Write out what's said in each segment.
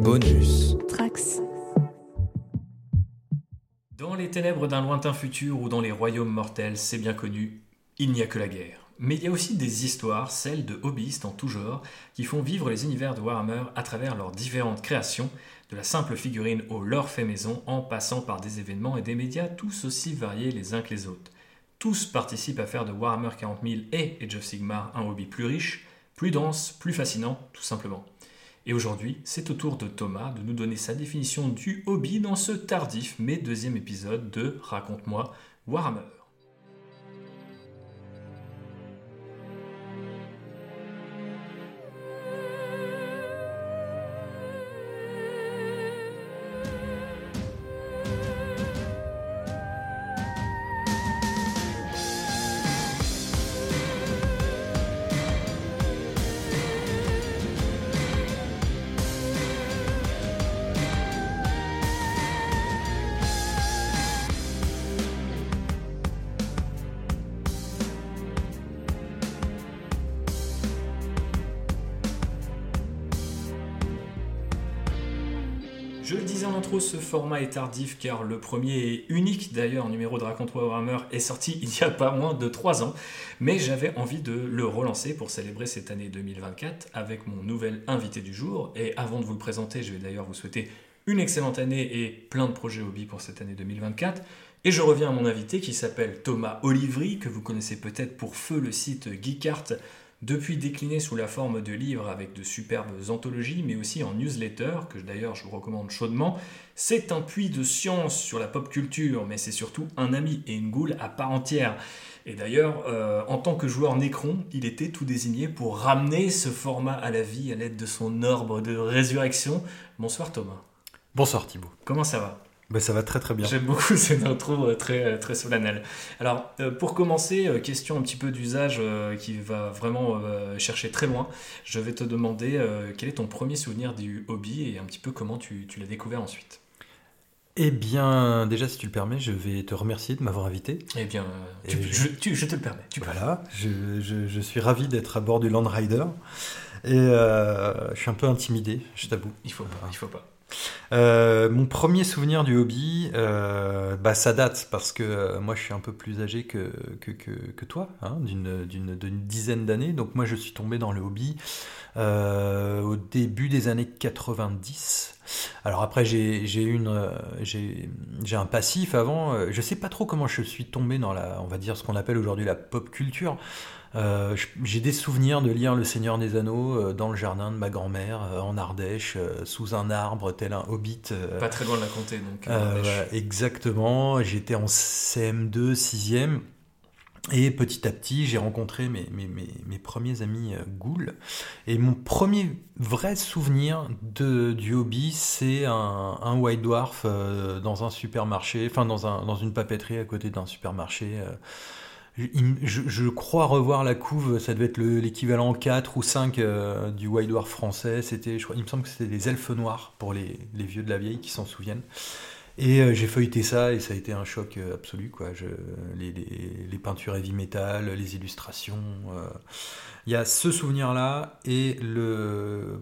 Bonus. Trax. Dans les ténèbres d'un lointain futur ou dans les royaumes mortels, c'est bien connu, il n'y a que la guerre. Mais il y a aussi des histoires, celles de hobbyistes en tout genre, qui font vivre les univers de Warhammer à travers leurs différentes créations, de la simple figurine au lore fait maison, en passant par des événements et des médias tous aussi variés les uns que les autres. Tous participent à faire de Warhammer 40 000 et Age of Sigmar un hobby plus riche, plus dense, plus fascinant, tout simplement. Et aujourd'hui, c'est au tour de Thomas de nous donner sa définition du hobby dans ce tardif mais deuxième épisode de Raconte-moi Warhammer. Format est tardif car le premier et unique d'ailleurs numéro de Raconte-moi Warhammer est sorti il n'y a pas moins de 3 ans, mais j'avais envie de le relancer pour célébrer cette année 2024 avec mon nouvel invité du jour. Et avant de vous le présenter, je vais d'ailleurs vous souhaiter une excellente année et plein de projets hobby pour cette année 2024. Et je reviens à mon invité qui s'appelle Thomas Olivry, que vous connaissez peut-être pour feu le site Geekart depuis décliné sous la forme de livres avec de superbes anthologies, mais aussi en newsletter, que d'ailleurs je vous recommande chaudement. C'est un puits de science sur la pop culture, mais c'est surtout un ami et une goule à part entière. Et d'ailleurs, euh, en tant que joueur Necron, il était tout désigné pour ramener ce format à la vie à l'aide de son orbe de résurrection. Bonsoir Thomas. Bonsoir Thibaut. Comment ça va? Ben, ça va très très bien. J'aime beaucoup cette intro euh, très, euh, très solennelle. Alors, euh, pour commencer, question un petit peu d'usage qui va vraiment chercher très loin. Je vais te demander quel est ton premier souvenir du hobby et un petit peu comment tu, tu l'as découvert ensuite. Eh bien, déjà, si tu le permets, je vais te remercier de m'avoir invité. Eh bien, tu, je, tu, je, te le permets. Tu voilà, je, je, je, suis ravi d'être à bord du Land Rider. Et je suis un peu intimidé, je t'avoue. Il faut pas, il faut pas. Euh, mon premier souvenir du hobby, euh, bah, ça date parce que euh, moi je suis un peu plus âgé que, toi, hein, d'une dizaine d'années. Donc moi je suis tombé dans le hobby au début des années 90. Alors après j'ai une j'ai un passif avant. Je sais pas trop comment je suis tombé dans la on va dire ce qu'on appelle aujourd'hui la pop culture. Euh, j'ai des souvenirs de lire Le Seigneur des Anneaux euh, dans le jardin de ma grand-mère euh, en Ardèche, sous un arbre tel un hobbit. Pas très loin de la comté, donc. exactement. J'étais en CM2, 6e. Et petit à petit, j'ai rencontré mes, mes, mes, mes, premiers amis ghouls. Et mon premier vrai souvenir de, du hobby, c'est un, un, White Dwarf dans un supermarché, enfin dans, un, dans une papeterie à côté d'un supermarché. Je, crois revoir la couve, ça devait être l'équivalent 4 ou 5 euh, du White Dwarf français. C'était, il me semble que c'était des elfes noirs pour les, vieux de la vieille qui s'en souviennent. Et euh, j'ai feuilleté ça et ça a été un choc euh, absolu. Quoi. Les, peintures heavy metal, les illustrations. Il y a ce souvenir-là et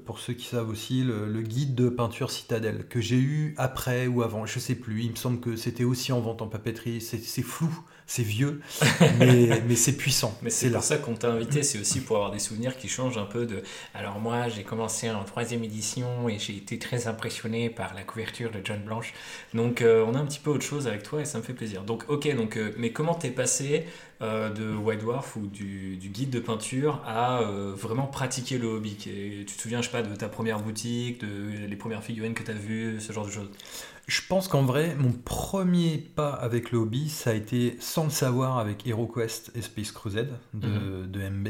pour ceux qui savent aussi, le, guide de peinture citadelle que j'ai eu après ou avant, je sais plus. Il me semble que c'était aussi en vente en papeterie. C'est flou c'est vieux, mais, mais c'est puissant. Mais c'est pour ça qu'on t'a invité, c'est aussi pour avoir des souvenirs qui changent un peu de. Alors moi, j'ai commencé en troisième édition et j'ai été très impressionné par la couverture de John Blanche. Donc euh, on a un petit peu autre chose avec toi et ça me fait plaisir. Donc ok, donc euh, mais comment t'es passé euh, de White Dwarf ou du, du, guide de peinture à vraiment pratiquer le hobby? Tu te souviens, je sais pas, de ta première boutique, de les premières figurines que tu as vues, ce genre de choses? Je pense qu'en vrai, mon premier pas avec le hobby, ça a été sans le savoir avec HeroQuest et Space Crusade de, mhm. de MB.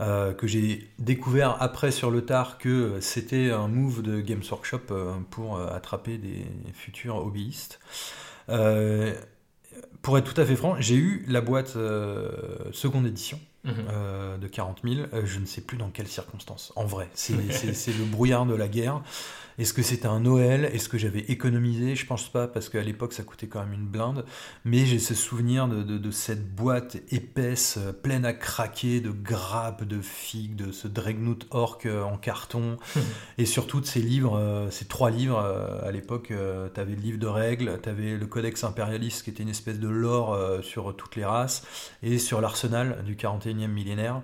Euh, que j'ai découvert après sur le tard que c'était un move de Games Workshop euh, pour euh, attraper des futurs hobbyistes. pour être tout à fait franc, j'ai eu la boîte seconde édition mhm. euh, de 40 000. je ne sais plus dans quelles circonstances. En vrai, c'est le brouillard de la guerre. Est-ce que c'était un Noël? Est-ce que j'avais économisé? Je pense pas, parce qu'à l'époque, ça coûtait quand même une blinde. Mais j'ai ce souvenir de, cette boîte épaisse, euh, pleine à craquer, de grappes, de figues, de ce Dregnut Orc euh, en carton. et surtout de ces livres, euh, ces trois livres. à l'époque, tu avais le livre de règles, tu avais le Codex Imperialis, qui était une espèce de lore sur toutes les races, et sur l'arsenal du 41e millénaire.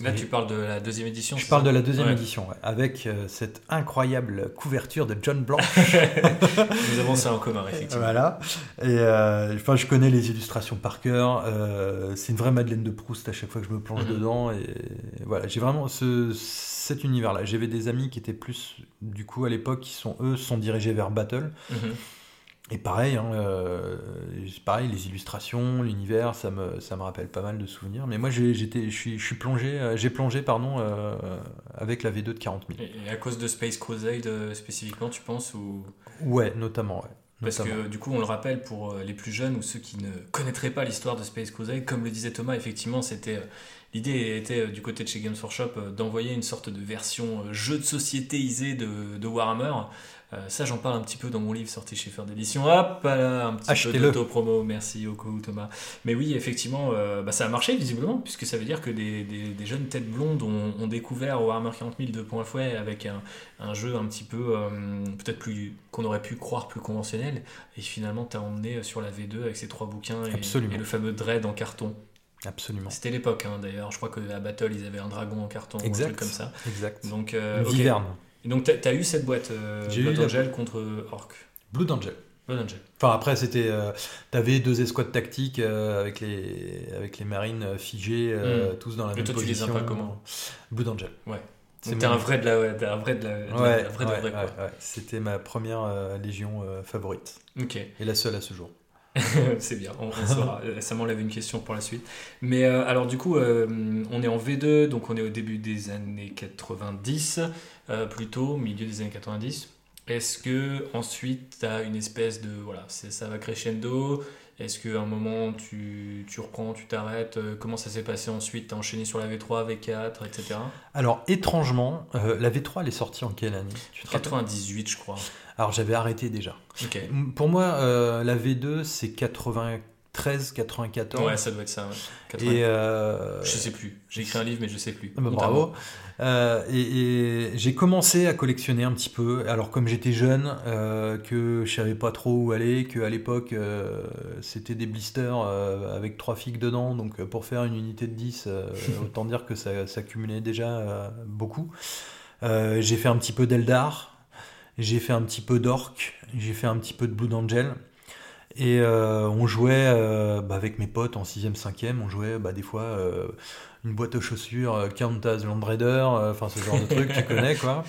Là, tu parles de la deuxième édition. Je parle de la deuxième édition, avec euh, cette incroyable couverture de John Blanche. Nous avons ça en commun, effectivement. Voilà. Et euh, enfin, je connais les illustrations par cœur. Euh, c'est une vraie Madeleine de Proust à chaque fois que je me plonge mhm. dedans. Et voilà, j'ai vraiment ce, cet univers-là. J'avais des amis qui étaient plus, du coup, à l'époque, qui sont eux, sont dirigés vers Battle. Mhm. Et pareil, hein, euh, pareil, les illustrations, l'univers, ça me, ça me rappelle pas mal de souvenirs. Mais moi, j'étais, je suis, je suis plongé, euh, j'ai plongé, pardon, euh, avec la V2 de 40 000. Et à cause de Space Crusade spécifiquement, tu penses ou? Ouais, notamment, ouais. Parce que du coup, on le rappelle pour les plus jeunes ou ceux qui ne connaîtraient pas l'histoire de Space Crusade, comme le disait Thomas, effectivement, c'était l'idée était du côté de chez Games Workshop d'envoyer une sorte de version jeu de sociétéisé de, de Warhammer euh, ça, j'en parle un petit peu dans mon livre sorti chez Faire d'édition. Hop, là, un petit peu d'auto-promo. Merci, Oko Thomas. Mais oui, effectivement, euh, bah, ça a marché visiblement, puisque ça veut dire que des, des, jeunes têtes blondes ont, découvert Warhammer 40 000 de points fouet avec un, un, jeu un petit peu, euh, peut-être plus qu'on aurait pu croire plus conventionnel. Et finalement, tu as emmené sur la V2 avec ces trois bouquins et, et le fameux Dread en carton. Absolument. C'était l'époque, hein, d'ailleurs. Je crois qu'à Battle, ils avaient un dragon en carton, exact. un truc comme ça. Exact. Donc, Viverne. Et donc, tu as, eu cette boîte euh, Blood Angel contre Orc Blood Angel. Blood Angel. Enfin, après, c'était. Euh, tu avais deux escouades tactiques euh, avec, les, avec les marines figées, hmm. tous dans la même position. Et toi, tu les pas comment Blood Angel. Ouais. C'était un vrai de la, ouais, un vrai de la, ouais, vrai, de vrai, C'était ma première légion favorite. Ok. Et la seule à ce jour. c'est bien, on, saura. Ça m'enlève une question pour la suite. Mais euh, alors du coup, euh, on est en V2, donc on est au début des années 90, euh, plutôt milieu des années 90. Est-ce que ensuite tu as une espèce de voilà, ça va crescendo Est-ce qu'à un moment tu, tu reprends, tu t'arrêtes Comment ça s'est passé ensuite? Tu as enchaîné sur la V3, V4, etc. Alors étrangement, la V3 elle est sortie en quelle année? Tu 98 je crois. Alors j'avais arrêté déjà. Pour moi, euh, la V2, c'est 93, 94. Ouais, ça doit être ça. Et euh... Je sais plus. J'ai écrit un livre, mais je sais plus. Ah bah, bravo. Euh, et, j'ai commencé à collectionner un petit peu. Alors comme j'étais jeune, euh, que je savais pas trop où aller, que à l'époque c'était des blisters avec trois figues dedans, donc pour faire une unité de 10, autant dire que ça, ça cumulait déjà beaucoup. j'ai fait un petit peu d'Eldar, j'ai fait un petit peu d'Orc, j'ai fait un petit peu de Blood Angel. Et euh, on jouait euh, bah, avec mes potes en 6ème, 5ème, on jouait bah, des fois euh, une boîte aux chaussures, Countess Land Raider, enfin ce genre de truc, tu connais quoi.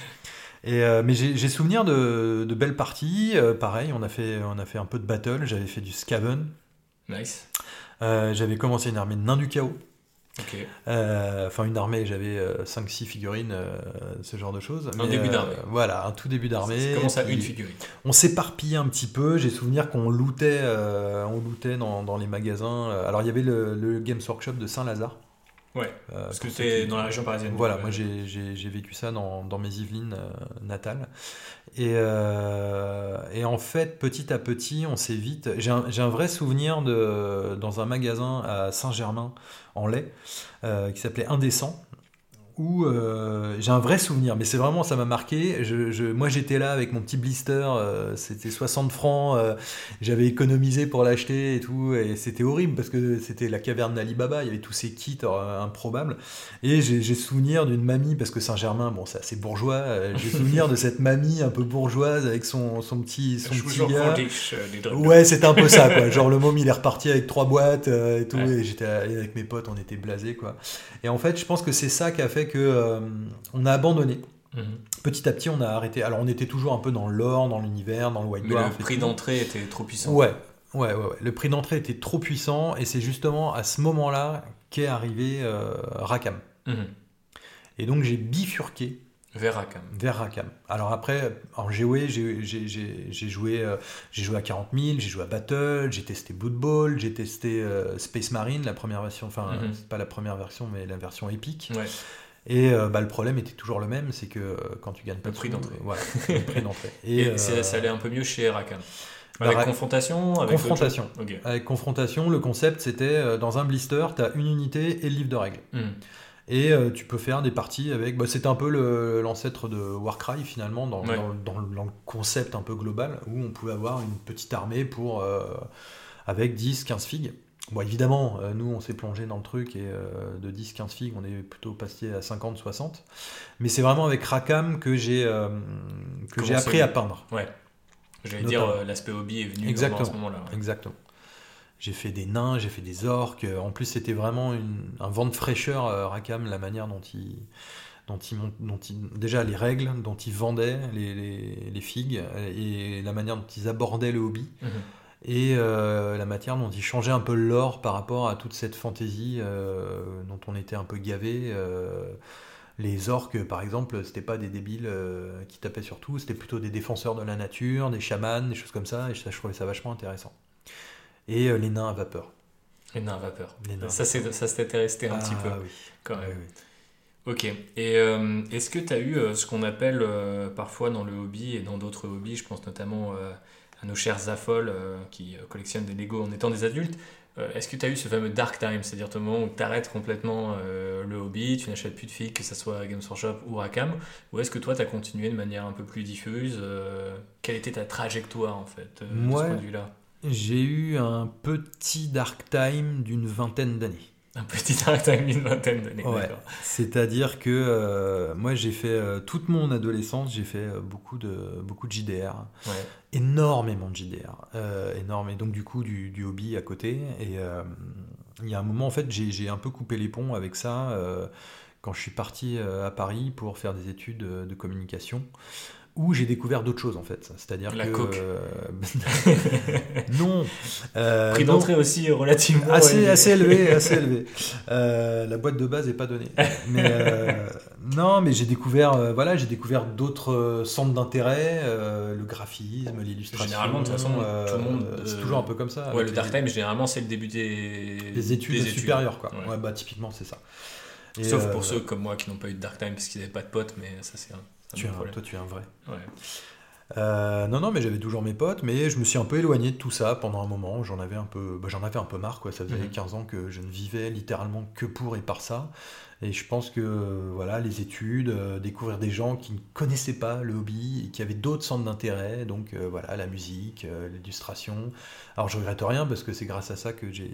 Et, mais j'ai souvenir de, de, belles parties, pareil, on a, fait, on a fait un peu de battle, j'avais fait du Scaven. Nice. j'avais commencé une armée de nains du chaos. Euh, enfin, une armée, j'avais 5-6 euh, figurines, euh, ce genre de choses. Un début d'armée. voilà, un tout début d'armée. Comment ça, une figurine On s'éparpillait un petit peu. J'ai souvenir qu'on lootait, on lootait dans, dans, les magasins. Alors, il y avait le, le Games Workshop de Saint-Lazare. Ouais, parce que c'est dans la région parisienne. Voilà, moi j'ai vécu ça dans, dans mes Yvelines natales. Et, et, en fait, petit à petit, on s'est vite. J'ai un, un, vrai souvenir de, dans un magasin à Saint-Germain en lait, euh, qui s'appelait Indécent, où euh, j'ai un vrai souvenir, mais c'est vraiment, ça m'a marqué. Je, moi, j'étais là avec mon petit blister, euh, c'était 60 francs, j'avais économisé pour l'acheter et tout, et c'était horrible parce que c'était la caverne d'Alibaba, il y avait tous ces kits improbables. Et j'ai souvenir d'une mamie, parce que Saint-Germain, bon, c'est assez bourgeois, j'ai souvenir de cette mamie un peu bourgeoise avec son, son petit, son petit gars. Ouais, c'était un peu ça, quoi. Genre le môme, il est reparti avec trois boîtes et tout, et j'étais avec mes potes, on était blasés, quoi. Et en fait, je pense que c'est ça qui a fait que euh, on a abandonné. Mhm. Petit à petit, on a arrêté. Alors, on était toujours un peu dans l'or, dans l'univers, dans le white Mais le prix d'entrée était trop puissant. Ouais, ouais, ouais, Le prix d'entrée était trop puissant, et c'est justement à ce moment-là qu'est arrivé euh, Rakam. Mhm. Et donc, j'ai bifurqué Vers Rackham. Vers Rackham. Alors après, en GOE, j'ai joué, euh, j'ai joué à 40 000, j'ai joué à Battle, j'ai testé Blood Bowl, j'ai testé euh, Space Marine, la première version, enfin, Mhm. c'est pas la première version, mais la version épique. Ouais. Et euh, bah, le problème était toujours le même, c'est que euh, quand tu gagnes pas Le de prix d'entrée. Voilà, le prix d'entrée. Et, euh, ça allait un peu mieux chez Rackham. Bah, Avec confrontation avec Confrontation. Avec confrontation, le concept c'était dans un blister, tu as une unité et le livre de règles. Hmm. Et tu peux faire des parties avec. Bah, c'était un peu l'ancêtre de Warcry finalement, dans, Ouais. dans le- dans le dans le concept un peu global, où on pouvait avoir une petite armée pour, avec 10-15 figues. Bon, évidemment, euh, nous on s'est plongé dans le truc et euh, de 10-15 figues, on est plutôt passé à 50-60. Mais c'est vraiment avec Rakam que j'ai euh, que j'ai appris à peindre. Ouais. J'allais dire, euh, l'aspect hobby est venu Exactement. à ce moment-là. ouais. Exactement. J'ai fait des nains, j'ai fait des orques. En plus, c'était vraiment une- un vent de fraîcheur, Rakam, la manière dont il, dont il, dont il- déjà les règles, dont ils vendaient les, les- les figues, et la manière dont ils abordaient le hobby, Mhm. Et euh, la manière dont ils changeaient un peu l'or par rapport à toute cette fantaisie euh, dont on était un peu gavé. euh, les orques, par exemple, c'était pas des débiles qui tapaient sur tout, c'était plutôt des défenseurs de la nature, des chamans, des choses comme ça, et ça, je trouvais ça vachement intéressant. Et les nains à vapeur. Les nains à vapeur. Les nains. Ça, c'est- ça s'était resté un petit peu Ah oui. quand même. Oui, oui. Ok. Et est-ce que tu as eu ce qu'on appelle parfois dans le hobby et dans d'autres hobbies, je pense notamment à nos chers affoles euh, qui euh, collectionnent des Lego en étant des adultes, euh, est-ce que tu as eu ce fameux dark time, c'est-à-dire ce moment où tu arrêtes complètement euh, le hobby, tu n'achètes plus de figues, que ce soit à Games Workshop ou Rackham, ou est-ce que toi tu as continué de manière un peu plus diffuse euh, Quelle était ta trajectoire en fait euh, de ce Ouais. point de vue-là? J'ai eu un petit dark time d'une vingtaine d'années. Un petit dark time d'une vingtaine d'années. Ouais. d'accord. C'est-à-dire que moi j'ai fait toute mon adolescence, j'ai fait beaucoup de beaucoup de JDR, Ouais. Énormément de JDR, euh, énorme et donc du coup du, hobby à côté. Et euh, il y a un moment en fait j'ai un peu coupé les ponts avec ça euh, quand je suis parti à Paris pour faire des études de communication. Où j'ai découvert d'autres choses en fait, c'est-à-dire La que coke. euh, non, euh, Prix d'entrée aussi relativement assez, élevé. assez élevé, assez élevé. Euh, la boîte de base n'est pas donnée. Mais euh, non, mais j'ai découvert, euh, voilà, j'ai découvert d'autres euh, centres d'intérêt, euh, le graphisme, l'illustration. Généralement, de toute façon, euh, tout le monde, c'est euh, toujours un peu comme ça. Ouais, le dark les, time, généralement, c'est le début des, études des supérieures, quoi. Ouais. Ouais, bah typiquement c'est ça. Et, Sauf euh, pour ceux comme moi qui n'ont pas eu de dark time parce qu'ils n'avaient pas de potes, mais ça, c'est un, un Tu es autre un- problème. toi, tu es un vrai. Ouais. Euh, non, non, mais j'avais toujours mes potes, mais je me suis un peu éloigné de tout ça pendant un moment. J'en avais un peu, bah, j'en avais un peu marre, quoi. Ça faisait Mhm. 15 ans que je ne vivais littéralement que pour et par ça. Et je pense que voilà, les études, euh, découvrir des gens qui ne connaissaient pas le hobby et qui avaient d'autres centres d'intérêt, donc euh, voilà, la musique, euh, l'illustration. Alors je regrette rien parce que c'est grâce à ça que j'ai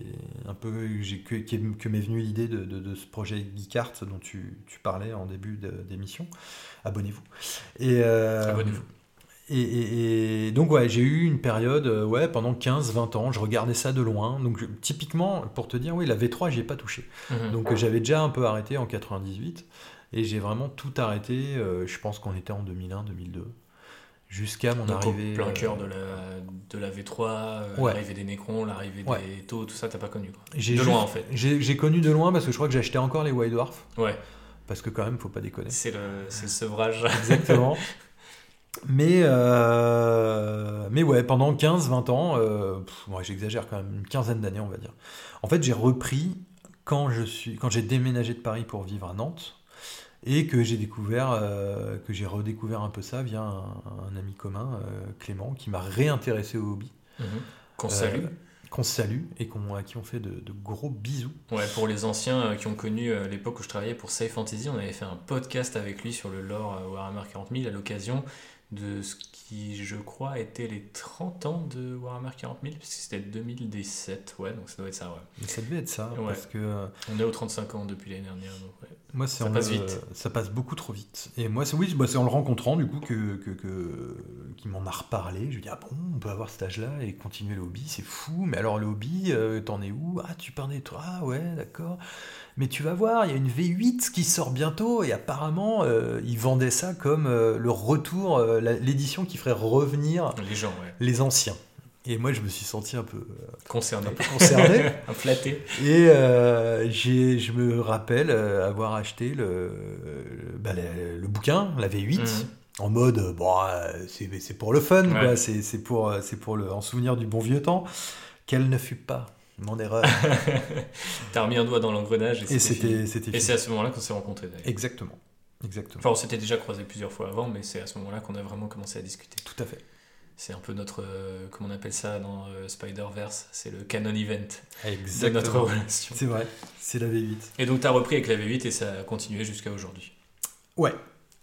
un peu, que, m'est venue l'idée de, de- de ce projet Geekart dont tu, tu parlais en début d'émission. Abonnez-vous. Et Abonnez-vous. Et, et- et donc ouais, j'ai eu une période, euh, ouais, pendant 15-20 ans, je regardais ça de loin. Donc typiquement, pour te dire, oui, la V3, j'y ai pas touché. Mhm. Donc euh, j'avais déjà un peu arrêté en 98. Et j'ai vraiment tout arrêté, euh, je pense qu'on était en 2001-2002. Jusqu'à mon Donc, arrivée... au plein cœur de la, de la V3, euh, Ouais. l'arrivée des Necrons, l'arrivée Ouais. des taux, tout ça, t'as pas connu quoi. De juste- loin en fait. J'ai connu de loin parce que je crois que j'achetais encore les White Dwarf. Ouais, Parce que quand même, faut pas déconner. c'est le, c'est le sevrage. Exactement. Mais, euh, mais ouais, pendant 15-20 ans, euh, ouais, j'exagère quand même, une quinzaine d'années, on va dire. En fait, j'ai repris quand je suis, quand j'ai déménagé de Paris pour vivre à Nantes et que j'ai découvert, euh, que j'ai redécouvert un peu ça via un, un ami commun, Clément, qui m'a réintéressé au hobby, Mhm. Qu'on salue. qu'on salue et à qui on fait de, de gros bisous. Ouais, pour les anciens euh, qui ont connu euh, l'époque où je travaillais pour Safe Fantasy, on avait fait un podcast avec lui sur le lore euh, Warhammer 40 000 à l'occasion de ce qui, je crois, était les 30 ans de Warhammer 40 000, puisque c'était 2017, ouais, donc ça doit être ça, ouais. Mais ça devait être ça, Ouais. parce que euh, On est aux 35 ans depuis l'année dernière, donc ouais. Moi, Ça en- passe euh, vite. ça passe beaucoup trop vite. Et moi, c'est oui, bah, c'est en le rencontrant du coup que, que, que- qu'il m'en a reparlé. Je lui ai dit ah bon, on peut avoir cet âge-là et continuer le hobby, c'est fou. Mais alors le hobby, euh, t'en es où? Ah, tu parlais toi Ah ouais, d'accord. Mais tu vas voir, il y a une V8 qui sort bientôt et apparemment euh, ils vendaient ça comme euh, le retour, euh, l'édition qui ferait revenir Les gens, ouais. les anciens. Et moi, je me suis senti un peu concerné, un peu concerné. flatté. Et je me rappelle avoir acheté le, bah, le, le bouquin, la V8, Mhm. en mode, bon, c'est, pour le fun, Ouais. C'est, pour, pour le, en souvenir du bon vieux temps. Quelle ne fut pas mon erreur. T'as remis un doigt dans l'engrenage et, Et c'était Et c'est à ce moment-là qu'on s'est rencontrés d'ailleurs. Exactement. Exactement. Enfin, on s'était déjà croisés plusieurs fois avant, mais c'est à ce moment-là qu'on a vraiment commencé à discuter. Tout à fait. C'est un peu notre, euh, comment on appelle ça dans euh, Spider-Verse, c'est le canon event de notre Exactement. relation. C'est vrai. C'est la V8. Et donc t'as repris avec la V8 et ça a continué jusqu'à aujourd'hui. Ouais.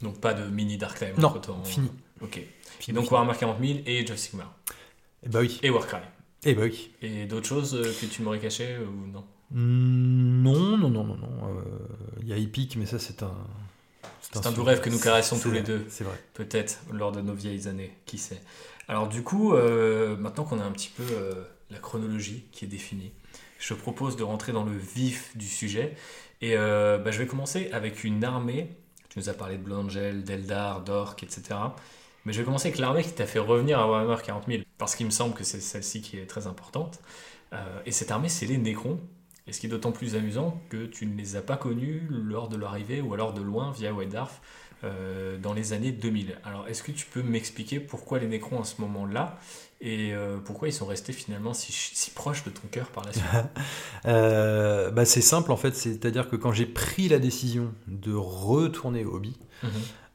Donc pas de mini Dark Time Non, entre-temps. fini. Ok. Et donc fini. Warhammer 40 000 et of Sigmar. Eh bah oui. Et Warcry. Eh bah oui. Et d'autres choses euh, que tu m'aurais caché ou non Mm, Non, non, non, non, non. Euh, Il y a Epic, mais ça, c'est un. C'est un doux rêve que nous caressons tous les deux. C'est vrai. Peut-être lors de nos vieilles années, qui sait. Alors du coup, euh, maintenant qu'on a un petit peu euh, la chronologie qui est définie, je propose de rentrer dans le vif du sujet. Et euh, bah, je vais commencer avec une armée. Tu nous as parlé de Blood Angel, d'Eldar, d'Orc, etc. Mais je vais commencer avec l'armée qui t'a fait revenir à Warhammer 40 000. Parce qu'il me semble que c'est celle-ci qui est très importante. Euh, et cette armée, c'est les Nécrons. Et ce qui est d'autant plus amusant que tu ne les as pas connus lors de leur arrivée ou alors de loin via White Dwarf euh, dans les années 2000. Alors, est-ce que tu peux m'expliquer pourquoi les Nécrons à ce moment-là et euh, pourquoi ils sont restés finalement si, si proches de ton cœur par la suite? Euh, bah, c'est simple en fait, c'est-à-dire que quand j'ai pris la décision de retourner au hobby, Mhm.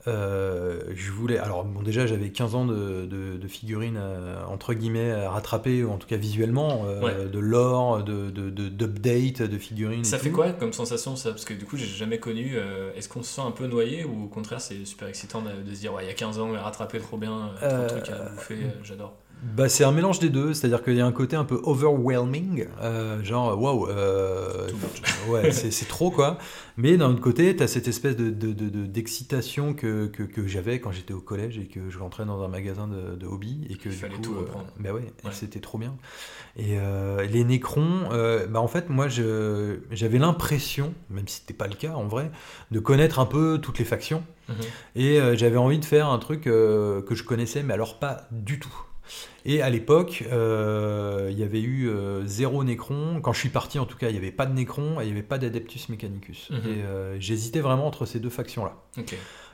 Euh, je voulais. Alors, bon, déjà, j'avais 15 ans de, de- de figurines euh, entre guillemets à rattraper, ou en tout cas visuellement, euh, Ouais. de lore, de, de, de- d'update de figurines. et Ça fait tout. quoi comme sensation ça? Parce que du coup, j'ai jamais connu. euh, Est-ce qu'on se sent un peu noyé ou au contraire, c'est super excitant de, de se dire, ouais, il y a 15 ans, rattrapé trop bien, euh, trop de trucs à Euh, bouffer, euh, j'adore. Bah, c'est un mélange des deux, c'est-à-dire qu'il y a un côté un peu overwhelming, euh, genre waouh, euh, ouais, c'est trop quoi. Mais d'un autre côté, tu as cette espèce de, de- de- de- d'excitation que, que, que j'avais quand j'étais au collège et que je rentrais dans un magasin de, de hobby et que Il du fallait coup, tout euh, reprendre. bah ouais, c'était trop bien. Et euh, les Nécrons, bah en fait, moi, j'avais l'impression, même si c'était pas le cas en vrai, de connaître un peu toutes les factions. Mhm. Et j'avais envie de faire un truc que je connaissais, mais alors pas du tout. Et à l'époque, euh, il y avait eu euh, zéro Nécron. Quand je suis parti, en tout cas, il n'y avait pas de Nécron et il n'y avait pas d'Adeptus Mechanicus. Mhm. Et euh, j'hésitais vraiment entre ces deux factions-là.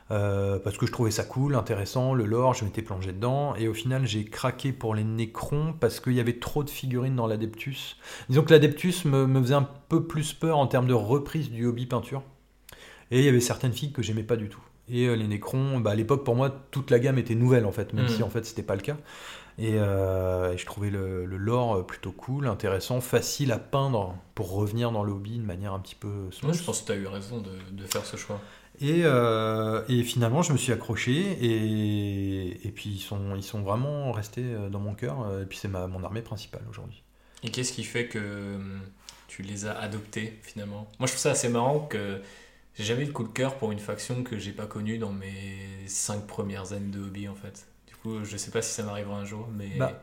Parce que je trouvais ça cool, intéressant, le lore, je m'étais plongé dedans. Et au final, j'ai craqué pour les Nécrons parce qu'il y avait trop de figurines dans l'Adeptus. Disons que l'Adeptus me, me faisait un peu plus peur en termes de reprise du hobby peinture. Et il y avait certaines figues que j'aimais pas du tout. Et les Nécrons, bah, à l'époque, pour moi, toute la gamme était nouvelle en fait, même Mhm. si en fait, c'était pas le cas. Et, euh, et je trouvais le, le lore plutôt cool, intéressant, facile à peindre pour revenir dans le hobby de manière un petit peu Moi, smooth. je pense que tu as eu raison de, de faire ce choix. Et, euh, et finalement, je me suis accroché et, et puis ils sont, ils sont vraiment restés euh, dans mon cœur. euh, Et puis c'est mon armée principale aujourd'hui. Et qu'est-ce qui fait que hum, tu les as adoptés finalement? Moi je trouve ça assez marrant que j'ai jamais eu de coup de cœur pour une faction que j'ai pas connue dans mes cinq premières années de hobby en fait. Coup je sais pas si ça m'arrivera un jour mais Bah,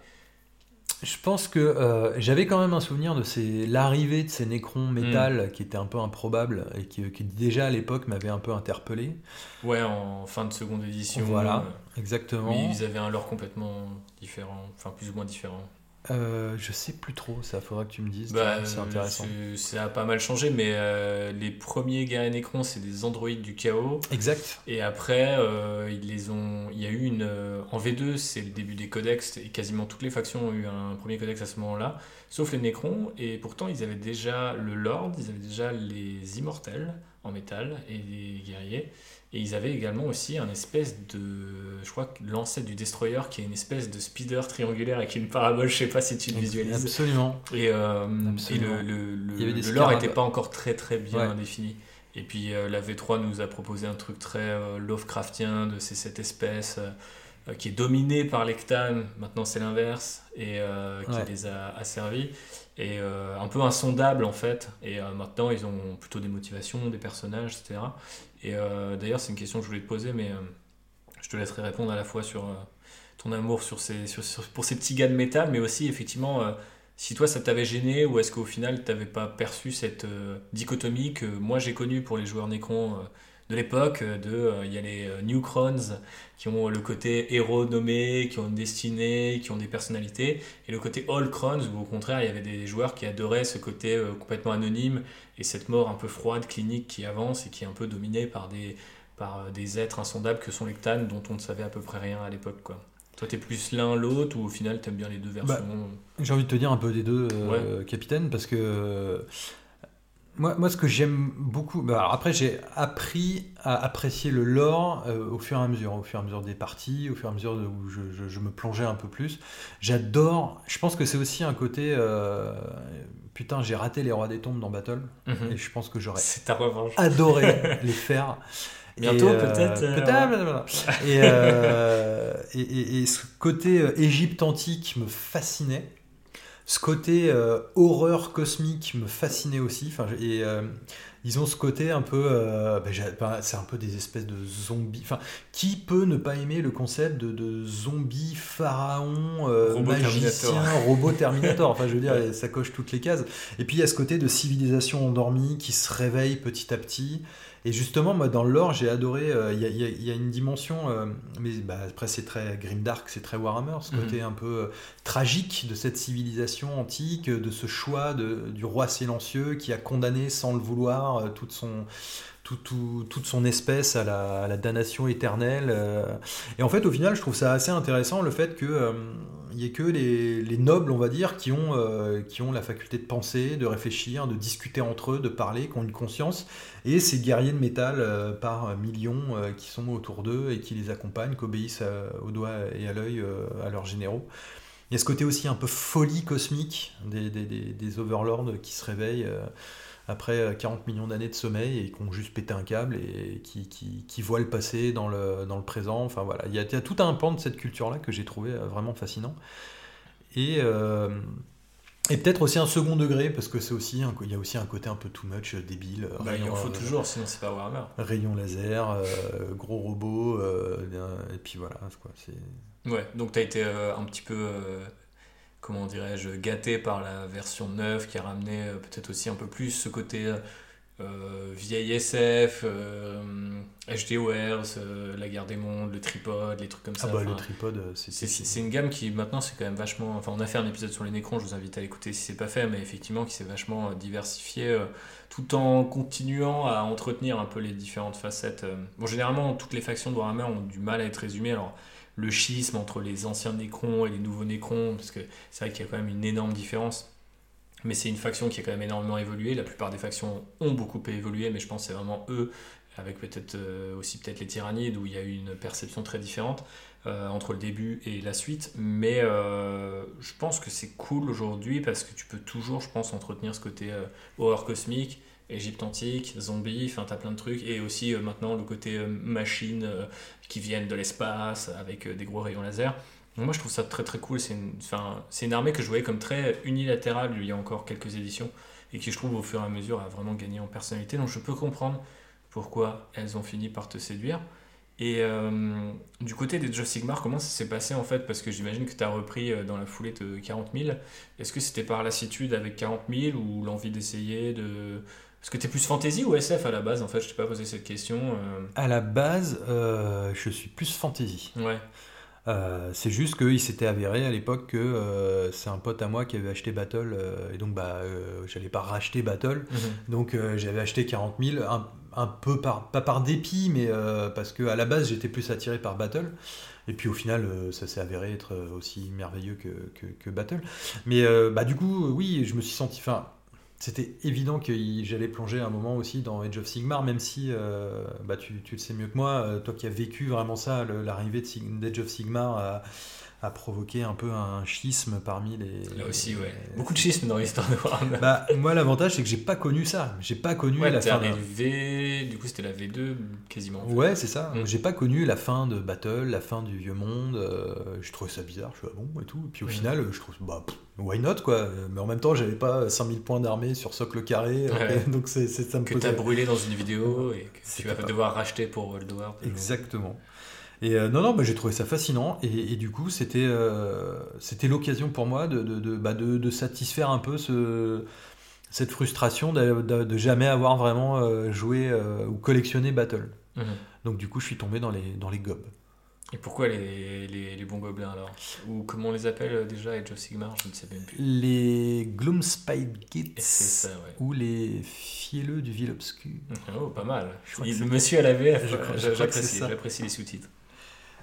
Je pense que euh, j'avais quand même un souvenir de ces, l'arrivée de ces Nécrons métal qui était un peu improbable et qui, qui déjà à l'époque m'avait un peu interpellé. ouais en fin de seconde édition. Voilà, euh, exactement. oui ils avaient un lore complètement différent, enfin plus ou moins différent. Euh, je sais plus trop, ça faudra que tu me dises. Bah, c'est intéressant. Ça a pas mal changé mais euh, les premiers guerriers Nécrons c'est des androïdes du chaos. Exact. Et après, euh, ils les ont. Il y a eu une. En V2, c'est le début des codex, et quasiment toutes les factions ont eu un premier codex à ce moment-là, sauf les Nécrons, et pourtant ils avaient déjà le Lord, ils avaient déjà les Immortels en métal, et les guerriers, et ils avaient également aussi un espèce de. Je crois que l'ancêtre du Destroyer, qui est une espèce de speeder triangulaire avec une parabole, je sais pas si tu le visualises. Absolument. Et, euh, Absolument. le, le, le, lore n'était pas encore très très bien Ouais. défini. Et puis euh, la V3 nous a proposé un truc très euh, Lovecraftien de ces, cette espèce euh, qui est dominée par Cthulhu. Maintenant c'est l'inverse et euh, qui Ouais. les a asservis. Et euh, un peu insondable en fait. Et maintenant ils ont plutôt des motivations, des personnages, etc. Et d'ailleurs c'est une question que je voulais te poser, mais je te laisserai répondre à la fois sur ton amour sur ces, sur- sur- pour ces petits gars de métal, mais aussi effectivement si toi ça t'avait gêné ou est-ce qu'au final t'avais pas perçu cette dichotomie que moi j'ai connue pour les joueurs Nécron euh, de l'époque. De, il y a les New Crones qui ont le côté héros nommés, qui ont une destinée, qui ont des personnalités, et le côté All Crones où au contraire il y avait des joueurs qui adoraient ce côté complètement anonyme et cette mort un peu froide, clinique qui avance et qui est un peu dominée par des, par des êtres insondables que sont les Cthulhu dont on ne savait à peu près rien à l'époque. quoi. Toi, t'es plus l'un, l'autre, ou au final, t'aimes bien les deux versions? Bah, J'ai envie de te dire un peu des deux, euh, capitaine, parce que euh, moi, moi, ce que j'aime beaucoup, bah, après, j'ai appris à apprécier le lore euh, au fur et à mesure, au fur et à mesure des parties, au fur et à mesure où je, je, me plongeais un peu plus. J'adore, je pense que c'est aussi un côté. putain, j'ai raté les rois des tombes dans Battle, mhm. et je pense que j'aurais adoré les faire. Bientôt, peut-être. Peut-être. Euh, et, et, et, ce côté euh, Égypte antique me fascinait. Ce côté euh, horreur cosmique me fascinait aussi. Enfin, et disons ce côté un peu, bah, c'est un peu des espèces de zombies. Enfin, qui peut ne pas aimer le concept de, de zombies, pharaon, magicien, robot Terminator Enfin, je veux dire, ça coche toutes les cases. Et puis il y a ce côté de civilisation endormie qui se réveille petit à petit. Et justement, moi, dans l'or, j'ai adoré. Euh, il y, a une dimension, euh, mais bah, après, c'est très grimdark, c'est très Warhammer, ce mhm. côté un peu euh, tragique de cette civilisation antique, de ce choix de, du roi silencieux qui a condamné sans le vouloir toute son toute son espèce à la, damnation éternelle. Et en fait, au final, je trouve ça assez intéressant le fait qu'il n'y ait que les, nobles, on va dire, qui ont, euh, qui ont la faculté de penser, de réfléchir, de discuter entre eux, de parler, qui ont une conscience, et ces guerriers de métal par millions qui sont autour d'eux et qui les accompagnent, qui obéissent au doigt et à l'œil à leurs généraux. Il y a ce côté aussi un peu folie cosmique des, overlords qui se réveillent après 40 euh, millions d'années de sommeil et qui ont juste pété un câble et qui, voient le passé dans le, présent. Enfin voilà, il y, a, tout un pan de cette culture-là que j'ai trouvé euh, vraiment fascinant. Et, euh, et peut-être aussi un second degré, parce que c'est aussi il y a aussi un côté un peu too much débile. Bah, il en faut toujours, sinon c'est pas Warhammer. Rayon laser, gros robot, et puis voilà. Quoi, ouais, donc tu as été un petit peu comment dirais-je, gâté par la version neuve qui a ramené euh, peut-être aussi un peu plus ce côté euh, vieille SF, euh, HD euh, La Guerre des Mondes, le tripode, les trucs comme ça. Ah bah le tripode, c'est... une gamme qui maintenant c'est quand même vachement... Enfin on a fait un épisode sur les Nécrons, je vous invite à l'écouter si c'est pas fait, mais effectivement qui s'est vachement diversifié tout en continuant à entretenir un peu les différentes facettes. Bon généralement toutes les factions de Warhammer ont du mal à être résumées, alors le schisme entre les anciens Nécrons et les nouveaux Nécrons, parce que c'est vrai qu'il y a quand même une énorme différence. Mais c'est une faction qui a quand même énormément évolué. La plupart des factions ont beaucoup évolué, mais je pense que c'est vraiment eux, avec peut-être euh, aussi peut-être les tyrannides, où il y a eu une perception très différente euh, entre le début et la suite. Mais euh, je pense que c'est cool aujourd'hui parce que tu peux toujours, je pense, entretenir ce côté horreur cosmique Égypte antique, zombies, enfin t'as plein de trucs, et aussi maintenant le côté machine qui viennent de l'espace avec des gros rayons laser. Donc moi je trouve ça très très cool, c'est une, une armée que je voyais comme très unilatérale il y a encore quelques éditions, et qui je trouve au fur et à mesure a vraiment gagné en personnalité, donc je peux comprendre pourquoi elles ont fini par te séduire. Et du côté des Joe Sigmar, comment ça s'est passé en fait? Parce que j'imagine que tu as repris dans la foulée de 40 000. Est-ce que c'était par lassitude avec 40 000 ou l'envie d'essayer de, est-ce que tu es plus fantasy ou SF à la base En fait, je t'ai pas posé cette question. Euh. À la base, euh, je suis plus fantasy. Ouais. Euh, c'est juste qu'il s'était avéré à l'époque que c'est un pote à moi qui avait acheté Battle et donc bah j'allais pas racheter Battle. Mhm. donc j'avais acheté 40 000 un, peu par pas par dépit mais parce que à la base j'étais plus attiré par Battle. Et puis au final ça s'est avéré être aussi merveilleux que, que, Battle. Mais bah du coup oui je me suis senti c'était évident que j'allais plonger un moment aussi dans Age of Sigmar, même si euh, bah, tu, le sais mieux que moi, euh, toi qui as vécu vraiment ça, l'arrivée d'Age of Sigmar a provoqué un peu un schisme parmi les. Là aussi, ouais. Beaucoup de schisme dans l'histoire de Warhammer. Bah, moi, l'avantage, c'est que j'ai pas connu ça. J'ai pas connu la fin. De... V... Du coup, c'était la V2 quasiment. Ouais, c'est ça. Mm. J'ai pas connu la fin de Battle, la fin du Vieux Monde. Euh, je trouvais ça bizarre. Je suis ah bon et tout. Et puis au mm. final, je trouve bah why not quoi. Mais en même temps, j'avais pas 5000 points d'armée sur socle carré. donc c'est ça me que t'as brûlé dans une vidéo et que tu vas devoir racheter pour World War. Exactement. Et euh, non, non, bah, j'ai trouvé ça fascinant. Et, du coup, c'était euh, c'était l'occasion pour moi de, de, de, bah, de, satisfaire un peu ce, cette frustration de, jamais avoir vraiment euh, joué ou collectionné Battle. Mhm. Donc du coup, je suis tombé dans les, dans les gobs. Et pourquoi les, les, les bons gobelins alors? Ou comment on les appelle déjà Age of Sigmar Je ne sais même plus. Les Gloomspite Et Gits c'est ça, ouais. ou les fielleux du Ville Obscur. Oh, pas mal. crois Il- le monsieur à la VF, Je je j'apprécie les sous-titres.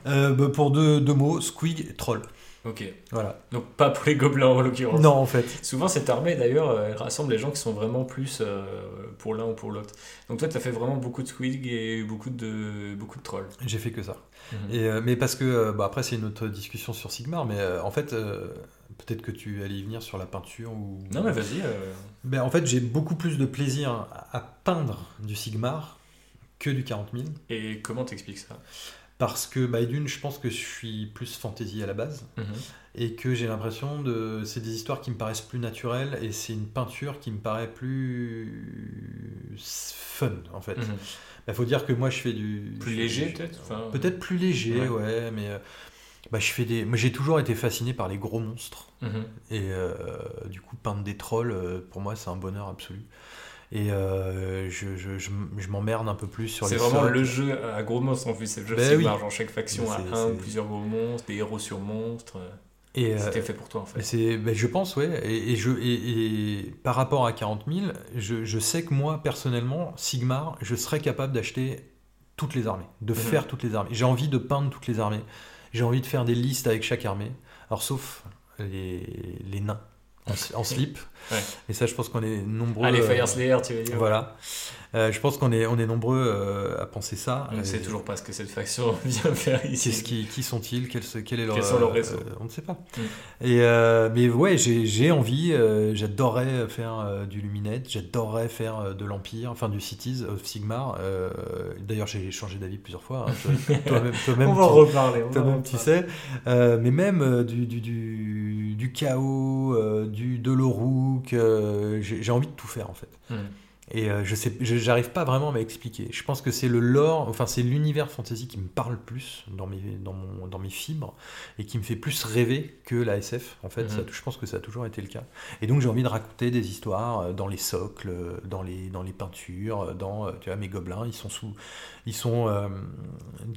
Euh, bah, pour deux, deux mots, Squig et Troll. Ok. Voilà. Donc pas pour les gobelins en l'occurrence. Non, en fait. Souvent, cette armée, d'ailleurs, euh, elle rassemble les gens qui sont vraiment plus euh, pour l'un ou pour l'autre. Donc toi, tu as fait vraiment beaucoup de squig et beaucoup de, beaucoup de trolls. J'ai fait que ça. Mhm. Et, euh, mais parce que, euh, bah, après, c'est une autre discussion sur Sigmar, mais en fait, peut-être que tu allais y venir sur la peinture ou. Non, mais vas-y. Ben, en fait, j'ai beaucoup plus de plaisir à, à peindre du Sigmar que du 40 000. Et comment t'expliques ça? Parce que, bah, d'une, je pense que je suis plus fantasy à la base. Mhm. et que j'ai l'impression de c'est des histoires qui me paraissent plus naturelles et c'est une peinture qui me paraît plus fun en fait. Il Mhm. faut dire que moi je fais du Plus léger, peut-être Enfin, Peut-être plus léger, Ouais. ouais, mais euh, bah, je fais des moi j'ai toujours été fasciné par les gros monstres Mhm. et euh, du coup peindre des trolls euh, pour moi c'est un bonheur absolu. Et euh, je, je, je, m'emmerde un peu plus sur les C'est vraiment le jeu à gros monstres en plus. C'est le jeu Ben Sigmar. oui. Genre chaque faction c'est- un ou plusieurs gros monstres, des héros sur monstres. Et, euh, C'était fait pour toi en fait. C'est, ben, je pense, ouais. Et, et je, et, et par rapport à 40 000, je, je sais que moi, personnellement, Sigmar, je serais capable d'acheter toutes les armées, de Mhm. faire toutes les armées. J'ai envie de peindre toutes les armées. J'ai envie de faire des listes avec chaque armée. Alors, sauf les, les nains en, slip. Ouais. Et ça, je pense qu'on est nombreux. Ah, les euh, Fire Slayer, tu veux dire Voilà. Euh, je pense qu'on est, on est nombreux euh, à penser ça. On ne sait toujours pas ce que cette faction vient faire ici. Qui, qui sont-ils? Quel, est leur, Quels sont leurs réseaux? euh, On ne sait pas. Mm. Et mais ouais, j'ai envie. j'adorerais faire du Luminette. J'adorerais faire de l'Empire, enfin du Cities of Sigmar. D'ailleurs, j'ai changé d'avis plusieurs fois. hein, toi- Toi-même, on va en reparler. toi-même, tu sais. Mais même du, du, du, du chaos, du de l'Orouk. euh, j'ai envie de tout faire en fait. Mhm. Et euh, je sais, j'arrive pas vraiment à m'expliquer. Je pense que c'est le lore, enfin c'est l'univers fantasy qui me parle plus dans mes, dans, mon, dans mes fibres et qui me fait plus rêver que la SF. En fait, Mhm. Ça- je pense que ça a toujours été le cas. Et donc j'ai envie de raconter des histoires euh, dans les socles, euh, dans les, dans les peintures, dans tu vois mes gobelins. Ils sont sous, ils sont euh,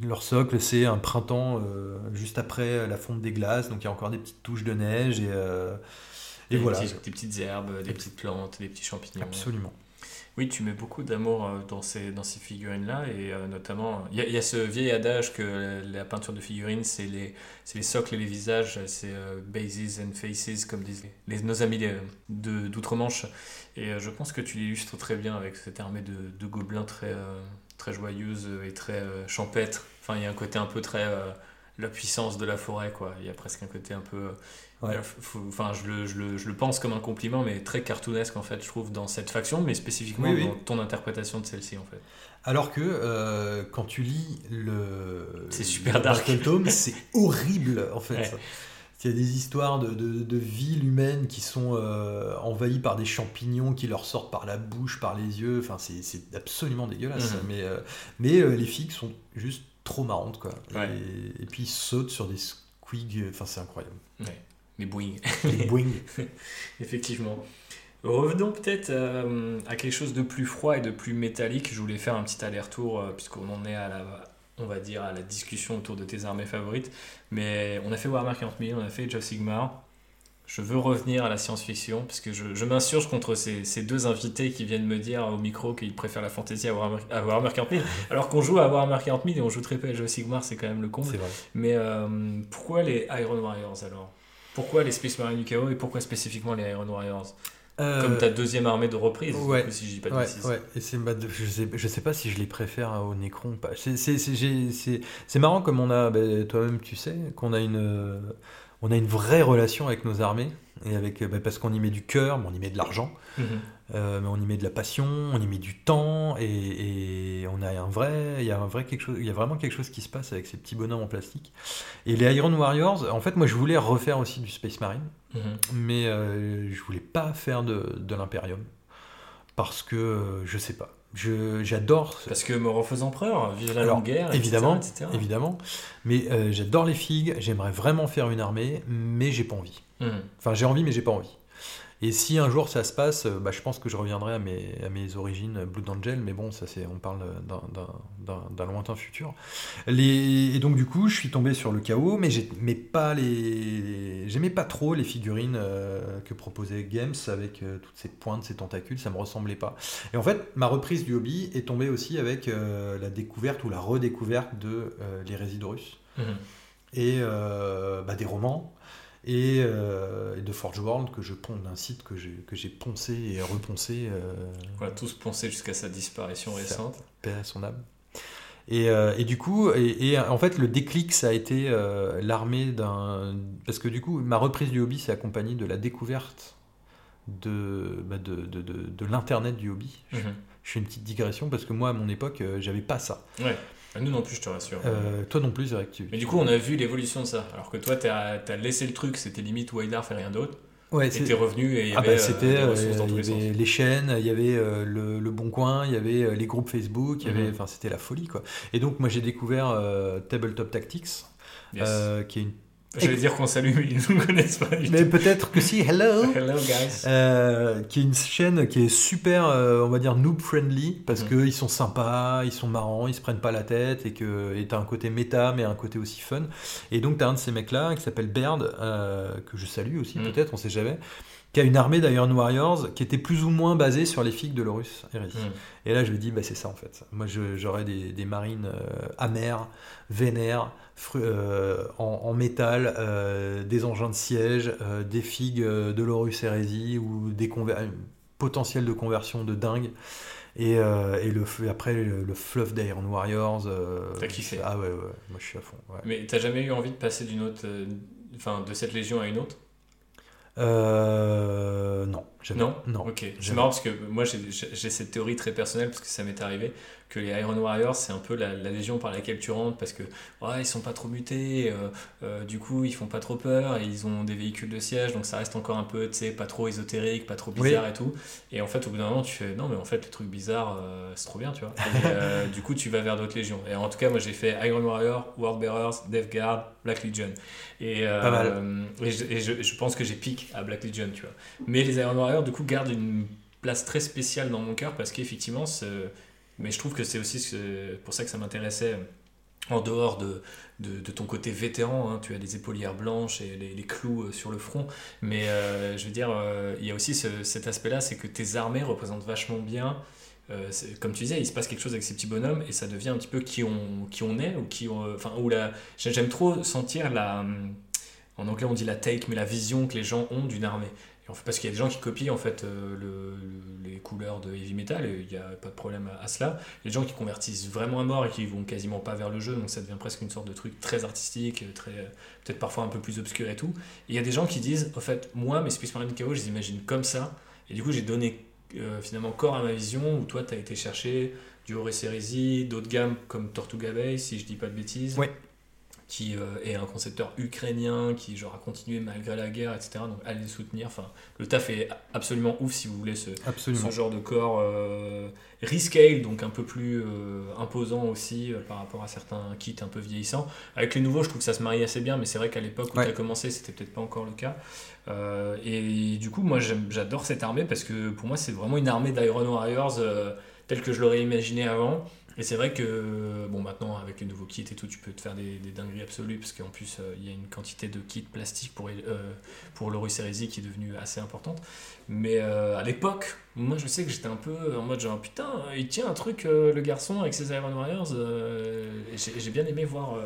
leur socle, c'est un printemps euh, juste après la fonte des glaces, donc il y a encore des petites touches de neige et, et Des voilà. petits- des petites herbes, des petites plantes, des petits champignons. Absolument. Oui, tu mets beaucoup d'amour euh, dans ces, dans ces figurines-là, et euh, notamment, il y, a- ce vieil adage que la peinture de figurines, c'est les, les socles et les visages, c'est euh, bases and faces, comme disent les, nos amis d'outre-Manche. Et je pense que tu l'illustres très bien avec cette armée de, de gobelins très, très joyeuse et très champêtre. Enfin, il y a un côté un peu très... la puissance de la forêt, quoi. Il y a presque un côté un peu... euh, Ouais. Enfin, je le, je, le, je le pense comme un compliment, mais très cartoonesque en fait, je trouve, dans cette faction, mais spécifiquement Oui, oui. dans ton interprétation de celle-ci en fait. Alors que euh, quand tu lis le, C'est super le dark. Tome, c'est horrible en fait. Ouais. Il y a des histoires de, de, de villes humaines qui sont euh, envahies par des champignons qui leur sortent par la bouche, par les yeux. Enfin, c'est c'est absolument dégueulasse. Mhm. Mais, euh, mais euh, les filles sont juste trop marrantes quoi. Ouais. Et, et puis ils sautent sur des squigs. Enfin, c'est incroyable. Les boing. Des boing. Effectivement. Revenons peut-être euh, à quelque chose de plus froid et de plus métallique. Je voulais faire un petit aller-retour, euh, puisqu'on en est à la, on va dire, à la discussion autour de tes armées favorites. Mais on a fait Warhammer 40 000, on a fait Age of Sigmar. Je veux revenir à la science-fiction, parce que je, je m'insurge contre ces, ces deux invités qui viennent me dire au micro qu'ils préfèrent la fantasy à Warhammer, à Warhammer 40 000, alors qu'on joue à Warhammer 40 000 et on joue très peu à Age of Sigmar, c'est quand même le comble. Vrai. Mais euh, pourquoi les Iron Warriors alors? Pourquoi les Space Marines du chaos et pourquoi spécifiquement les Iron Warriors Euh, Comme ta deuxième armée de reprise, ouais. du coup, si je dis pas de Ouais. Et c'est, bah, je, sais, je sais pas si je les préfère au Necron ou pas. C'est, c'est, c'est, j'ai- c'est- c'est marrant comme on a, bah, toi-même tu sais, qu'on a une, euh, on a une vraie relation avec nos armées. Et avec, bah, parce qu'on y met du cœur, mais on y met de l'argent, Mhm. euh, mais on y met de la passion, on y met du temps, et, et on a un vrai, il y a un vrai quelque chose, il y a vraiment quelque chose qui se passe avec ces petits bonhommes en plastique. Et les Iron Warriors, en fait, moi je voulais refaire aussi du Space Marine Mhm. mais euh, je voulais pas faire de, de l'Imperium parce que euh, je sais pas. Je, j'adore, Parce que mort en faisant empereur, vive la longue guerre, évidemment, etc. etc. évidemment, mais euh, j'adore les figues. J'aimerais vraiment faire une armée, mais j'ai pas envie. Mhm. Enfin, j'ai envie, mais j'ai pas envie. Et si un jour ça se passe, bah, je pense que je reviendrai à mes, à mes origines Blood Angel, mais bon, ça c'est, on parle d'un lointain futur. Les, et donc du coup, je suis tombé sur le chaos, mais j'aimais pas les, j'aimais pas trop les figurines euh, que proposait Games avec euh, toutes ces pointes, ces tentacules, ça me ressemblait pas. Et en fait, ma reprise du hobby est tombée aussi avec euh, la découverte ou la redécouverte de l'hérésie d'Horus mhm. et bah, des romans euh, et, de Forge World que je ponce d'un site que j'ai que j'ai poncé et reponcé. Euh, voilà, tous poncé jusqu'à sa disparition récente. Paix à son âme. Et, euh, et, du coup, et, en fait, le déclic, ça a été l'armée d'un. Parce que du coup, ma reprise du hobby s'est accompagnée de la découverte de, bah de, de, de, l'internet du hobby. Je, mhm. je, fais une petite digression parce que moi, à mon époque, j'avais pas ça. Ouais. Ah, nous non plus, je te rassure. Euh, toi non plus, que tu. Mais du coup, on a vu l'évolution de ça. Alors que toi, tu as, laissé le truc, c'était limite Wild Art et rien d'autre. Ouais, et t'es revenu et il y ah bah, avait, c'était, euh, les, chaînes, il y avait euh, le, Bon Coin, il y avait les groupes Facebook, il y avait, mhm. enfin, c'était la folie quoi. Et donc moi j'ai découvert Tabletop Tactics, qui est une J'allais dire qu'on salue, mais ils ne nous connaissent pas. mais peut-être que si, hello Hello, guys euh, Qui est une chaîne qui est super, euh, on va dire, noob-friendly, parce mm. qu'ils sont sympas, ils sont marrants, ils se prennent pas la tête, et que t'as un côté méta, mais un côté aussi fun. Et donc, t'as un de ces mecs-là, qui s'appelle Baird, euh, que je salue aussi, mm. peut-être, on sait jamais, qui a une armée d'Iron Warriors qui était plus ou moins basée sur les figues de l'Horus Heresy. Mm. Et là, je me dis, bah, c'est ça en fait. Moi, j'aurais des, des, marines amères, vénères, euh, en, métal, euh, des engins de siège, euh, des figues de l'Horus Heresy ou des potentiels de conversion de dingue. Et, et, le, après le, fluff d'Iron Warriors. T'as kiffé Ah ouais, ouais, moi je suis à fond. Mais t'as jamais eu envie de passer d'une autre, enfin de cette légion à une autre? Euh, non. Non Non. Ok. C'est marrant parce que moi j'ai cette théorie très personnelle parce que ça m'est arrivé que les Iron Warriors c'est un peu la, légion par laquelle tu rentres parce que ouais, ils sont pas trop mutés, euh, euh, du coup ils font pas trop peur et ils ont des véhicules de siège donc ça reste encore un peu tu sais pas trop ésotérique, pas trop bizarre et tout. Et en fait au bout d'un moment tu fais non mais en fait le truc bizarre euh, c'est trop bien tu vois. Et, du coup tu vas vers d'autres légions. Et en tout cas moi j'ai fait Iron Warrior, World Bearers, Death Guard, Black Legion. Et, pas mal. et, je, je, pense que j'ai pique à Black Legion tu vois. Mais les Iron Warriors du coup gardent une place très spéciale dans mon cœur parce qu'effectivement mais je trouve que c'est aussi pour ça que ça m'intéressait en dehors de, ton côté vétéran, hein. tu as les épaulières blanches et les, clous euh, sur le front, mais euh, je veux dire, euh, il y a aussi cet aspect-là, c'est que tes armées représentent vachement bien, comme tu disais, il se passe quelque chose avec ces petits bonhommes et ça devient un petit peu qui on, qui on est, ou qui enfin, j'aime trop sentir la, en anglais on dit la take, mais la vision que les gens ont d'une armée parce qu'il y a des gens qui copient en fait euh, le, les couleurs de heavy metal, il n'y a pas de problème à, cela. Il y a des gens qui convertissent vraiment à mort et qui vont quasiment pas vers le jeu, donc ça devient presque une sorte de truc très artistique, très peut-être parfois un peu plus obscur et tout. Il y a des gens qui disent, en fait, moi, mes Space Marine KO, je les imagine comme ça, et du coup j'ai donné euh, finalement corps à ma vision, où toi tu as été chercher du Horus Heresy, d'autres gammes comme Tortuga Bay, si je dis pas de bêtises. Oui qui euh, est un concepteur ukrainien qui genre a continué malgré la guerre etc donc allez le soutenir. Enfin le taf est absolument ouf si vous voulez ce, ce genre de corps euh, rescale donc un peu plus euh, imposant aussi euh, par rapport à certains kits un peu vieillissants. Avec les nouveaux je trouve que ça se marie assez bien mais c'est vrai qu'à l'époque où tu as commencé c'était peut-être pas encore le cas. Et du coup moi j'adore cette armée parce que pour moi c'est vraiment une armée d'Iron Warriors telle que je l'aurais imaginé avant et c'est vrai que, bon, maintenant, avec les nouveaux kits et tout, tu peux te faire des, des dingueries absolues, parce qu'en plus, euh, il y a une quantité de kits plastiques pour, euh, pour l'Horus Heresy qui est devenue assez importante. Mais euh, à l'époque, moi, je sais que j'étais un peu en mode genre, putain, il tient un truc, le garçon, avec ses Iron Warriors. j'ai bien aimé voir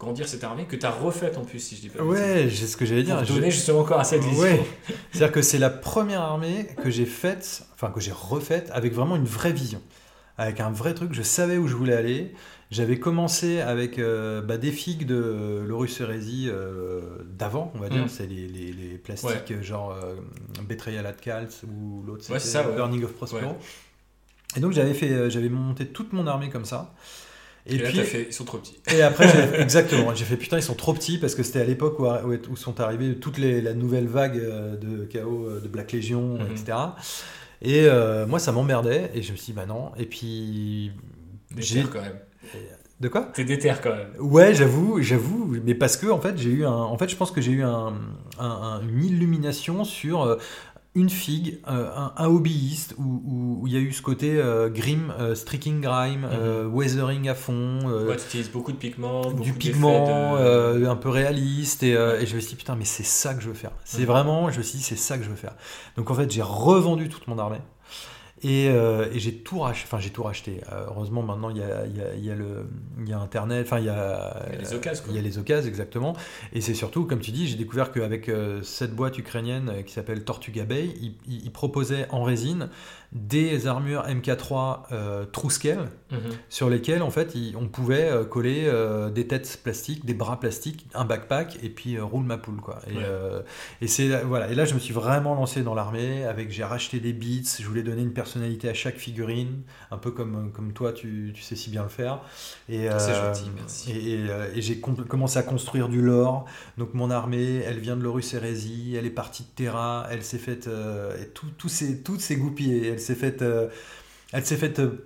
grandir cette armée que tu as refaite en plus, si je dis pas. Ouais, c'est ce que j'allais dire. Donner justement encore à cette vision. Ouais. C'est-à-dire que c'est la première armée que j'ai faite, enfin que j'ai refaite avec vraiment une vraie vision avec un vrai truc. Je savais où je voulais aller. J'avais commencé avec euh, bah, des figues de euh, d'avant, on va dire. Mm. C'est les, les, les, plastiques genre euh, Betrayal at ou l'autre, c'était Burning of Prospero. Et donc j'avais fait, j'avais monté toute mon armée comme ça. Et, puis, fait, ils sont trop petits. Et après, exactement, j'ai fait putain, ils sont trop petits parce que c'était à l'époque où, où, sont arrivées toutes les la nouvelle vague de chaos de Black Legion, mm-hmm. etc. Et euh, moi, ça m'emmerdait. Et je me suis dit, bah non. Et puis. J'ai quand même. De quoi? T'es déter quand même. Ouais, j'avoue, j'avoue. Mais parce que, en fait, j'ai eu un. En fait, je pense que j'ai eu un, une illumination sur. Une figue, euh, un, un, hobbyiste où il y a eu ce côté euh, grim, euh, streaking grime, mhm. weathering à fond. ouais, tu utilises beaucoup de pigments, du pigment un peu réaliste et, et, je me suis dit putain mais c'est ça que je veux faire. C'est mhm. vraiment, je me suis dit c'est ça que je veux faire. Donc en fait j'ai revendu toute mon armée. Euh, et, j'ai tout racheté. Enfin, j'ai tout racheté. Euh, heureusement, maintenant, il y a, y, a, y a, le, y a Internet. Enfin, il y a, les occasions. Il y a les occasions, exactement. Et c'est surtout, comme tu dis, j'ai découvert qu'avec euh, cette boîte ukrainienne qui s'appelle Tortuga Bay, ils, ils, proposaient en résine des armures MK3 euh, true scale mhm. sur lesquelles en fait on pouvait euh, coller euh, des têtes plastiques, des bras plastiques, un backpack et puis euh, roule ma poule quoi. Et, et c'est voilà et là je me suis vraiment lancé dans l'armée avec j'ai racheté des beats, je voulais donner une personnalité à chaque figurine, un peu comme comme toi tu, tu sais si bien le faire. Et c'est gentil, merci. Et, et j'ai commencé à construire du lore. Donc mon armée, elle vient de l'Horus Hérésie, elle est partie de Terra, elle s'est faite et tout, tout s'est tout s'est goupillé s'est faite euh, elle s'est faite euh,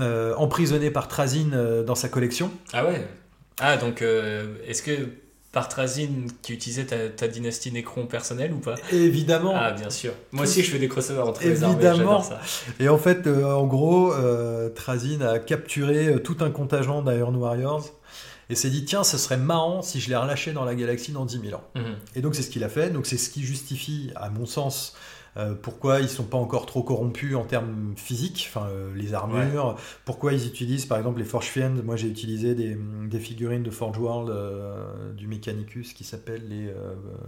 euh, emprisonner par Trazine dans sa collection. Ah ouais Ah donc est-ce que par Trazine qui utilisait ta, dynastie Necron personnelle ou pas? Évidemment. Ah bien sûr. Moi aussi je fais des crossovers entre Évidemment. les armées, ça. Et en fait en gros Trazine a capturé tout un contingent d'Iron Warriors et s'est dit tiens ce serait marrant si je les relâchais dans la galaxie dans 10 000 ans. Mhm. Et donc c'est ce qu'il a fait, donc c'est ce qui justifie à mon sens euh, pourquoi ils sont pas encore trop corrompus en termes physiques, enfin euh, les armures, pourquoi ils utilisent par exemple les Forge Fiends? Moi j'ai utilisé des, figurines de Forge World euh, du Mechanicus qui s'appellent les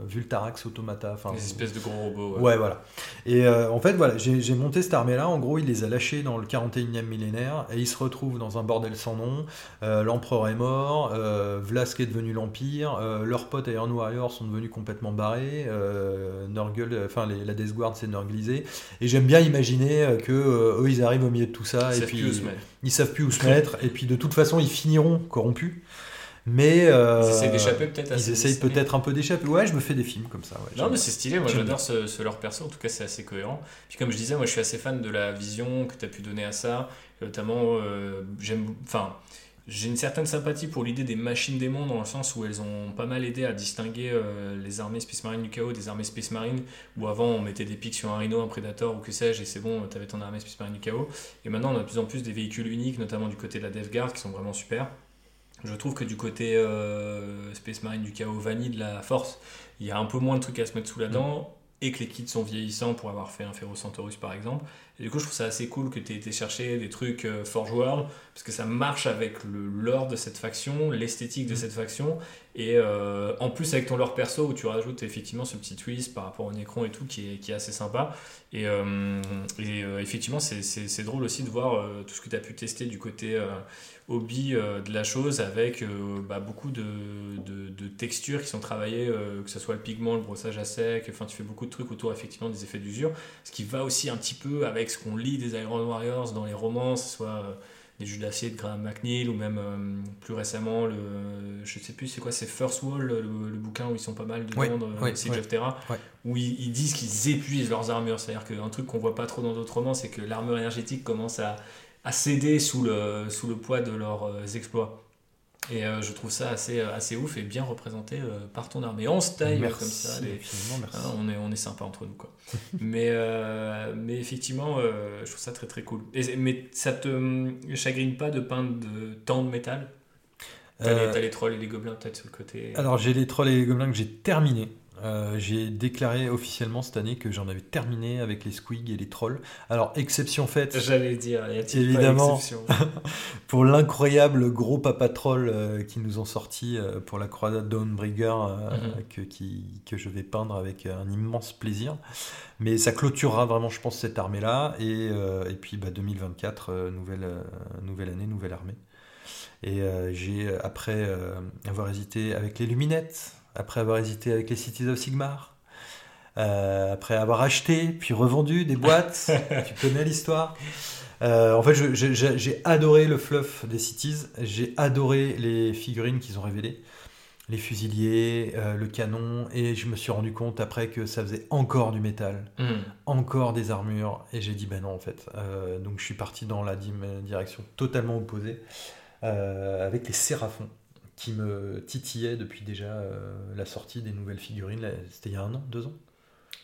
Vultarax Automata. Enfin, des espèces de gros robots. Ouais, voilà. Et en fait voilà, j'ai monté cette armée là. En gros, il les a lâchés dans le 41e millénaire et ils se retrouvent dans un bordel sans nom. L'empereur est mort, Vlask est devenu l'Empire, leurs potes Iron Warriors sont devenus complètement barrés, Nurgle, enfin la Death Guard c'est Et j'aime bien imaginer euh, que euh, eux, ils arrivent au milieu de tout ça ils et puis ils savent plus où se mettre. et puis de toute façon, ils finiront corrompus. Mais euh, ils essayent d'échapper peut-être. Ils essayent peut-être un peu d'échapper. Ouais, je me fais des films comme ça. non, mais c'est stylé. Moi, j'adore ce, leur perso. En tout cas, c'est assez cohérent. Puis comme je disais, moi, je suis assez fan de la vision que tu as pu donner à ça. Notamment, j'aime. Enfin j'ai une certaine sympathie pour l'idée des machines démons dans le sens où elles ont pas mal aidé à distinguer euh, les armées Space Marine du chaos des armées Space Marine où avant on mettait des pics sur un Rhino, un Predator ou que sais-je et c'est bon, t'avais ton armée Space Marine du chaos. Et maintenant on a de plus en plus des véhicules uniques, notamment du côté de la Death Guard qui sont vraiment super. Je trouve que du côté euh, Space Marine du chaos vanille de la Force, il y a un peu moins de trucs à se mettre sous la dent et que les kits sont vieillissants pour avoir fait un Ferrocentaurus par exemple. Et du coup, je trouve ça assez cool que tu aies été chercher des trucs euh, Forge World, parce que ça marche avec le lore de cette faction, l'esthétique de mm. cette faction, et euh, en plus avec ton lore perso où tu rajoutes effectivement ce petit twist par rapport au Necron et tout qui est, qui est assez sympa. Et, euh, et effectivement, c'est drôle aussi de voir tout ce que tu as pu tester du côté hobby euh, de la chose avec euh, bah, beaucoup de, de, textures qui sont travaillées, euh, que ce soit le pigment, le brossage à sec, enfin tu fais beaucoup de trucs autour effectivement des effets d'usure, ce qui va aussi un petit peu avec ce qu'on lit des Iron Warriors dans les romans, que ce soit des Jeux d'acier de Graham McNeil ou même plus récemment le je sais plus c'est quoi c'est First Wall le, bouquin où ils sont pas mal dedans oui, Siege of Terra où ils, ils disent qu'ils épuisent leurs armures. C'est à dire qu'un truc qu'on voit pas trop dans d'autres romans c'est que l'armure énergétique commence à à céder sous le, sous le poids de leurs euh, exploits. Et euh, je trouve ça assez, euh, assez ouf et bien représenté par ton armée. On se taille comme ça. Hein, on, est, on est sympa entre nous. Quoi. mais, mais effectivement, je trouve ça très très cool. Et, mais ça te chagrine pas de peindre de, tant de métal? T'as les, trolls et les gobelins peut-être sur le côté Alors j'ai les trolls et les gobelins que j'ai terminés. Euh, j'ai déclaré officiellement cette année que j'en avais terminé avec les squigs et les trolls. Alors, exception faite. J'allais dire, y a évidemment, pour l'incroyable gros papa troll euh, qui nous ont sorti euh, pour la croisade Dawnbrigger, mhm. que, que je vais peindre avec un immense plaisir. Mais ça clôturera vraiment, je pense, cette armée-là. Et, et puis, bah, 2024, nouvelle, nouvelle année, nouvelle armée. Et j'ai, après avoir hésité avec les luminettes, après avoir hésité avec les Cities of Sigmar, euh, après avoir acheté puis revendu des boîtes, tu connais l'histoire. Euh, en fait, j'ai adoré le fluff des Cities, j'ai adoré les figurines qu'ils ont révélées, les fusiliers, euh, le canon, et je me suis rendu compte après que ça faisait encore du métal, hmm. encore des armures, et j'ai dit ben non en fait. donc je suis parti dans la direction totalement opposée avec les séraphons qui me titillait depuis déjà euh, la sortie des nouvelles figurines. C'était il y a un an, deux ans?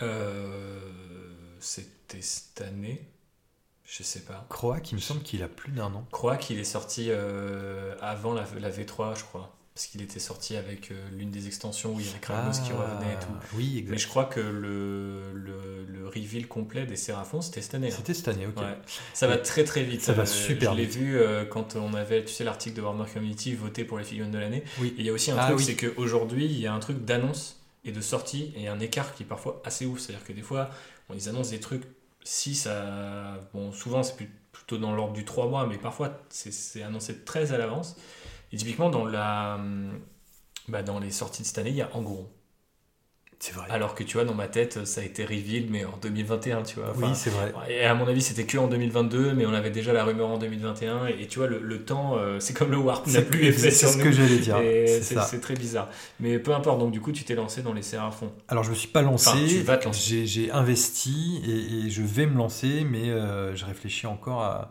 Euh, C'était cette année. Je sais pas. Croac, il me semble qu'il a plus d'un an. Croac, il est sorti euh, avant la, la V3, je crois. Parce qu'il était sorti avec euh, l'une des extensions où il y avait Kragnos qui revenait et tout. Ah, Oui, Mais exact. je crois que le, le, le reveal complet des Séraphons, c'était cette année. hein. C'était cette année, ok. Ouais. Ça va très très vite. Ça va Euh, super Je l'ai vite. vu euh, quand on avait, tu sais, l'article de Warhammer Community voté pour les figurines de l'année. Oui. Et il y a aussi un Ah truc, oui. c'est qu'aujourd'hui, il y a un truc d'annonce et de sortie et un écart qui est parfois assez ouf. C'est-à-dire que des fois, bon, ils annoncent des trucs, si ça. Bon, souvent, c'est plutôt dans l'ordre du 3 mois, mais parfois, c'est annoncé très à l'avance. Et typiquement, dans, la, bah, dans les sorties de cette année, il y a Angoron. C'est vrai. Alors que tu vois, dans ma tête, ça a été reveal, mais en 2021, tu vois. Enfin, oui, c'est vrai. et à mon avis, c'était que en 2022, mais on avait déjà la rumeur en 2021. Et, et tu vois, le, le temps, euh, c'est comme le Warp, n'a plus effet c'est ce nous. que j'allais dire. C'est très bizarre. Mais peu importe, donc du coup, tu t'es lancé dans les Séraphons. Alors je me suis pas lancé, Enfin, tu vas te lancer. j'ai j'ai investi et, et je vais me lancer, mais euh, je réfléchis encore à...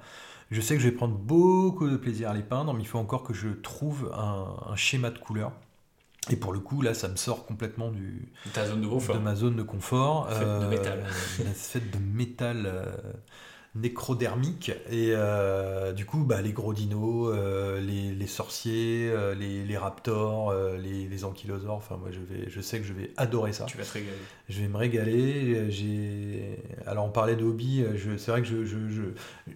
Je sais que je vais prendre beaucoup de plaisir à les peindre, mais il faut encore que je trouve un, un schéma de couleur. Et pour le coup, là, ça me sort complètement du, Ta zone de confort. de ma zone de confort. Faite de métal. Faite de métal euh, nécrodermique. Et euh, du coup, bah, les gros dinos, euh, les, les sorciers, euh, les, les raptors, les, les ankylosaures. Enfin, moi, je, vais, je sais que je vais adorer ça. Tu vas te régaler. Je vais me régaler. J'ai... Alors, on parlait de hobby. je- C'est vrai que je, je, je-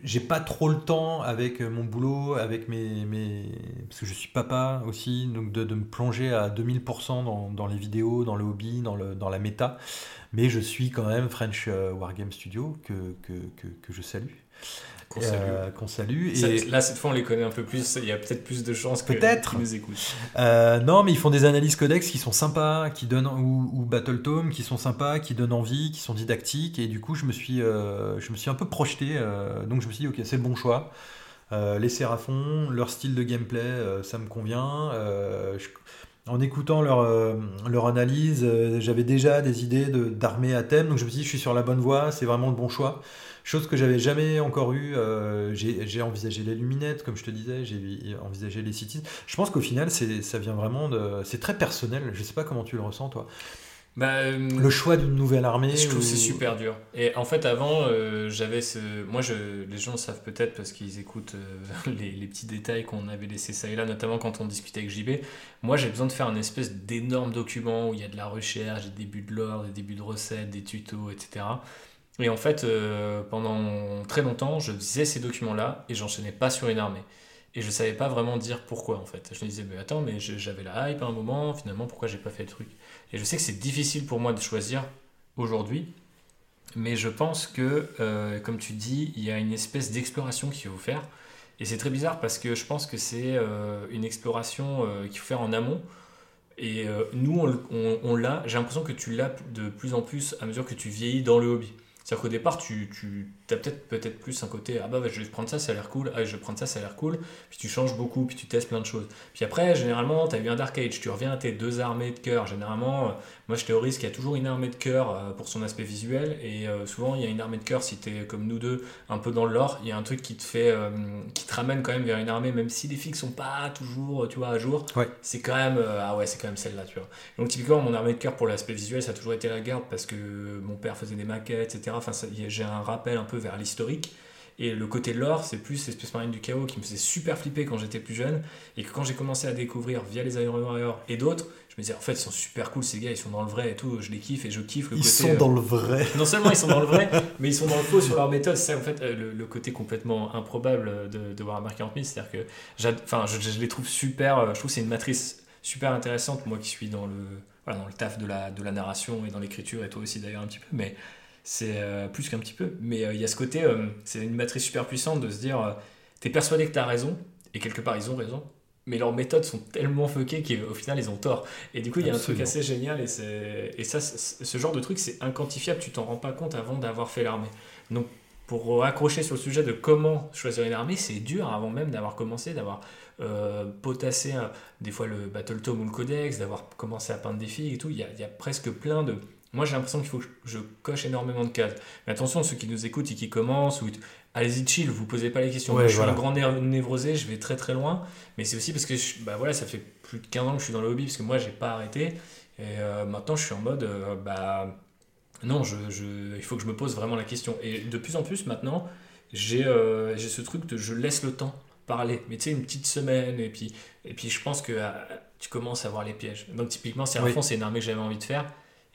j'ai pas trop le temps avec mon boulot, avec mes, mes... Parce que je suis papa aussi, donc de, de me plonger à 2000% dans, dans les vidéos, dans le hobby, dans, le, dans la méta. Mais je suis quand même French euh, Wargame Studio, que, que, que, que je salue. Qu'on salue. Euh, salue. Et... Là, cette fois, on les connaît un peu plus. Il y a peut-être plus de chances Peut-être. qu'ils nous écoutent. Euh, non, mais ils font des analyses codex qui sont sympas, qui donnent ou, ou Battle Tome qui sont sympas, qui donnent envie, qui sont didactiques. Et du coup, je me suis, euh, je me suis un peu projeté. donc, je me suis dit, ok, c'est le bon choix. Les Séraphons, leur style de gameplay, ça me convient. Je- en écoutant leur, euh, leur analyse, euh, j'avais déjà des idées de- d'armées à thème. Donc, je me suis dit, je suis sur la bonne voie, c'est vraiment le bon choix. Chose que j'avais jamais encore eu. euh, j'ai envisagé les luminettes, comme je te disais, j'ai envisagé les cities. Je pense qu'au final, ça vient vraiment de. C'est très personnel. Je sais pas comment tu le ressens, toi. Bah, euh, Le choix d'une nouvelle armée. Je trouve ou- c'est super dur. Et en fait, avant, euh, j'avais ce. Moi, je... les gens savent peut-être parce qu'ils écoutent euh, les, les petits détails qu'on avait laissés ça et là, notamment quand on discutait avec JB. Moi, j'ai besoin de faire un espèce d'énorme document où il y a de la recherche, des débuts de l'ordre, des débuts de recettes, des tutos, etc. Et en fait, euh, pendant très longtemps, je faisais ces documents-là et j'enchaînais pas sur une armée. Et je savais pas vraiment dire pourquoi en fait. Je me disais, mais attends, mais j'avais la hype à un moment, finalement, pourquoi j'ai pas fait le truc? Et je sais que c'est difficile pour moi de choisir aujourd'hui, mais je pense que, euh, comme tu dis, il y a une espèce d'exploration qu'il faut faire. Et c'est très bizarre parce que je pense que c'est euh, une exploration euh, qu'il faut faire en amont. Et nous, on, l'a, j'ai l'impression que tu l'as de plus en plus à mesure que tu vieillis dans le hobby. C'est-à-dire qu'au départ, tu as peut-être peut plus un côté Ah bah je vais prendre ça, ça a l'air cool, ah je vais prendre ça, ça a l'air cool. Puis tu changes beaucoup, puis tu testes plein de choses. Puis après, généralement, tu as eu un Dark Age, tu reviens à tes deux armées de cœur. Généralement, euh, moi je théorise qu'il y a toujours une armée de cœur euh, pour son aspect visuel. Et euh, souvent, il y a une armée de cœur si tu es comme nous deux, un peu dans le lore. Il y a un truc qui te fait, qui te ramène quand même vers une armée, même si les fixes sont pas toujours, tu vois, à jour. Ouais. C'est quand même, ah ouais, c'est quand même celle-là, tu vois. Donc typiquement, mon armée de cœur pour l'aspect visuel, ça a toujours été la garde parce que mon père faisait des maquettes, etc. Enfin, j'ai un rappel un peu vers l'historique. Et le côté lore, c'est plus Espèce Marine du Chaos qui me faisait super flipper quand j'étais plus jeune. Et que quand j'ai commencé à découvrir via les Iron Warriors et d'autres, je me disais en fait, ils sont super cool ces gars, ils sont dans le vrai et tout. Je les kiffe et je kiffe le Ils côté. sont euh, dans le vrai. non seulement ils sont dans le vrai, mais ils sont dans le faux sur leur méthode. C'est en fait, euh, le, le côté complètement improbable de, de Warhammer 40 000. C'est-à-dire que je, je les trouve super. euh, Je trouve que c'est une matrice super intéressante, moi qui suis dans le, voilà, dans le taf de la, de la narration et dans l'écriture, et toi aussi d'ailleurs un petit peu. Mais c'est euh, plus qu'un petit peu. Mais euh, il y a ce côté, euh, c'est une matrice super puissante de se dire t'es persuadé que t'as raison, et quelque part ils ont raison. Mais leurs méthodes sont tellement fuckées qu'au final ils ont tort. Et du coup, il y a un truc assez génial. Et, et ça, ce genre de truc, c'est inquantifiable. Tu t'en rends pas compte avant d'avoir fait l'armée. Donc, pour accrocher sur le sujet de comment choisir une armée, c'est dur avant même d'avoir commencé, d'avoir euh, potassé euh, des fois le Battle Tome ou le Codex, d'avoir commencé à peindre des filles et tout. Il y a, il y a presque plein de. Moi, j'ai l'impression qu'il faut que je coche énormément de cases. Mais attention, ceux qui nous écoutent et qui commencent, ou allez-y chill, vous posez pas les questions. Ouais, Moi, je suis un grand név- névrosé, je vais très très loin. Mais c'est aussi parce que je- bah voilà, ça fait plus de 15 ans que je suis dans le hobby, parce que moi, j'ai pas arrêté. Et euh, maintenant, je suis en mode, euh, bah, non, je, je- il faut que je me pose vraiment la question. Et de plus en plus maintenant, j'ai euh, ce truc de je laisse le temps parler. Mais tu sais, une petite semaine, et puis, et puis je pense que ah, tu commences à voir les pièges. Donc typiquement, Seraphon, Oui. c'est une armée que j'avais envie de faire.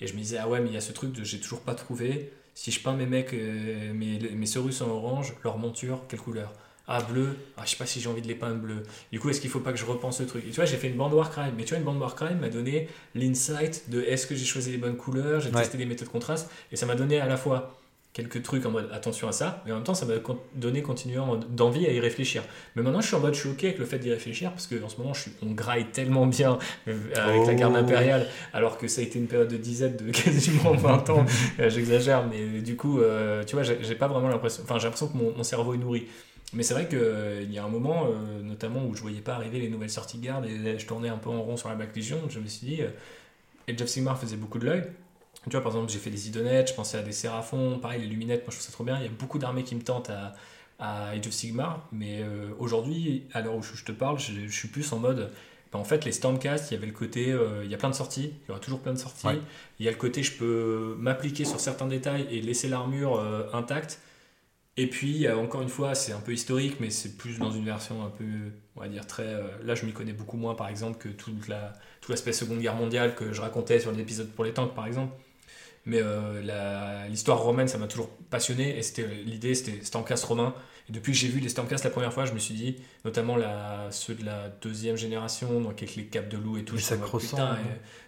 Et je me disais, ah ouais, mais il y a ce truc de j'ai toujours pas trouvé. Si je peins mes mecs, euh, mes, mes en orange, leur monture, quelle couleur? Ah, bleu, ah, je sais pas si j'ai envie de les peindre bleu. Du coup, est-ce qu'il faut pas que je repense le truc? Et tu vois, j'ai fait une bande Warcry, mais tu vois, une bande Warcry m'a donné l'insight de est-ce que j'ai choisi les bonnes couleurs, j'ai Ouais. testé des méthodes contraste, et ça m'a donné à la fois quelques trucs en mode attention à ça, mais en même temps, ça m'a donné continuellement d'envie à y réfléchir. Mais maintenant, je suis en mode, je suis ok avec le fait d'y réfléchir, parce qu'en ce moment, je suis, on graille tellement bien euh, avec la garde Oh. impériale, alors que ça a été une période de disette de quasiment 20 ans, Euh, j'exagère, mais du coup, euh, tu vois, j'ai pas vraiment l'impression, enfin, j'ai l'impression que mon, mon cerveau est nourri. Mais c'est vrai qu'il y a un moment, euh, notamment où je voyais pas arriver les nouvelles sorties de garde et je tournais un peu en rond sur la Black Legion, je me suis dit, euh, Age of Sigmar faisait beaucoup de l'œil. Tu vois, par exemple, j'ai fait des Idonettes, je pensais à des Séraphons, pareil, les Luminettes, moi je trouve ça trop bien. Il y a beaucoup d'armées qui me tentent à, à Age of Sigmar, mais euh, aujourd'hui, à l'heure où je te parle, je, je suis plus en mode. ben, en fait, les Stormcast, il y avait le côté, euh, il y a plein de sorties, il y aura toujours plein de sorties. Ouais. Il y a le côté, je peux m'appliquer sur certains détails et laisser l'armure euh, intacte. Et puis, encore une fois, c'est un peu historique, mais c'est plus dans une version un peu, on va dire, très. euh, là, je m'y connais beaucoup moins, par exemple, que toute la, tout l'aspect Seconde Guerre mondiale que je racontais sur l'épisode pour les tanks, par exemple. Mais euh, l'histoire romaine, ça m'a toujours passionné. Et c'était l'idée, c'était Stormcast romain. Et depuis que j'ai vu les Stormcast la première fois, je me suis dit, notamment la, ceux de la deuxième génération, donc avec les capes de loup et tout. Les sacro-saints, non euh,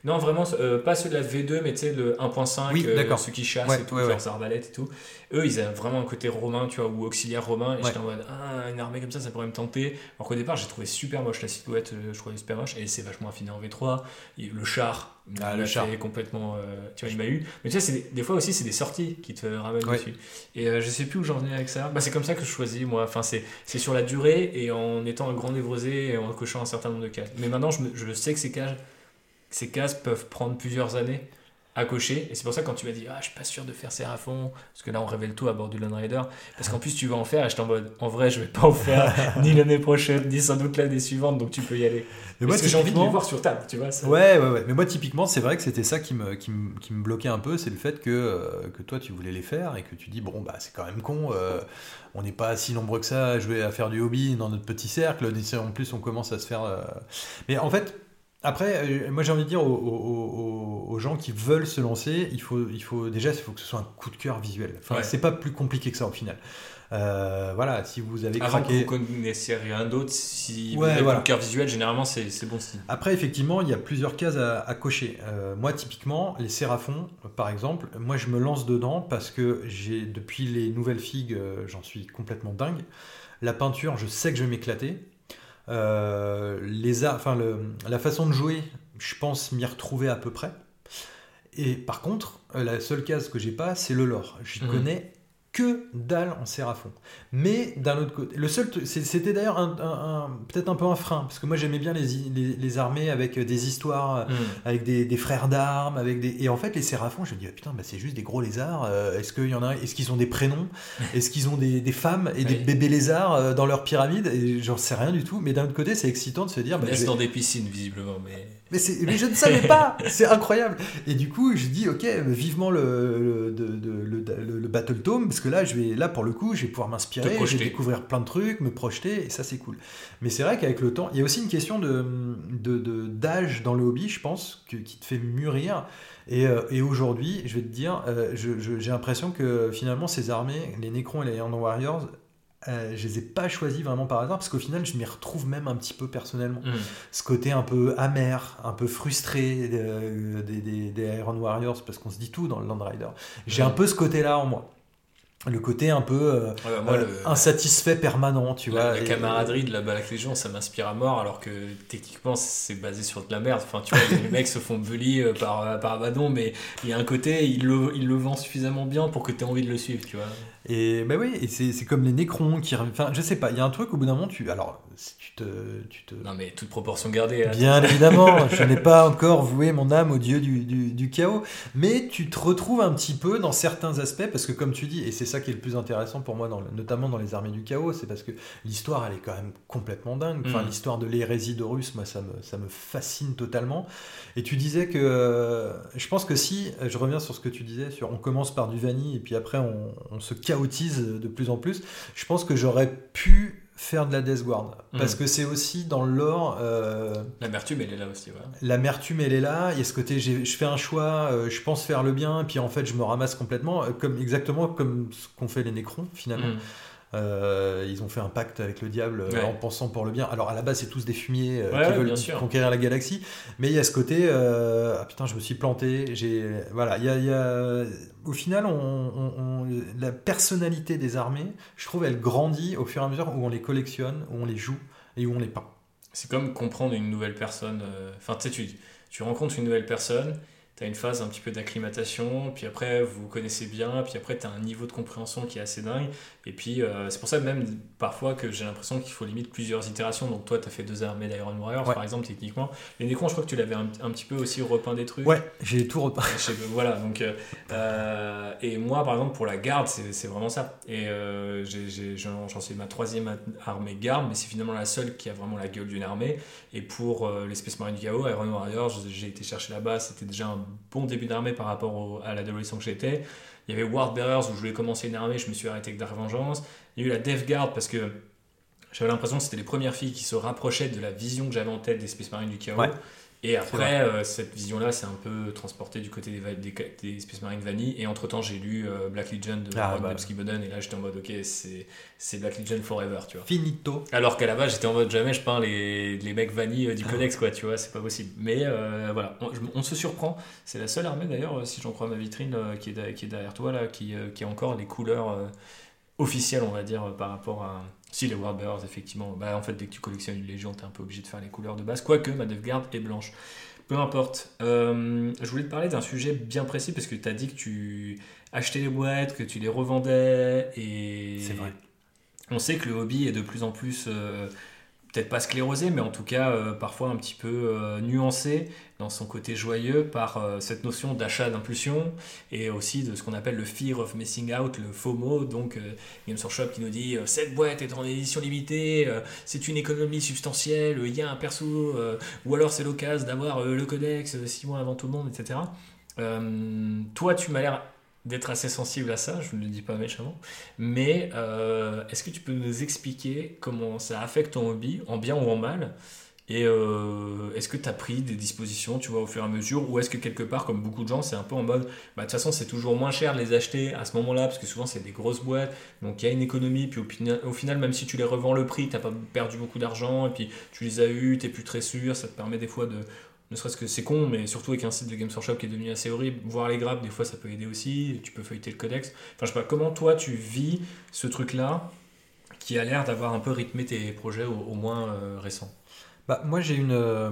Non, vraiment, euh, pas ceux de la V2, mais tu sais, le 1.5, Oui, euh, ceux qui chassent Ouais, et tout, ouais, leurs ouais. arbalètes et tout. Eux, ils avaient vraiment un côté romain, tu vois, ou auxiliaire romain. Et j'étais en mode, ah, une armée comme ça, ça pourrait me tenter. Alors qu'au départ, j'ai trouvé super moche la silhouette, euh, je trouvais super moche. Et c'est vachement affiné en V3. Et le char, Ah, le char. fait complètement. euh, tu vois, il m'a eu. Mais tu sais, c'est des, des fois aussi, c'est des sorties qui te ramènent Ouais. dessus. Et euh, je sais plus où j'en venais avec ça. Bah, c'est comme ça que je choisis, moi. Enfin, c'est c'est sur la durée et en étant un grand névrosé et en cochant un certain nombre de cases. Mais maintenant, je, me- je sais que ces cases, ces cases peuvent prendre plusieurs années à cocher. Et c'est pour ça que quand tu m'as dit, ah, je suis pas sûr de faire Seraphon, parce que là, on révèle tout à bord du Lone Rider. Parce qu'en plus, tu vas en faire et j'étais en mode, en vrai, je vais pas en faire ni l'année prochaine, ni sans doute l'année suivante, donc tu peux y aller. Mais moi, Parce que j'ai envie de les voir sur table, tu vois. ça- Ouais, ouais, ouais. Mais moi, typiquement, c'est vrai que c'était ça qui me, qui, me, qui me bloquait un peu, c'est le fait que, euh, que toi, tu voulais les faire et que tu dis, bon, bah, c'est quand même con, euh, on n'est pas si nombreux que ça à jouer à faire du hobby dans notre petit cercle. En plus, on commence à se faire. euh, Mais en fait, après, euh, moi, j'ai envie de dire aux, aux- aux- aux gens qui veulent se lancer, il faut, il faut déjà, il faut que ce soit un coup de cœur visuel. Enfin, Ouais. c'est pas plus compliqué que ça au final. Euh, voilà, si vous avez Avant que craqué. vous connaissiez rien d'autre, si vous Ouais, avez voilà. le cœur visuel, généralement, c'est bon signe. Après, effectivement, il y a plusieurs cases à, à cocher. Euh, moi, typiquement, les séraphons, par exemple, moi, je me lance dedans parce que j'ai, depuis les nouvelles figues, j'en suis complètement dingue. La peinture, je sais que je vais m'éclater. Euh, les enfin, le- la façon de jouer, je pense m'y retrouver à peu près. Et par contre, euh, la seule case que j'ai pas, c'est le lore. Je Mhm. connais que dalle en séraphon. Mais d'un autre côté, le seul, c'était d'ailleurs un, un- un- peut-être un peu un frein, parce que moi j'aimais bien les, les, les armées avec des histoires, Hmm. avec des, des frères d'armes, avec des et en fait les séraphons, je me dis ah, putain, bah, c'est juste des gros lézards. euh, est-ce qu'il y en a, est-ce qu'ils ont des prénoms, est-ce qu'ils ont des, des femmes et des bébés lézards euh, dans leur pyramide Et j'en sais rien du tout. Mais d'un autre côté, c'est excitant de se dire, bah, Laisse dans des piscines, visiblement, mais... mais, mais je ne savais pas, c'est incroyable. Et du coup, je dis, ok, vivement le, le, le, le- le Battle Tome, parce que là, je vais, là, pour le coup, je vais pouvoir m'inspirer, je projeter. vais découvrir plein de trucs, me projeter, et ça, c'est cool. Mais c'est vrai qu'avec le temps, il y a aussi une question de, de- de- d'âge dans le hobby, je pense, que- qui te fait mûrir. Et, euh, et aujourd'hui, je vais te dire, euh, je- je- j'ai l'impression que finalement, ces armées, les Necrons et les Iron Warriors, euh, je les ai pas choisis vraiment par hasard, parce qu'au final, je m'y retrouve même un petit peu personnellement Hmm. ce côté un peu amer, un peu frustré euh, des, des- des Iron Warriors, parce qu'on se dit tout dans le Land Rider. J'ai Ouais. un peu ce côté-là en moi. Le côté un peu euh, Ouais, moi, euh, le- insatisfait permanent, tu la, vois. la et- camaraderie de la Balak Légion, ça m'inspire à mort, alors que techniquement, c'est basé sur de la merde. Enfin, tu vois, les mecs se font bully euh, par, par Abaddon, mais il y a un côté, il le, il le vend suffisamment bien pour que tu aies envie de le suivre, tu vois. Et bah oui, et c'est comme les nécrons qui. Enfin, je sais pas, il y a un truc au bout d'un moment, tu. Alors, tu te, tu te. Non, mais toute proportion gardée. Hein. Bien évidemment, je n'ai pas encore voué mon âme au dieu du, du, du, chaos, mais tu te retrouves un petit peu dans certains aspects, parce que comme tu dis, et c'est ça qui est le plus intéressant pour moi, dans notamment dans les armées du chaos, c'est parce que l'histoire, elle est quand même complètement dingue. Enfin, mm. l'histoire de l'hérésie d'Horus, moi, ça me, ça me fascine totalement. Et tu disais que. Euh, je pense que si, je reviens sur ce que tu disais, sur on commence par du vanille, et puis après on, on se chaotise de plus en plus. Je pense que j'aurais pu faire de la Death Guard. Hmm. Parce que c'est aussi dans l'or. Euh, L'amertume, elle est là aussi. Ouais. L'amertume, elle est là. Il y a ce côté, je fais un choix, euh, je pense faire le bien, puis en fait, je me ramasse complètement, euh, comme, exactement comme ce qu'ont fait les Nécrons, finalement. Hmm. Euh, ils ont fait un pacte avec le diable euh, en pensant pour le bien. Alors à la base, c'est tous des fumiers euh, qui veulent conquérir la galaxie, mais il y a ce côté ah putain, je me suis planté. J'ai voilà, il y a, au final, on, la personnalité des armées, je trouve, elle grandit au fur et à mesure où on les collectionne, où on les joue et où on les peint. C'est comme comprendre une nouvelle personne. Enfin, tu sais, tu, tu rencontres une nouvelle personne tu as une phase un petit peu d'acclimatation, puis après vous vous connaissez bien, puis après tu as un niveau de compréhension qui est assez dingue. Et puis euh, c'est pour ça même parfois que j'ai l'impression qu'il faut limite plusieurs itérations. Donc toi tu as fait deux armées d'Iron Warriors par exemple techniquement. Les Necrons je crois que tu l'avais un, petit peu aussi repeint des trucs. Ouais, j'ai tout repeint. voilà, donc euh, euh, et moi par exemple pour la garde c'est vraiment ça. Et j'en suis ma troisième armée garde, mais c'est finalement la seule qui a vraiment la gueule d'une armée. Et pour l'espèce marine du chaos, Iron Warriors, j'ai été chercher là-bas, c'était déjà un bon début d'armée par rapport à l'adolescent que j'étais. Il y avait Ward Bearers où je voulais commencer une armée, je me suis arrêté avec Dark Vengeance. Il y a eu la Death Guard parce que j'avais l'impression que c'était les premières filles qui se rapprochaient de la vision que j'avais en tête des Space Marines du chaos. Et après, euh, cette vision-là s'est un peu transportée du côté des, des, Space Marine Vanille. Et entre-temps, j'ai lu euh, Black Legion de ah, bah. Boden. Et là, j'étais en mode, ok, c'est Black Legion forever, tu vois. Finito. Alors qu'à la base, j'étais en mode, jamais je peins les, les mecs Vanille euh, du ah. Codex, quoi, tu vois, c'est pas possible. Mais voilà, on, se surprend. C'est la seule armée, d'ailleurs, si j'en crois ma vitrine, qui, est, qui est derrière toi, là, qui, qui a encore les couleurs officielles, on va dire, par rapport à si, les Warbearers, effectivement. Bah, en fait, dès que tu collectionnes une Légion, t'es un peu obligé de faire les couleurs de base. Quoique, ma Garde est blanche. Peu importe. Euh, je voulais te parler d'un sujet bien précis parce que tu as dit que tu achetais les boîtes, que tu les revendais. et C'est vrai. On sait que le hobby est de plus en plus. Euh, peut-être pas sclérosé, mais en tout cas euh, parfois un petit peu euh, nuancé dans son côté joyeux par euh, cette notion d'achat d'impulsion et aussi de ce qu'on appelle le fear of missing out, le FOMO, donc Games Workshop qui nous dit cette boîte est en édition limitée, c'est une économie substantielle, il y a un perso, ou alors c'est l'occasion d'avoir le codex six mois avant tout le monde, etc. toi, tu m'as l'air d'être assez sensible à ça, je ne le dis pas méchamment, mais euh, est-ce que tu peux nous expliquer comment ça affecte ton hobby, en bien ou en mal et euh, est-ce que tu as pris des dispositions, tu vois, au fur et à mesure, ou est-ce que quelque part, comme beaucoup de gens, c'est un peu en mode, bah, de toute façon, c'est toujours moins cher de les acheter à ce moment-là, parce que souvent, c'est des grosses boîtes, donc il y a une économie, puis au, final, même si tu les revends le prix, tu n'as pas perdu beaucoup d'argent, et puis tu les as eus, tu n'es plus très sûr, ça te permet des fois de, ne serait-ce que c'est con, mais surtout avec un site de Games Workshop qui est devenu assez horrible, voir les grappes, des fois ça peut aider aussi, tu peux feuilleter le codex. Enfin, je sais pas, comment toi tu vis ce truc-là qui a l'air d'avoir un peu rythmé tes projets au, moins euh, récents? Bah, moi, j'ai une, euh,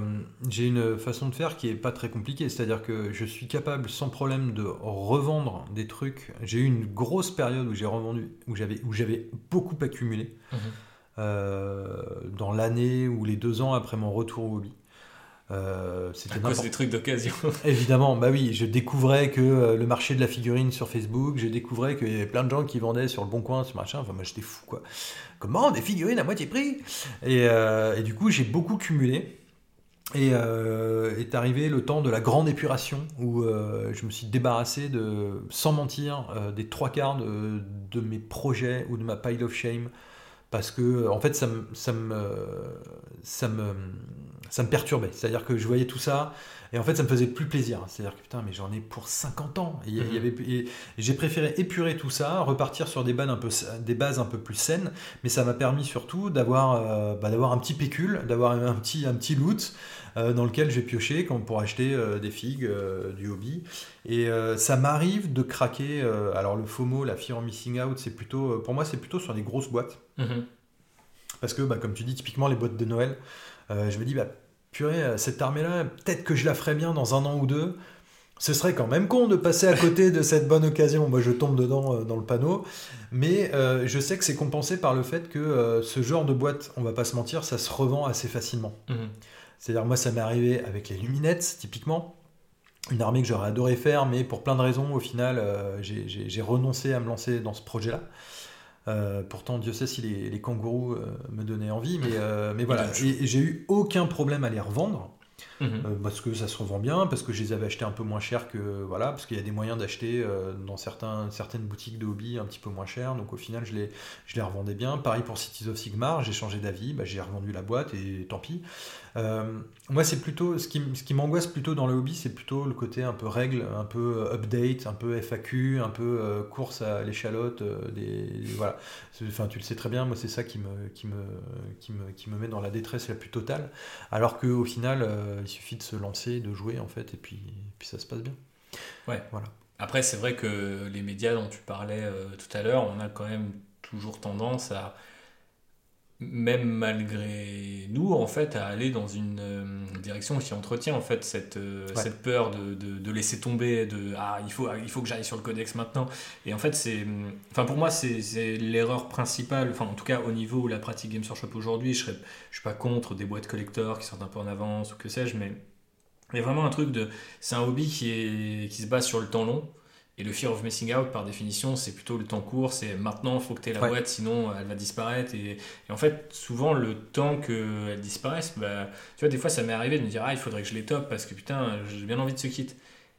j'ai une façon de faire qui est pas très compliquée. C'est-à-dire que je suis capable sans problème de revendre des trucs. J'ai eu une grosse période où j'ai revendu, où j'avais, où j'avais beaucoup accumulé. Mmh euh, dans l'année ou les deux ans après mon retour au hobby. Euh, c'était des trucs d'occasion. Évidemment, bah oui, je découvrais que euh, le marché de la figurine sur Facebook, je découvrais qu'il y avait plein de gens qui vendaient sur le bon coin, sur machin. Enfin, moi j'étais fou quoi. Comment des figurines à moitié prix? Et, euh, et, du coup, j'ai beaucoup cumulé. Et est arrivé le temps de la grande épuration où je me suis débarrassé de, sans mentir, des trois quarts de, de, mes projets ou de ma pile of shame parce que en fait ça me, ça me, ça me ça me perturbait. C'est-à-dire que je voyais tout ça, et en fait, ça me faisait plus plaisir. C'est-à-dire que putain, mais j'en ai pour 50 ans. Et, mhm. j'ai préféré épurer tout ça, repartir sur des bases un peu, des bases un peu plus saines, mais ça m'a permis surtout d'avoir euh, bah, d'avoir un petit pécule, d'avoir un petit, un petit loot. Euh, dans lequel j'ai pioché quand pour acheter euh, des figues du hobby et ça m'arrive de craquer alors le FOMO la fear of missing out c'est plutôt pour moi c'est plutôt sur des grosses boîtes mhm. parce que bah, comme tu dis typiquement les boîtes de Noël je me dis bah purée, euh, cette armée-là, peut-être que je la ferais bien dans un an ou deux. ce serait quand même con de passer à côté de cette bonne occasion. Moi, je tombe dedans euh, dans le panneau. Mais euh, je sais que c'est compensé par le fait que euh, ce genre de boîte, on va pas se mentir, ça se revend assez facilement. Mhm. C'est-à-dire, moi, ça m'est arrivé avec les luminettes, typiquement. Une armée que j'aurais adoré faire, mais pour plein de raisons, au final, j'ai renoncé à me lancer dans ce projet-là. Euh, pourtant, Dieu sait si les, les kangourous euh, me donnaient envie, mais, euh, mais voilà. Et j'ai eu aucun problème à les revendre. Mhm. Euh, parce que ça se revend bien, parce que je les avais achetés un peu moins cher que voilà, parce qu'il y a des moyens d'acheter euh, dans certains, certaines boutiques de hobby un petit peu moins cher. Donc au final, je les, je les revendais bien. Pareil pour Cities of Sigmar, j'ai changé d'avis, bah, j'ai revendu la boîte et tant pis. Euh, moi, c'est plutôt ce qui, ce qui m'angoisse plutôt dans le hobby, c'est plutôt le côté un peu règle, un peu update, un peu FAQ, un peu course à l'échalote. des, voilà. Enfin, tu le sais très bien. Moi, c'est ça qui me, qui me, qui me, qui me met dans la détresse la plus totale. Alors qu'au final, suffit de se lancer, de jouer en fait, et puis, puis ça se passe bien. Après, c'est vrai que les médias dont tu parlais euh, tout à l'heure, on a quand même toujours tendance à, même malgré nous, en fait, à aller dans une euh, direction qui entretient en fait cette, euh, Ouais. cette peur de, de- de laisser tomber, de ah il faut il faut que j'aille sur le codex maintenant. Et en fait, c'est, enfin pour moi, c'est l'erreur principale. Enfin, en tout cas, au niveau où la pratique Games Workshop aujourd'hui, je serais, je suis pas contre des boîtes collector qui sortent un peu en avance ou que sais-je, mais il y a vraiment un truc de, c'est un hobby qui est qui se base sur le temps long. Et le fear of missing out, par définition, c'est plutôt le temps court. C'est maintenant, il faut que tu aies la Ouais. boîte, sinon elle va disparaître. Et, et en fait, souvent, le temps qu'elle disparaisse, bah, tu vois, des fois, ça m'est arrivé de me dire, ah, il faudrait que je les top parce que putain, j'ai bien envie de ce kit.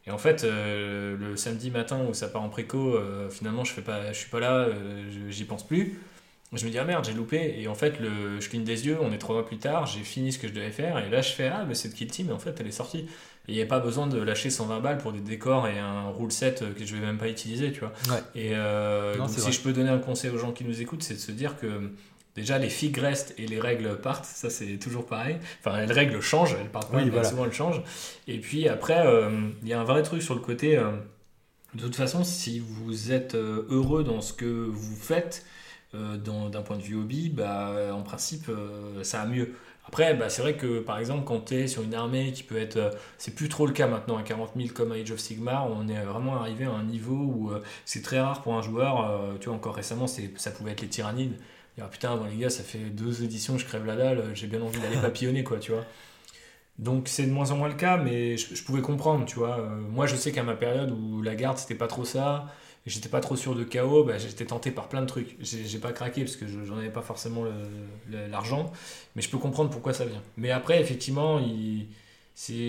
Et en fait, euh, le samedi matin où ça part en préco, euh, finalement, je fais pas, je suis pas là, euh, j'y pense plus. Je me dis, ah merde, j'ai loupé. Et en fait, le, je cligne des yeux, on est trois mois plus tard, j'ai fini ce que je devais faire. Et là, je fais, ah, mais c'est de Kill Team, en fait, elle est sortie. Et il n'y a pas besoin de lâcher 120 balles pour des décors et un rule set que je vais même pas utiliser, tu vois. Ouais. Et euh, Non, donc, si vrai. je peux donner un conseil aux gens qui nous écoutent, c'est de se dire que déjà les figues restent et les règles partent. Ça, c'est toujours pareil. Enfin, les règles changent, elles partent pas, Oui, mais voilà. souvent elles changent. Et puis après, euh, il y a un vrai truc sur le côté. euh, de toute façon, si vous êtes euh, heureux dans ce que vous faites, euh, d'un point de vue hobby, bah, en principe, euh, ça va mieux. Après, bah, c'est vrai que par exemple, quand tu es sur une armée qui peut être. euh, c'est plus trop le cas maintenant à 40 000 comme à Age of Sigmar, on est vraiment arrivé à un niveau où euh, c'est très rare pour un joueur. euh, tu vois, encore récemment, c'est- ça pouvait être les tyrannides. Dire, putain, bon, les gars, ça fait deux éditions, je crève la dalle, j'ai bien envie d'aller papillonner, quoi, tu vois. Donc c'est de moins en moins le cas, mais je, je pouvais comprendre, tu vois. Moi, je sais qu'à ma période où la garde, c'était pas trop ça, et j'étais pas trop sûr de KO, bah, j'étais tenté par plein de trucs. J'ai pas craqué parce que je- j'en avais pas forcément l'argent, mais je peux comprendre pourquoi ça vient. Mais après, effectivement, il,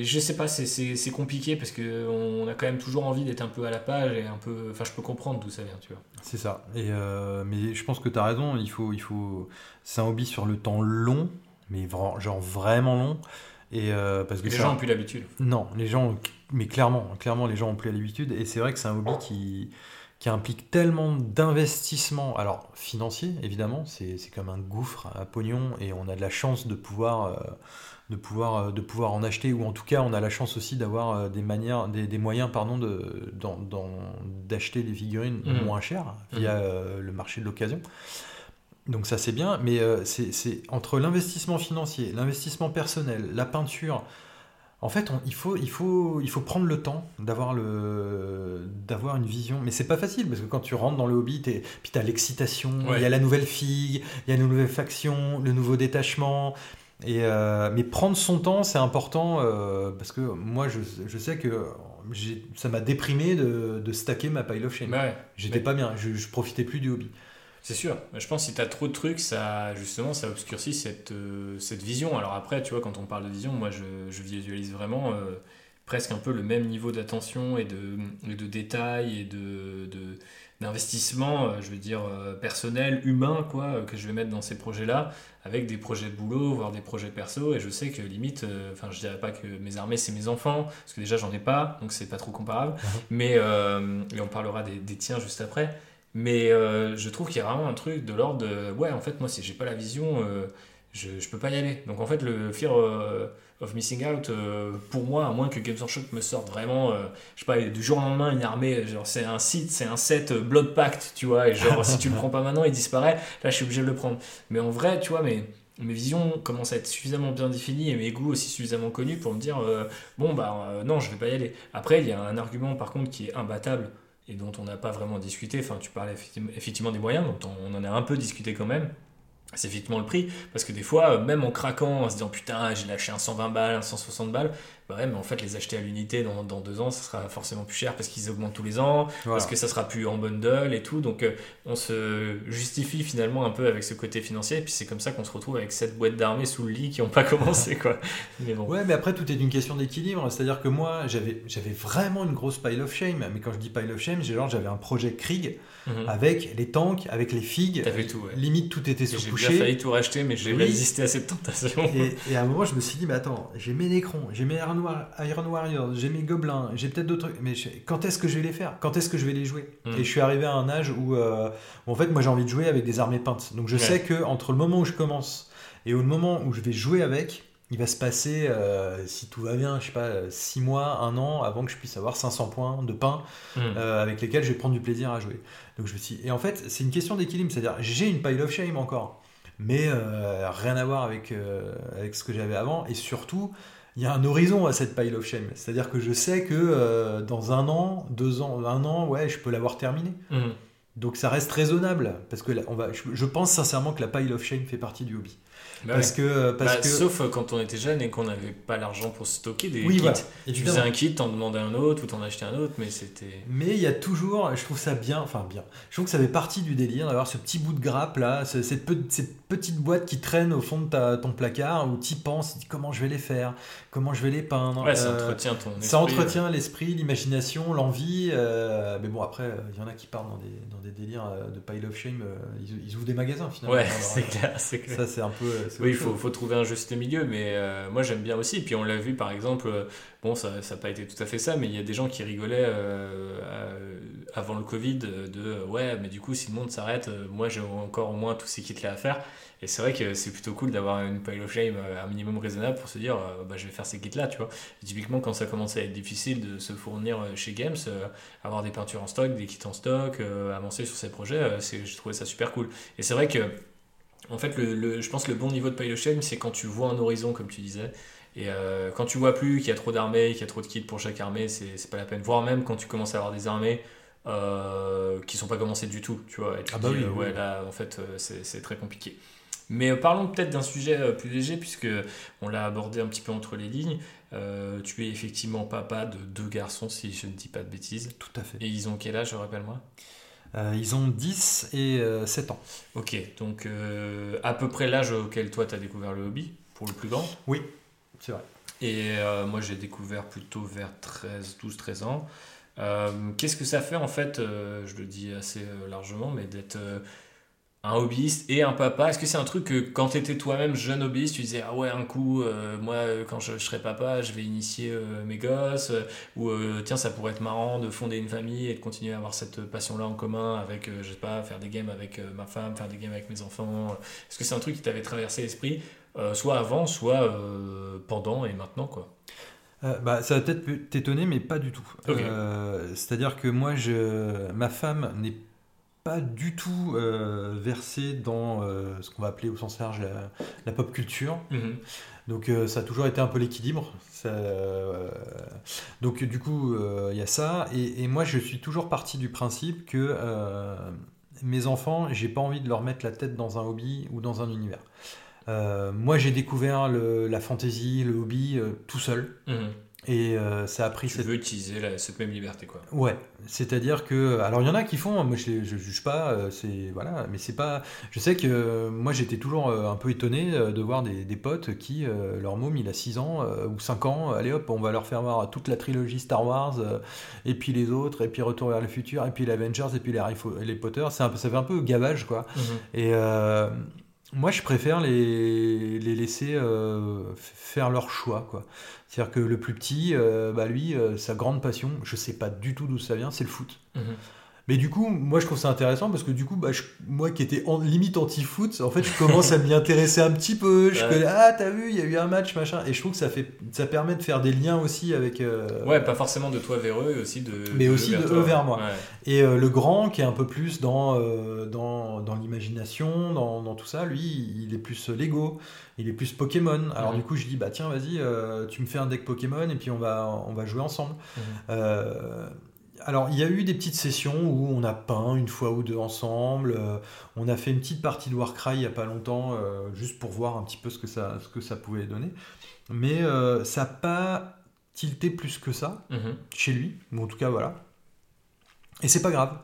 je sais pas, c'est- compliqué parce qu'on a quand même toujours envie d'être un peu à la page et un peu. Enfin, je peux comprendre d'où ça vient, tu vois. C'est ça. Et euh, mais je pense que tu as raison. Il faut, il faut. C'est un hobby sur le temps long, mais genre vraiment long. Et euh, parce que Les gens un- ont plus l'habitude. Non, les gens, mais clairement, clairement, les gens ont plus l'habitude. Et c'est vrai que c'est un hobby qui, qui implique tellement d'investissement. Alors, financier, évidemment, c'est comme un gouffre à pognon et on a de la chance de pouvoir, euh, de pouvoir, euh, de pouvoir en acheter. Ou en tout cas, on a la chance aussi d'avoir euh, des, manières, des, des moyens pardon, de- d'acheter des figurines Mhm. moins chères via euh, le marché de l'occasion. Donc ça c'est bien, mais c'est c'est entre l'investissement financier, l'investissement personnel, la peinture, en fait on- il, faut, il, faut, il faut prendre le temps d'avoir une vision. Mais c'est pas facile parce que quand tu rentres dans le hobby, t'es- puis tu as l'excitation, Ouais. il y a la nouvelle figue, il y a une nouvelle faction, le nouveau détachement. Et euh, mais prendre son temps, c'est important euh, parce que moi je, je sais que ça m'a déprimé de, de stacker ma pile of shame. Ouais. J'étais Mais- pas bien, je, je profitais plus du hobby. C'est sûr. Je pense que si tu as trop de trucs, ça, justement, ça obscurcit cette, euh, cette vision. Alors après, tu vois, quand on parle de vision, moi, je, je visualise vraiment euh, presque un peu le même niveau d'attention et de, et de détail et de, de- d'investissement, euh, je veux dire, euh, personnel, humain, quoi, euh, que je vais mettre dans ces projets-là, avec des projets de boulot, voire des projets perso. Et je sais que limite, euh, enfin, je dirais pas que mes armées, c'est mes enfants, parce que déjà, j'en ai pas, donc c'est pas trop comparable. Mais, euh, et on parlera des, des tiens juste après. Mais euh, je trouve qu'il y a vraiment un truc de l'ordre de ouais, en fait, moi, si j'ai pas la vision, euh, je, je peux pas y aller. Donc en fait, le fear euh, of missing out, pour moi, à moins que Games Workshop me sorte vraiment, je sais pas, du jour au lendemain, une armée, genre c'est un site, c'est un set Blood Pact, tu vois, et genre si tu le prends pas maintenant, il disparaît, là je suis obligé de le prendre. Mais en vrai, tu vois, mais mes visions commencent à être suffisamment bien définies et mes goûts aussi suffisamment connus pour me dire euh, bon bah euh, non je vais pas y aller. Après il y a un argument par contre qui est imbattable et dont on n'a pas vraiment discuté. Enfin tu parlais effectivement des moyens dont on, en a un peu discuté quand même. C'est effectivement le prix parce que des fois même en craquant en se disant putain j'ai lâché un 120 balles, un 160 balles, bah ouais, mais en fait, les acheter à l'unité dans, dans, deux ans, ça sera forcément plus cher parce qu'ils augmentent tous les ans, parce que ça sera plus en bundle et tout. Donc, euh, on se justifie finalement un peu avec ce côté financier. Et puis, c'est comme ça qu'on se retrouve avec cette boîte d'armée sous le lit qui n'ont pas commencé, quoi. Mais bon. Ouais, mais après, tout est une question d'équilibre. C'est-à-dire que moi, j'avais, vraiment une grosse pile of shame. Mais quand je dis pile of shame, genre, j'avais un projet Krieg mhm. avec les tanks, avec les figues. T'avais tout, ouais. Limite, tout était sous couché. J'ai failli tout racheter, mais j'ai résisté à cette tentation. Et, et, à un moment, je me suis dit, mais attends, j'ai mes Necrons, j'ai mes Iron Warriors, j'ai mes gobelins, j'ai peut-être d'autres trucs, mais quand est-ce que je vais les faire? Quand est-ce que je vais les jouer? Hmm. Et je suis arrivé à un âge euh, où, en fait, moi j'ai envie de jouer avec des armées peintes. Donc je sais que entre le moment où je commence et au moment où je vais jouer avec, il va se passer, euh, si tout va bien, je sais pas, 6 mois, 1 an avant que je puisse avoir 500 points de pain hmm. euh, avec lesquels je vais prendre du plaisir à jouer. Donc je me suis... Et en fait, c'est une question d'équilibre, c'est-à-dire j'ai une pile of shame encore, mais rien à voir avec, avec ce que j'avais avant, et surtout, il y a un horizon à cette pile of shame. C'est-à-dire que je sais que euh, dans un an, deux ans, un an, ouais, je peux l'avoir terminé. Mhm. Donc ça reste raisonnable, parce que on va, je, pense sincèrement que la pile of shame fait partie du hobby. Bah parce que, parce bah, que... Sauf euh, quand on était jeune et qu'on n'avait pas l'argent pour stocker des oui, kits. tu faisais un kit, t'en demandais un autre ou t'en achetais un autre, mais c'était. Mais il y a toujours, je trouve ça bien, enfin bien, je trouve que ça fait partie du délire d'avoir ce petit bout de grappe là, cette, cette petite boîte qui traîne au fond de ta, ton placard où tu penses, comment je vais les faire, comment je vais les peindre? Ouais, ça euh, entretient ton esprit. Ça entretient l'esprit, l'imagination, l'envie. Euh, mais bon, après, il y en a qui partent dans des, dans des délires de pile of shame, ils, ouvrent des magasins finalement. Ouais, c'est clair, clair. Ça, c'est un peu oui, il faut, faut, trouver un juste milieu, mais euh, moi j'aime bien aussi. Puis on l'a vu par exemple, euh, bon, ça n'a pas été tout à fait ça, mais il y a des gens qui rigolaient euh, avant le Covid de ouais, mais du coup, si le monde s'arrête, moi j'ai encore au moins tous ces kits-là à faire. Et c'est vrai que c'est plutôt cool d'avoir une pile of shame un minimum raisonnable pour se dire bah, je vais faire ces kits-là, tu vois. typiquement, quand ça commençait à être difficile de se fournir chez Games, avoir des peintures en stock, des kits en stock, avancer sur ces projets, j'ai trouvé ça super cool. Et c'est vrai que en fait, le, je pense que le bon niveau de pile of shame, c'est quand tu vois un horizon, comme tu disais. Et euh, quand tu vois plus qu'il y a trop d'armées, qu'il y a trop de kits pour chaque armée, c'est pas la peine. Voire même quand tu commences à avoir des armées euh, qui sont pas commencées du tout, tu vois. Et tu ah bah dis, euh, ouais, là, en fait, c'est très compliqué. Mais parlons peut-être d'un sujet plus léger, puisque on l'a abordé un petit peu entre les lignes. tu es effectivement papa de deux garçons, si je ne dis pas de bêtises. Tout à fait. Et ils ont quel âge, rappelle-moi? Euh, ils ont 10 et 7 euh, ans. Ok, donc euh, à peu près l'âge auquel toi tu as découvert le hobby, pour le plus grand? Oui, c'est vrai. Et moi j'ai découvert plutôt vers 13, 12, 13 ans. Qu'est-ce que ça fait en fait, je le dis assez largement, mais d'être un hobbyiste et un papa. Est-ce que c'est un truc que quand tu étais toi-même jeune hobbyiste, tu disais Ah ouais, un coup, euh, moi, quand je, serai papa, je vais initier euh, mes gosses Ou euh, tiens, ça pourrait être marrant de fonder une famille et de continuer à avoir cette passion-là en commun avec, je sais pas, faire des games avec ma femme, faire des games avec mes enfants. Est-ce que c'est un truc qui t'avait traversé l'esprit, soit avant, soit pendant et maintenant quoi? Bah, ça va peut-être t'étonner, mais pas du tout. C'est-à-dire que moi, je, ma femme n'est pas du tout euh, versé dans euh, ce qu'on va appeler au sens large la, pop culture. Mhm. Donc euh, ça a toujours été un peu l'équilibre. donc du coup, il y a ça. Et, moi, je suis toujours parti du principe que mes enfants, j'ai pas envie de leur mettre la tête dans un hobby ou dans un univers. moi, j'ai découvert la fantasy, le hobby tout seul. Mhm. Et euh, ça a pris. Tu veux utiliser cette même liberté, quoi. Ouais, c'est-à-dire que, alors il y en a qui font, moi je, je juge pas, euh, c'est voilà, mais c'est pas. Je sais que euh, moi j'étais toujours un peu étonné de voir des, des potes qui leur môme il a 6 ans ou 5 ans, allez hop, on va leur faire voir toute la trilogie Star Wars, et puis les autres, et puis Retour vers le futur, et puis les Avengers, et puis les Harry les Potter, c'est un peu, ça fait un peu gavage quoi. Mhm. Et moi, je préfère les, les laisser faire leur choix. C'est-à-dire que le plus petit, euh, bah lui, euh, sa grande passion, je sais pas du tout d'où ça vient, c'est le foot. Mhm. Mais du coup, moi je trouve ça intéressant parce que du coup, bah, moi qui étais en, limite anti-foot, en fait, je commence à m'y intéresser un petit peu. Je connais, ah, t'as vu, il y a eu un match, machin. Et je trouve que ça, fait, ça permet de faire des liens aussi avec. Euh, ouais, pas forcément de toi vers eux, mais aussi de. Mais aussi de eux vers moi. Et euh, le grand qui est un peu plus dans, euh, dans, dans l'imagination, dans, dans, tout ça, lui, il est plus Lego, il est plus Pokémon. Alors mhm. du coup, je dis, bah tiens, vas-y, tu me fais un deck Pokémon et puis on va, on va jouer ensemble. Mhm alors, il y a eu des petites sessions où on a peint une fois ou deux ensemble. Euh, on a fait une petite partie de Warcry il n'y a pas longtemps, euh, juste pour voir un petit peu ce que ça, ce que ça pouvait donner. Mais euh, ça n'a pas tilté plus que ça mhm. chez lui, ou en tout cas voilà. Et c'est pas grave.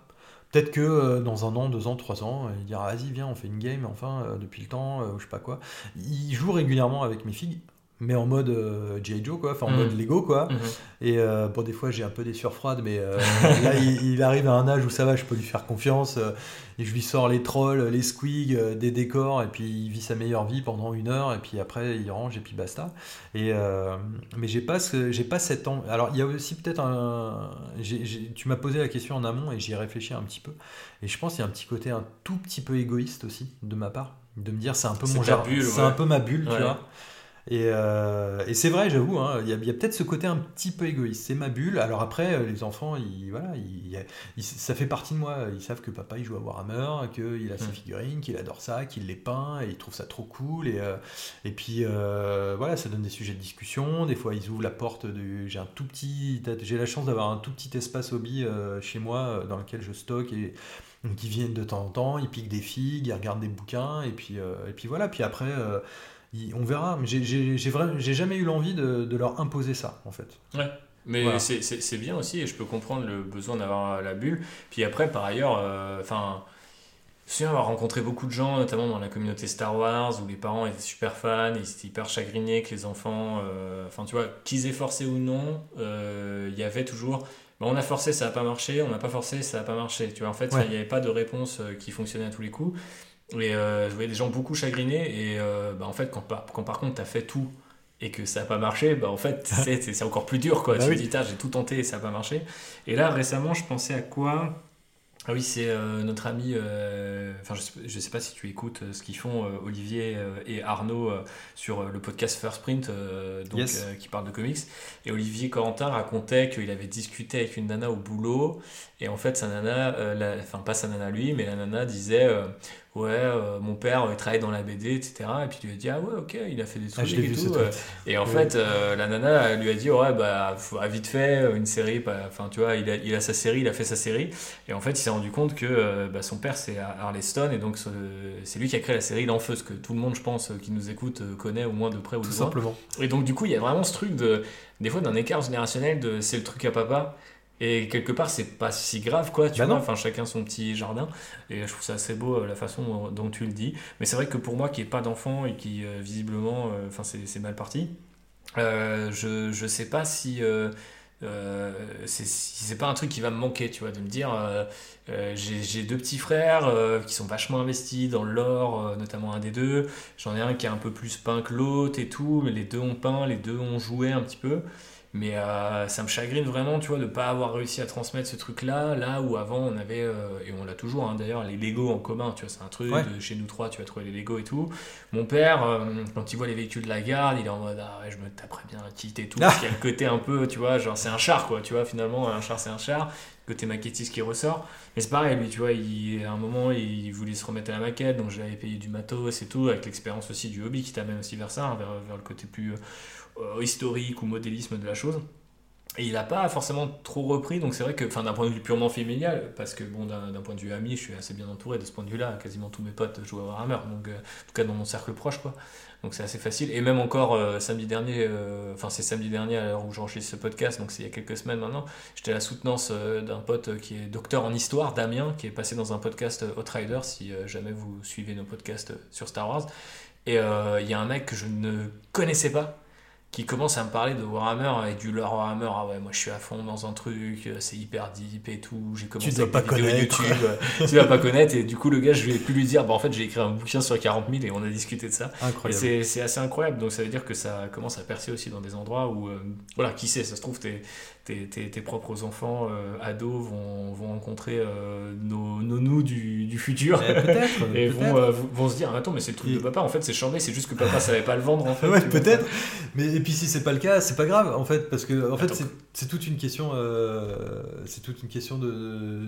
Peut-être que dans un an, deux ans, trois ans, il dira vas-y viens on fait une game enfin depuis le temps, je sais pas quoi. Il joue régulièrement avec mes filles mais en mode euh, G.I. Joe, quoi, enfin en mm. mode Lego, quoi. Mm-hmm. Et euh, bon, des fois, j'ai un peu des surfroides, mais euh, là, il, arrive à un âge où ça va, je peux lui faire confiance. et je lui sors les trolls, les squigs, des décors, et puis il vit sa meilleure vie pendant une heure, et puis après, il range, et puis basta. Et, mais j'ai pas, j'ai pas cette. Alors, il y a aussi peut-être un. tu m'as posé la question en amont, et j'y ai réfléchi un petit peu. Et je pense qu'il y a un petit côté un tout petit peu égoïste aussi, de ma part, de me dire, c'est un peu mon jardin, c'est un peu ma bulle, tu vois. Euh, et, c'est vrai, j'avoue, hein, il y a, peut-être ce côté un petit peu égoïste. C'est ma bulle. Alors après, euh, les enfants, ils, voilà, ça fait partie de moi. Ils savent que papa il joue à Warhammer, qu'il a ses mm. figurines, qu'il adore ça, qu'il les peint, et il trouve ça trop cool. Et, euh, et puis voilà, ça donne des sujets de discussion. Des fois, ils ouvrent la porte. J'ai un tout petit, j'ai la chance d'avoir un tout petit espace hobby chez moi dans lequel je stocke et donc ils viennent de temps en temps, ils piquent des figues, ils regardent des bouquins, et puis, et puis voilà. Puis après, on verra. Mais j'ai jamais eu l'envie de, leur imposer ça, en fait. Ouais. Mais c'est bien aussi, et je peux comprendre le besoin d'avoir la bulle. Puis après, par ailleurs, euh, enfin. je me souviens avoir rencontré beaucoup de gens, notamment dans la communauté Star Wars, où les parents étaient super fans, ils étaient hyper chagrinés que les enfants, euh, enfin tu vois, qu'ils aient forcé ou non, euh, il y avait toujours, on a forcé, ça n'a pas marché, on n'a pas forcé, ça n'a pas marché. Tu vois, en fait, il n'y avait pas de réponse qui fonctionnait à tous les coups. Et euh, je voyais des gens beaucoup chagrinés. Et euh, bah, en fait, quand, quand par contre tu as fait tout et que ça n'a pas marché, bah, en fait, c'est encore plus dur. Quoi. Bah tu te dis, j'ai tout tenté et ça n'a pas marché. Et là, récemment, je pensais à quoi? Ah oui, c'est euh, notre ami, enfin je sais, sais pas si tu écoutes ce qu'ils font, Olivier et Arnaud, sur le podcast First Print, donc, qui parle de comics. Et Olivier Corentin racontait qu'il avait discuté avec une nana au boulot, et en fait sa nana, enfin pas sa nana lui, mais la nana disait ouais, euh, mon père il travaille dans la BD, etc. Et puis tu lui as dit, ah ouais, ok, il a fait des ah, trucs et tout. Euh. et en fait, euh, la nana lui a dit, ouais, bah, vite fait, une série, enfin, tu vois, il a, il a, sa série, il a fait sa série. Et en fait, il s'est rendu compte que bah, son père, c'est Harley-Stone, et donc c'est lui qui a créé la série L'Enfeu, ce que tout le monde, je pense, qui nous écoute, connaît au moins de près ou de loin. simplement. Et donc, du coup, il y a vraiment ce truc de, des fois, d'un écart générationnel de c'est le truc à papa. Et quelque part, c'est pas si grave, quoi, tu bah vois. Enfin, chacun son petit jardin. Et je trouve ça assez beau, euh, la façon dont tu le dis. Mais c'est vrai que pour moi, qui n'ai pas d'enfant et qui, euh, visiblement, euh, enfin, c'est mal parti, je, je sais pas si. c'est pas un truc qui va me manquer, tu vois, de me dire j'ai deux petits frères qui sont vachement investis dans l'or, notamment un des deux. J'en ai un qui est un peu plus peint que l'autre et tout, mais les deux ont peint, les deux ont joué un petit peu. Mais euh, ça me chagrine vraiment, tu vois, de ne pas avoir réussi à transmettre ce truc-là, là où avant on avait, euh, et on l'a toujours hein, d'ailleurs, les Lego en commun, tu vois, c'est un truc, de chez nous trois, tu vas trouver les Lego et tout. Mon père, euh, quand il voit les véhicules de la garde, il est en mode, ah ouais, je me taperais bien la petite et tout, parce qu'il y a le côté un peu, tu vois, genre c'est un char, quoi, tu vois, finalement, un char c'est un char, côté maquettiste qui ressort. Mais c'est pareil, lui, tu vois, il, à un moment, il voulait se remettre à la maquette, donc j'avais payé du matos et tout, avec l'expérience aussi du hobby qui t'amène aussi vers ça, hein, vers, vers, le côté plus euh, historique ou modélisme de la chose. Et il n'a pas forcément trop repris, donc c'est vrai que, d'un point de vue purement familial, parce que bon, d'un point de vue ami, je suis assez bien entouré de ce point de vue-là. Quasiment tous mes potes jouent à Warhammer, donc euh, en tout cas dans mon cercle proche, quoi. Donc c'est assez facile. Et même encore euh, samedi dernier, enfin c'est samedi dernier à l'heure où j'enregistre ce podcast, donc c'est il y a quelques semaines maintenant, j'étais à la soutenance d'un pote qui est docteur en histoire, Damien, qui est passé dans un podcast Outrider, si jamais vous suivez nos podcasts sur Star Wars. Et il y a un mec que je ne connaissais pas qui commence à me parler de Warhammer et du lore Warhammer. Ah ouais, moi je suis à fond dans un truc, euh, c'est hyper deep et tout. J'ai commencé tu dois pas connaître. YouTube. Euh, tu dois pas connaître. Et du coup, le gars, je vais plus lui dire, bah en fait, j'ai écrit un bouquin sur 40 000 et on a discuté de ça. Incroyable. C'est assez incroyable. Donc ça veut dire que ça commence à percer aussi dans des endroits où, euh, voilà, qui sait, ça se trouve, tes, tes, tes, propres enfants, ados, vont, vont rencontrer nos, nos, nous du, du futur. et vont, vont se dire, attends, mais c'est le truc de papa, en fait, c'est chambé, c'est juste que papa savait pas le vendre, en fait. ouais, peut-être. Mais et puis si c'est pas le cas, c'est pas grave en fait, parce que en fait c'est toute une question, euh, c'est toute une question de,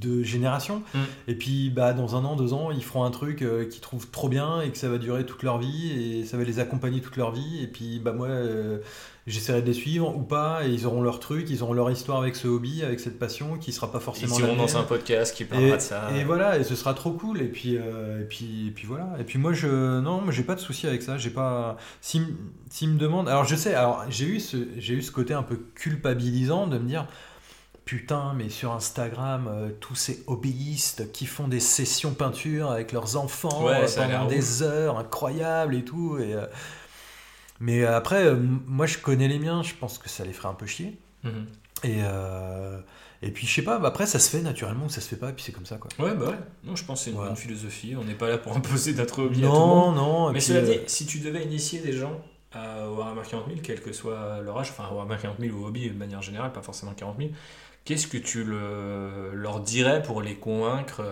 de génération. Mm. Et puis bah dans un an, deux ans, ils feront un truc euh, qu'ils trouvent trop bien et que ça va durer toute leur vie et ça va les accompagner toute leur vie. Et puis bah moi. Euh, j'essaierai de les suivre ou pas, et ils auront leur truc, ils auront leur histoire avec ce hobby, avec cette passion, qui sera pas forcément. Ils seront dans un podcast qui parlera de ça. Et voilà, et ce sera trop cool. Et puis, euh, et puis, et puis voilà. Et puis moi, je, non, j'ai pas de souci avec ça. J'ai pas. S'ils si me demandent, alors je sais, alors j'ai eu ce, j'ai eu ce côté un peu culpabilisant de me dire. Putain, mais sur Instagram, euh, tous ces hobbyistes qui font des sessions peinture avec leurs enfants ouais, pendant des heures incroyables et tout. Et, euh, mais euh, après, euh, moi je connais les miens, je pense que ça les ferait un peu chier. Mhm. Et, euh, et puis je sais pas, bah, après ça se fait naturellement ou ça se fait pas, et puis c'est comme ça quoi. Ouais, bah ouais. Non, je pense que c'est une bonne philosophie. On n'est pas là pour imposer notre hobby non, à tout le monde. Non, Mais cela dit, si tu devais initier des gens à Warhammer 40 000, quel que soit leur âge, enfin Warhammer 40 000 ou hobby de manière générale, pas forcément 40 000, qu'est-ce que tu le, leur dirais pour les convaincre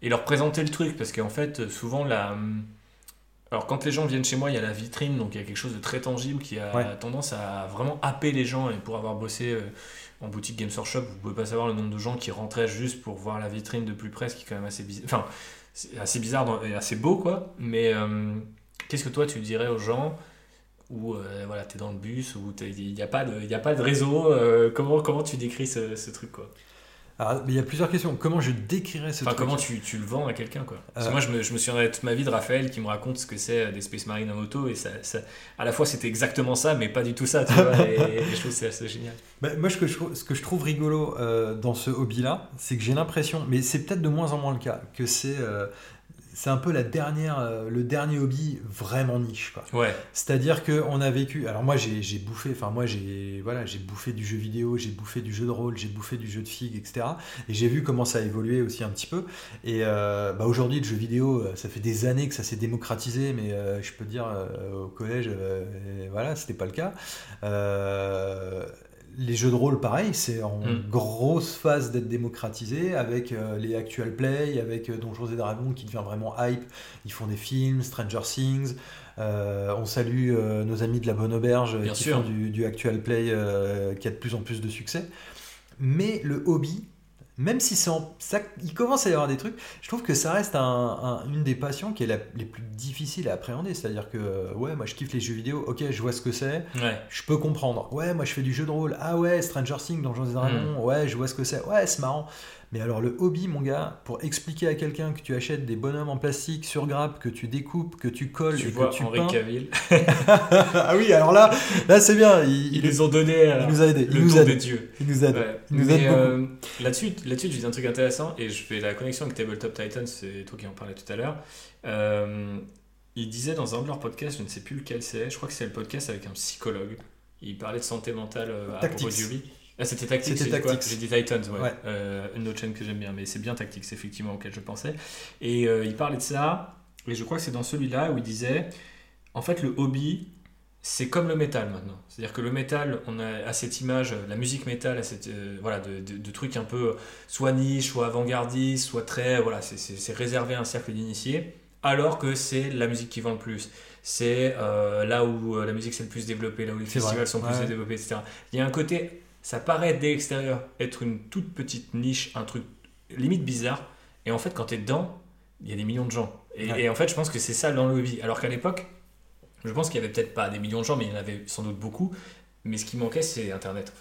et leur présenter le truc? Parce qu'en fait, souvent la alors quand les gens viennent chez moi, il y a la vitrine, donc il y a quelque chose de très tangible qui a tendance à vraiment happer les gens. Et pour avoir bossé euh, en boutique Games Workshop, vous pouvez pas savoir le nombre de gens qui rentraient juste pour voir la vitrine de plus près, ce qui est quand même assez bizarre. Enfin, c'est assez bizarre et assez beau, quoi. Mais euh, qu'est-ce que toi tu dirais aux gens où euh, voilà, tu es dans le bus, où il n'y a, pas de, a pas de réseau comment, comment tu décris ce, ce truc quoi? Il y a plusieurs questions. Comment je décrirais ce enfin, Comment tu, tu, le vends à quelqu'un quoi Parce que euh. moi, je me, je me souviendrai toute ma vie de Raphaël qui me raconte ce que c'est euh, des Space Marines en moto. Et ça, ça à la fois, c'était exactement ça, mais pas du tout ça. Tu vois, et, je trouve que c'est assez génial. Bah, moi, ce que, je, ce que je trouve rigolo euh, dans ce hobby-là, c'est que j'ai l'impression, mais c'est peut-être de moins en moins le cas, que c'est c'est un peu la dernière, euh, le dernier hobby vraiment niche. Quoi. Ouais. C'est-à-dire qu'on a vécu. Alors moi j'ai bouffé, enfin moi j'ai voilà, j'ai bouffé du jeu vidéo, j'ai bouffé du jeu de rôle, j'ai bouffé du jeu de figue, etc. Et j'ai vu comment ça a évolué aussi un petit peu. Et euh, bah aujourd'hui le jeu vidéo, euh, ça fait des années que ça s'est démocratisé, mais je peux dire au collège, voilà, c'était pas le cas les jeux de rôle, pareil, c'est en mm. grosse phase d'être démocratisé avec euh, les actual play, avec euh, Donjons et Dragons qui devient vraiment hype. Ils font des films, Stranger Things. Euh, on salue nos amis de la Bonne Auberge qui font du, du, actual play qui a de plus en plus de succès. Mais le hobby, même si ça, il commence à y avoir des trucs, je trouve que ça reste une des passions qui est la, les plus difficiles à appréhender. C'est-à-dire que, ouais, moi je kiffe les jeux vidéo, ok, je vois ce que c'est, je peux comprendre. Ouais, moi je fais du jeu de rôle, ah ouais, Stranger Things, Donjons et Dragons, mm. ouais, je vois ce que c'est, ouais, c'est marrant. Mais alors le hobby, mon gars, pour expliquer à quelqu'un que tu achètes des bonhommes en plastique sur grappe, que tu découpes, que tu colles et que tu Henri peins. Cavill. ah oui, alors là, là c'est bien. Ils, nous ont donné. il nous a aidé. Le il nous aide. des dieux. Il nous aide. Il nous aide. Euh, là-dessus, là-dessus, je dis un truc intéressant et je fais la connexion avec Tabletop Titan, c'est toi qui en parlais tout à l'heure. Euh, il disait dans un de leurs podcasts, je ne sais plus lequel c'est, je crois que c'est le podcast avec un psychologue. Il parlait de santé mentale euh, à propos du hobby. Ah, c'était Tactics, j'ai dit Titans, ouais. Euh, une autre chaîne que j'aime bien, mais c'est bien Tactics, effectivement, auquel je pensais. Et euh, il parlait de ça, et je crois que c'est dans celui-là où il disait en fait, le hobby, c'est comme le métal maintenant. C'est-à-dire que le métal, on a à cette image, la musique métal, à cette, euh, voilà, de, de, trucs un peu soit niche, soit avant-gardiste, soit très. Voilà, c'est réservé à un cercle d'initiés, alors que c'est la musique qui vend le plus. C'est là où la musique s'est le plus développée, là où les festivals sont plus développés, etc. Il y a un côté ça paraît dès l'extérieur être une toute petite niche, un truc limite bizarre. Et en fait, quand tu es dedans, il y a des millions de gens. Et, en fait, je pense que c'est ça dans le hobby. Alors qu'à l'époque, je pense qu'il y avait peut-être pas des millions de gens, mais il y en avait sans doute beaucoup. Mais ce qui manquait, c'est Internet.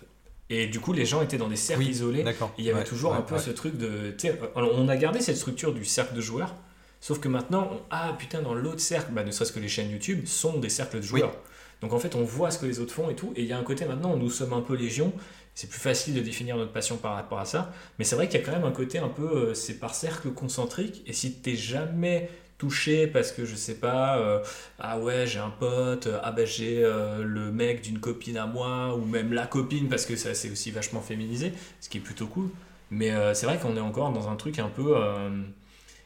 Et du coup, les gens étaient dans des cercles isolés. Et il y avait toujours un peu ce truc de. On a gardé cette structure du cercle de joueurs. Sauf que maintenant, ah putain, dans l'autre cercle, bah, ne serait-ce que les chaînes YouTube, sont des cercles de joueurs. Donc en fait, on voit ce que les autres font et tout. Et il y a un côté maintenant où nous sommes un peu légion. C'est plus facile de définir notre passion par rapport à ça. Mais c'est vrai qu'il y a quand même un côté un peu, euh, c'est par cercle concentrique. Et si t'es jamais touché parce que je sais pas, euh, ah ouais, j'ai un pote, euh, ah bah j'ai le mec d'une copine à moi, ou même la copine parce que ça c'est aussi vachement féminisé, ce qui est plutôt cool. Mais c'est vrai qu'on est encore dans un truc un peu.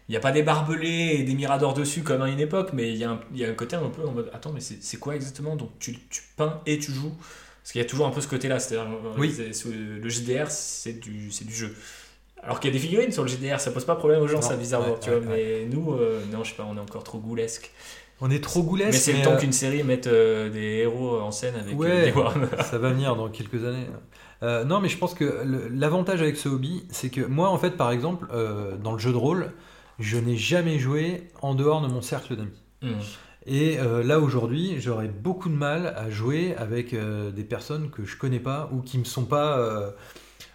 Il n'y a pas des barbelés et des miradors dessus comme à une époque, mais il y, a un, y a un côté un peu en mode Attends, mais c'est quoi exactement? Donc tu, tu, peins et tu joues Parce qu'il y a toujours un peu ce côté-là, c'est-à-dire oui. le JDR, c'est du, du jeu. Alors qu'il y a des figurines sur le GDR, ça pose pas problème aux gens, ça bizarrement, tu vois. mais nous, euh, non, je sais pas, on est encore trop goulesque. On est trop goulesque. Mais c'est le temps euh, qu'une série mette euh, des héros en scène avec des Warhammer. ça va venir dans quelques années. non, mais je pense que l'avantage avec ce hobby, c'est que moi, en fait, par exemple, dans le jeu de rôle, je n'ai jamais joué en dehors de mon cercle d'amis. Hmm. Et là aujourd'hui, j'aurais beaucoup de mal à jouer avec des personnes que je connais pas ou qui me sont pas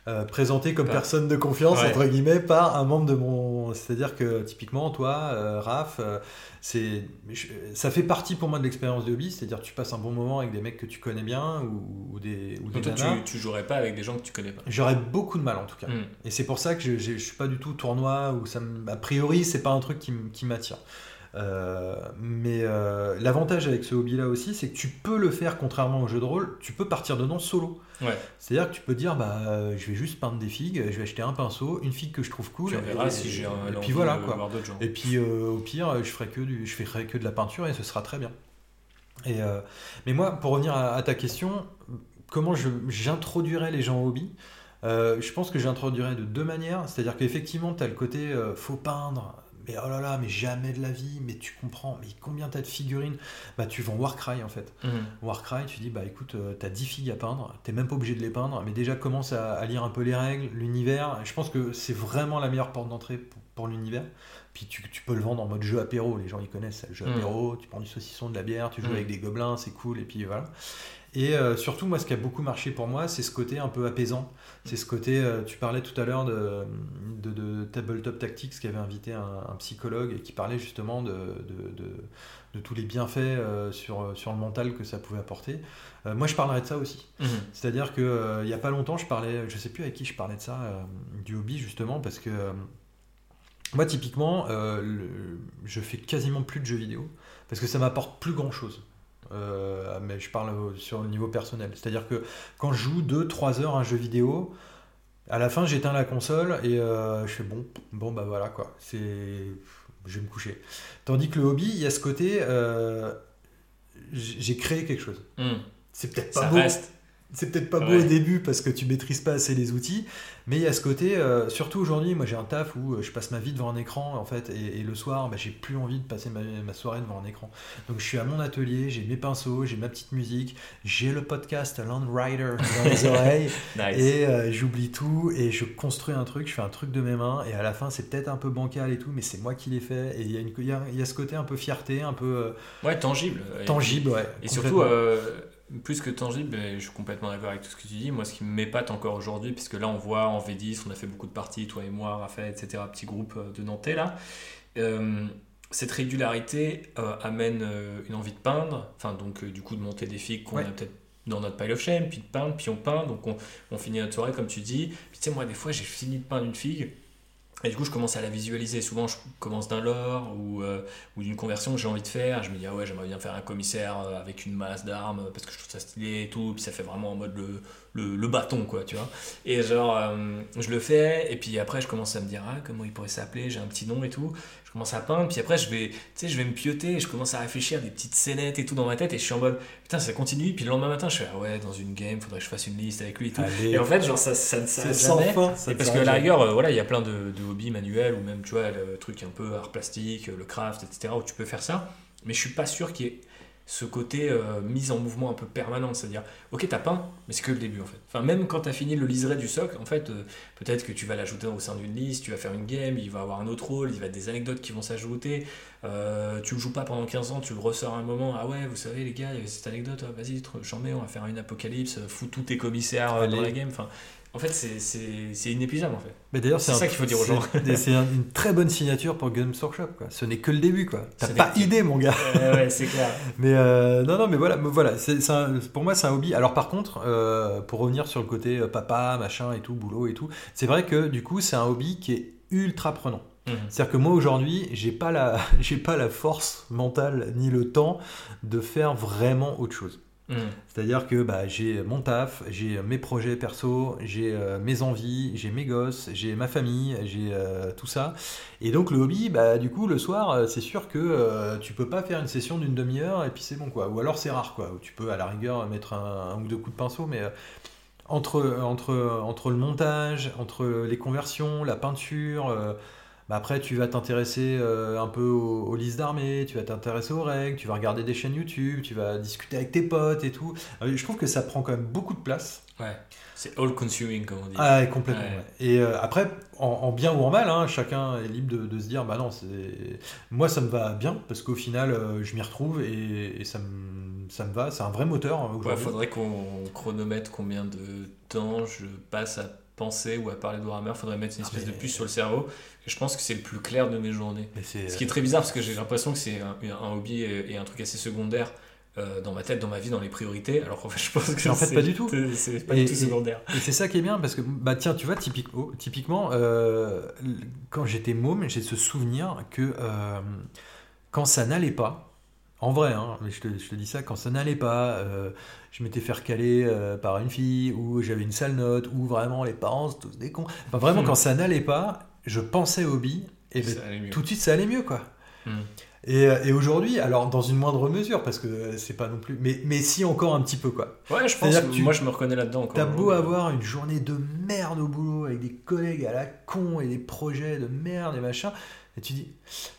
euh, présenté comme personne de confiance entre guillemets par un membre de mon c'est-à-dire que typiquement toi euh, Raph euh, c'est ça fait partie pour moi de l'expérience de hobby c'est-à-dire tu passes un bon moment avec des mecs que tu connais bien ou, des ou des toi, tu, tu, jouerais pas avec des gens que tu connais pas. J'aurais beaucoup de mal en tout cas. Hmm. et c'est pour ça que je, je, suis pas du tout tournoi ou ça a priori c'est pas un truc qui, qui m'attire mais euh, l'avantage avec ce hobby-là aussi, c'est que tu peux le faire, contrairement au jeu de rôle, tu peux partir dedans solo. Ouais. C'est-à-dire que tu peux dire, bah, je vais juste peindre des figues, je vais acheter un pinceau, une figue que je trouve cool. et, si j'ai Et puis voilà, quoi. Et puis euh, au pire, je ferai, que du, je ferai que de la peinture et ce sera très bien. Et, mais moi, pour revenir à, ta question, comment j'introduirais les gens au hobby? Je pense que j'introduirais de deux manières. C'est-à-dire qu'effectivement, tu as le côté faut peindre, mais oh là là, mais jamais de la vie, mais tu comprends, mais combien t'as de figurines? Bah tu vends Warcry en fait. Mhm. Warcry, tu dis bah écoute, euh, t'as 10 figues à peindre, t'es même pas obligé de les peindre, mais déjà commence à, lire un peu les règles, l'univers. Je pense que c'est vraiment la meilleure porte d'entrée pour, l'univers. Puis tu, peux le vendre en mode jeu apéro, les gens ils connaissent le jeu mhm. apéro, tu prends du saucisson, de la bière, tu joues mhm. avec des gobelins, c'est cool, et puis voilà. Et euh, surtout, moi, ce qui a beaucoup marché pour moi, c'est ce côté un peu apaisant. C'est ce côté, euh, tu parlais tout à l'heure de, de, Tabletop Tactics qui avait invité un, psychologue et qui parlait justement de, de tous les bienfaits euh, sur, sur le mental que ça pouvait apporter. moi, je parlerais de ça aussi. Mhm. C'est-à-dire qu'il il n'y a pas longtemps, je parlais, je sais plus avec qui je parlais de ça, du hobby justement, parce que moi, typiquement, je fais quasiment plus de jeux vidéo parce que ça m'apporte plus grand-chose. Euh, mais je parle sur le niveau personnel. C'est-à-dire que quand je joue 2-3 heures à un jeu vidéo, à la fin j'éteins la console et euh, je fais bon, bon bah voilà quoi, c'est, je vais me coucher. Tandis que le hobby, il y a ce côté, euh, j'ai créé quelque chose. Hmm. C'est peut-être pas beau. C'est peut-être pas beau au début parce que tu maîtrises pas assez les outils, mais il y a ce côté, euh, surtout aujourd'hui, moi j'ai un taf où euh, je passe ma vie devant un écran en fait, et, le soir, bah, j'ai plus envie de passer ma, soirée devant un écran. Donc je suis à mon atelier, j'ai mes pinceaux, j'ai ma petite musique, j'ai le podcast Land Rider dans les oreilles, et euh, j'oublie tout et je construis un truc, je fais un truc de mes mains, et à la fin c'est peut-être un peu bancal et tout, mais c'est moi qui l'ai fait, et il y, a il y, a ce côté un peu fierté, un peu. ouais, tangible. Tangible, ouais. Et surtout plus que tangible, je suis complètement d'accord avec tout ce que tu dis. Moi, ce qui m'épate encore aujourd'hui, puisque là, on voit en V10, on a fait beaucoup de parties, toi et moi, Raphaël, etc., petit groupe euh, de Nantais, là. Euh, cette régularité euh, amène une envie de peindre, enfin, donc, du coup, de monter des figues qu'on a peut-être dans notre pile of shame, puis de peindre, puis on peint, donc on, on finit notre soirée, comme tu dis. Puis, tu sais, moi, des fois, j'ai fini de peindre une figue, et du coup, je commence à la visualiser. Souvent, je commence d'un lore ou, euh, ou d'une conversion que j'ai envie de faire. Je me dis, ah ouais, j'aimerais bien faire un commissaire euh, avec une masse d'armes parce que je trouve ça stylé et tout. Puis ça fait vraiment en mode le, le, le bâton, quoi, tu vois. Et genre, euh, je le fais. Et puis après, je commence à me dire, ah, comment il pourrait s'appeler J'ai un petit nom et tout je commence à peindre, puis après je vais, tu sais, je vais me pioter, je commence à réfléchir à des petites scénettes et tout dans ma tête, et je suis en mode, putain, ça continue, puis le lendemain matin, je fais, ah ouais, dans une game, faudrait que je fasse une liste avec lui et tout. et en fait, genre, ça, ça ne s'arrête jamais. Fin, et parce que à la rigueur, euh, voilà, il y a plein de, de, hobbies manuels, ou même, tu vois, le truc un peu art plastique, le craft, etc., où tu peux faire ça, mais je suis pas sûr qu'il y ait ce côté euh, mise en mouvement un peu permanent, c'est-à-dire, ok, t'as peint, mais c'est que le début en fait. Enfin, même quand t'as fini le liseré du socle, en fait, euh, peut-être que tu vas l'ajouter au sein d'une liste, tu vas faire une game, il va avoir un autre rôle, il va y avoir des anecdotes qui vont s'ajouter. Euh, tu le joues pas pendant 15 ans, tu le ressors un moment, ah ouais, vous savez les gars, il y avait cette anecdote, ah, vas-y, j'en mets, on va faire une apocalypse, fous tous tes commissaires dans la game. Enfin, en fait, c'est inépuisable en fait. Mais d'ailleurs, c'est ça qu'il faut dire aux gens. C'est une très bonne signature pour Games Workshop. Quoi. Ce n'est que le début. quoi. T'as pas idée, mon gars. ouais, c'est clair. mais euh, non, non, mais voilà, voilà. pour moi, c'est un hobby. Alors, par contre, euh, pour revenir sur le côté euh, papa, machin et tout, boulot et tout, c'est vrai que du coup, c'est un hobby qui est ultra prenant. Mhm. C'est-à-dire que moi aujourd'hui, j'ai pas la, j'ai pas la force mentale ni le temps de faire vraiment autre chose. Mhm. C'est-à-dire que bah, j'ai mon taf, j'ai mes projets perso, j'ai euh, mes envies, j'ai mes gosses, j'ai ma famille, j'ai euh, tout ça. Et donc le hobby, bah, du coup, le soir, euh, c'est sûr que tu peux pas faire une session d'une demi-heure et puis c'est bon quoi. Ou alors c'est rare quoi. Où tu peux à la rigueur mettre un, un ou deux coups de pinceau, mais entre, entre, entre le montage, entre les conversions, la peinture. Bah après, tu vas t'intéresser euh, un peu aux, aux listes d'armées, tu vas t'intéresser aux règles, tu vas regarder des chaînes YouTube, tu vas discuter avec tes potes et tout. Euh, Je trouve que ça prend quand même beaucoup de place. Ouais. C'est all consuming, comme on dit. Ah, complètement. Ouais. ouais. Et euh, après, en, en bien ou en mal, hein, chacun est libre de, de se dire, bah non, moi ça me va bien parce qu'au final, euh, je m'y retrouve et, et ça, me, ça me va. C'est un vrai moteur hein, Ouais, aujourd'hui. faudrait qu'on chronomètre combien de temps je passe à penser ou à parler de Warhammer. Faudrait mettre une Ah, espèce mais- de puce sur le cerveau. Je pense que c'est le plus clair de mes journées. Ce qui est très bizarre parce que j'ai l'impression que c'est un, un hobby et, et un truc assez secondaire euh, dans ma tête, dans ma vie, dans les priorités. Alors qu'en fait, je pense que en fait, pas du tout. C'est pas Et- du tout secondaire. Et c'est ça qui est bien parce que, bah tiens, tu vois, typiquement, typiquement euh, quand j'étais môme, j'ai ce souvenir que euh, quand ça n'allait pas, en vrai, hein, mais je te, je te dis ça, quand ça n'allait pas, euh, je m'étais fait recaler euh, par une fille, ou j'avais une sale note, ou vraiment les parents, tous des cons. Enfin, vraiment, Hmm. quand ça n'allait pas, je pensais au hobby, et ben, tout de suite, ça allait mieux, quoi. Hmm. Et, euh, et aujourd'hui, alors dans une moindre mesure, parce que c'est pas non plus, mais, mais si encore un petit peu, quoi. Ouais, je pense que tu- moi je me reconnais là-dedans encore. T'as beau avoir une journée de merde au boulot avec des collègues à la con et des projets de merde et machin, et tu dis,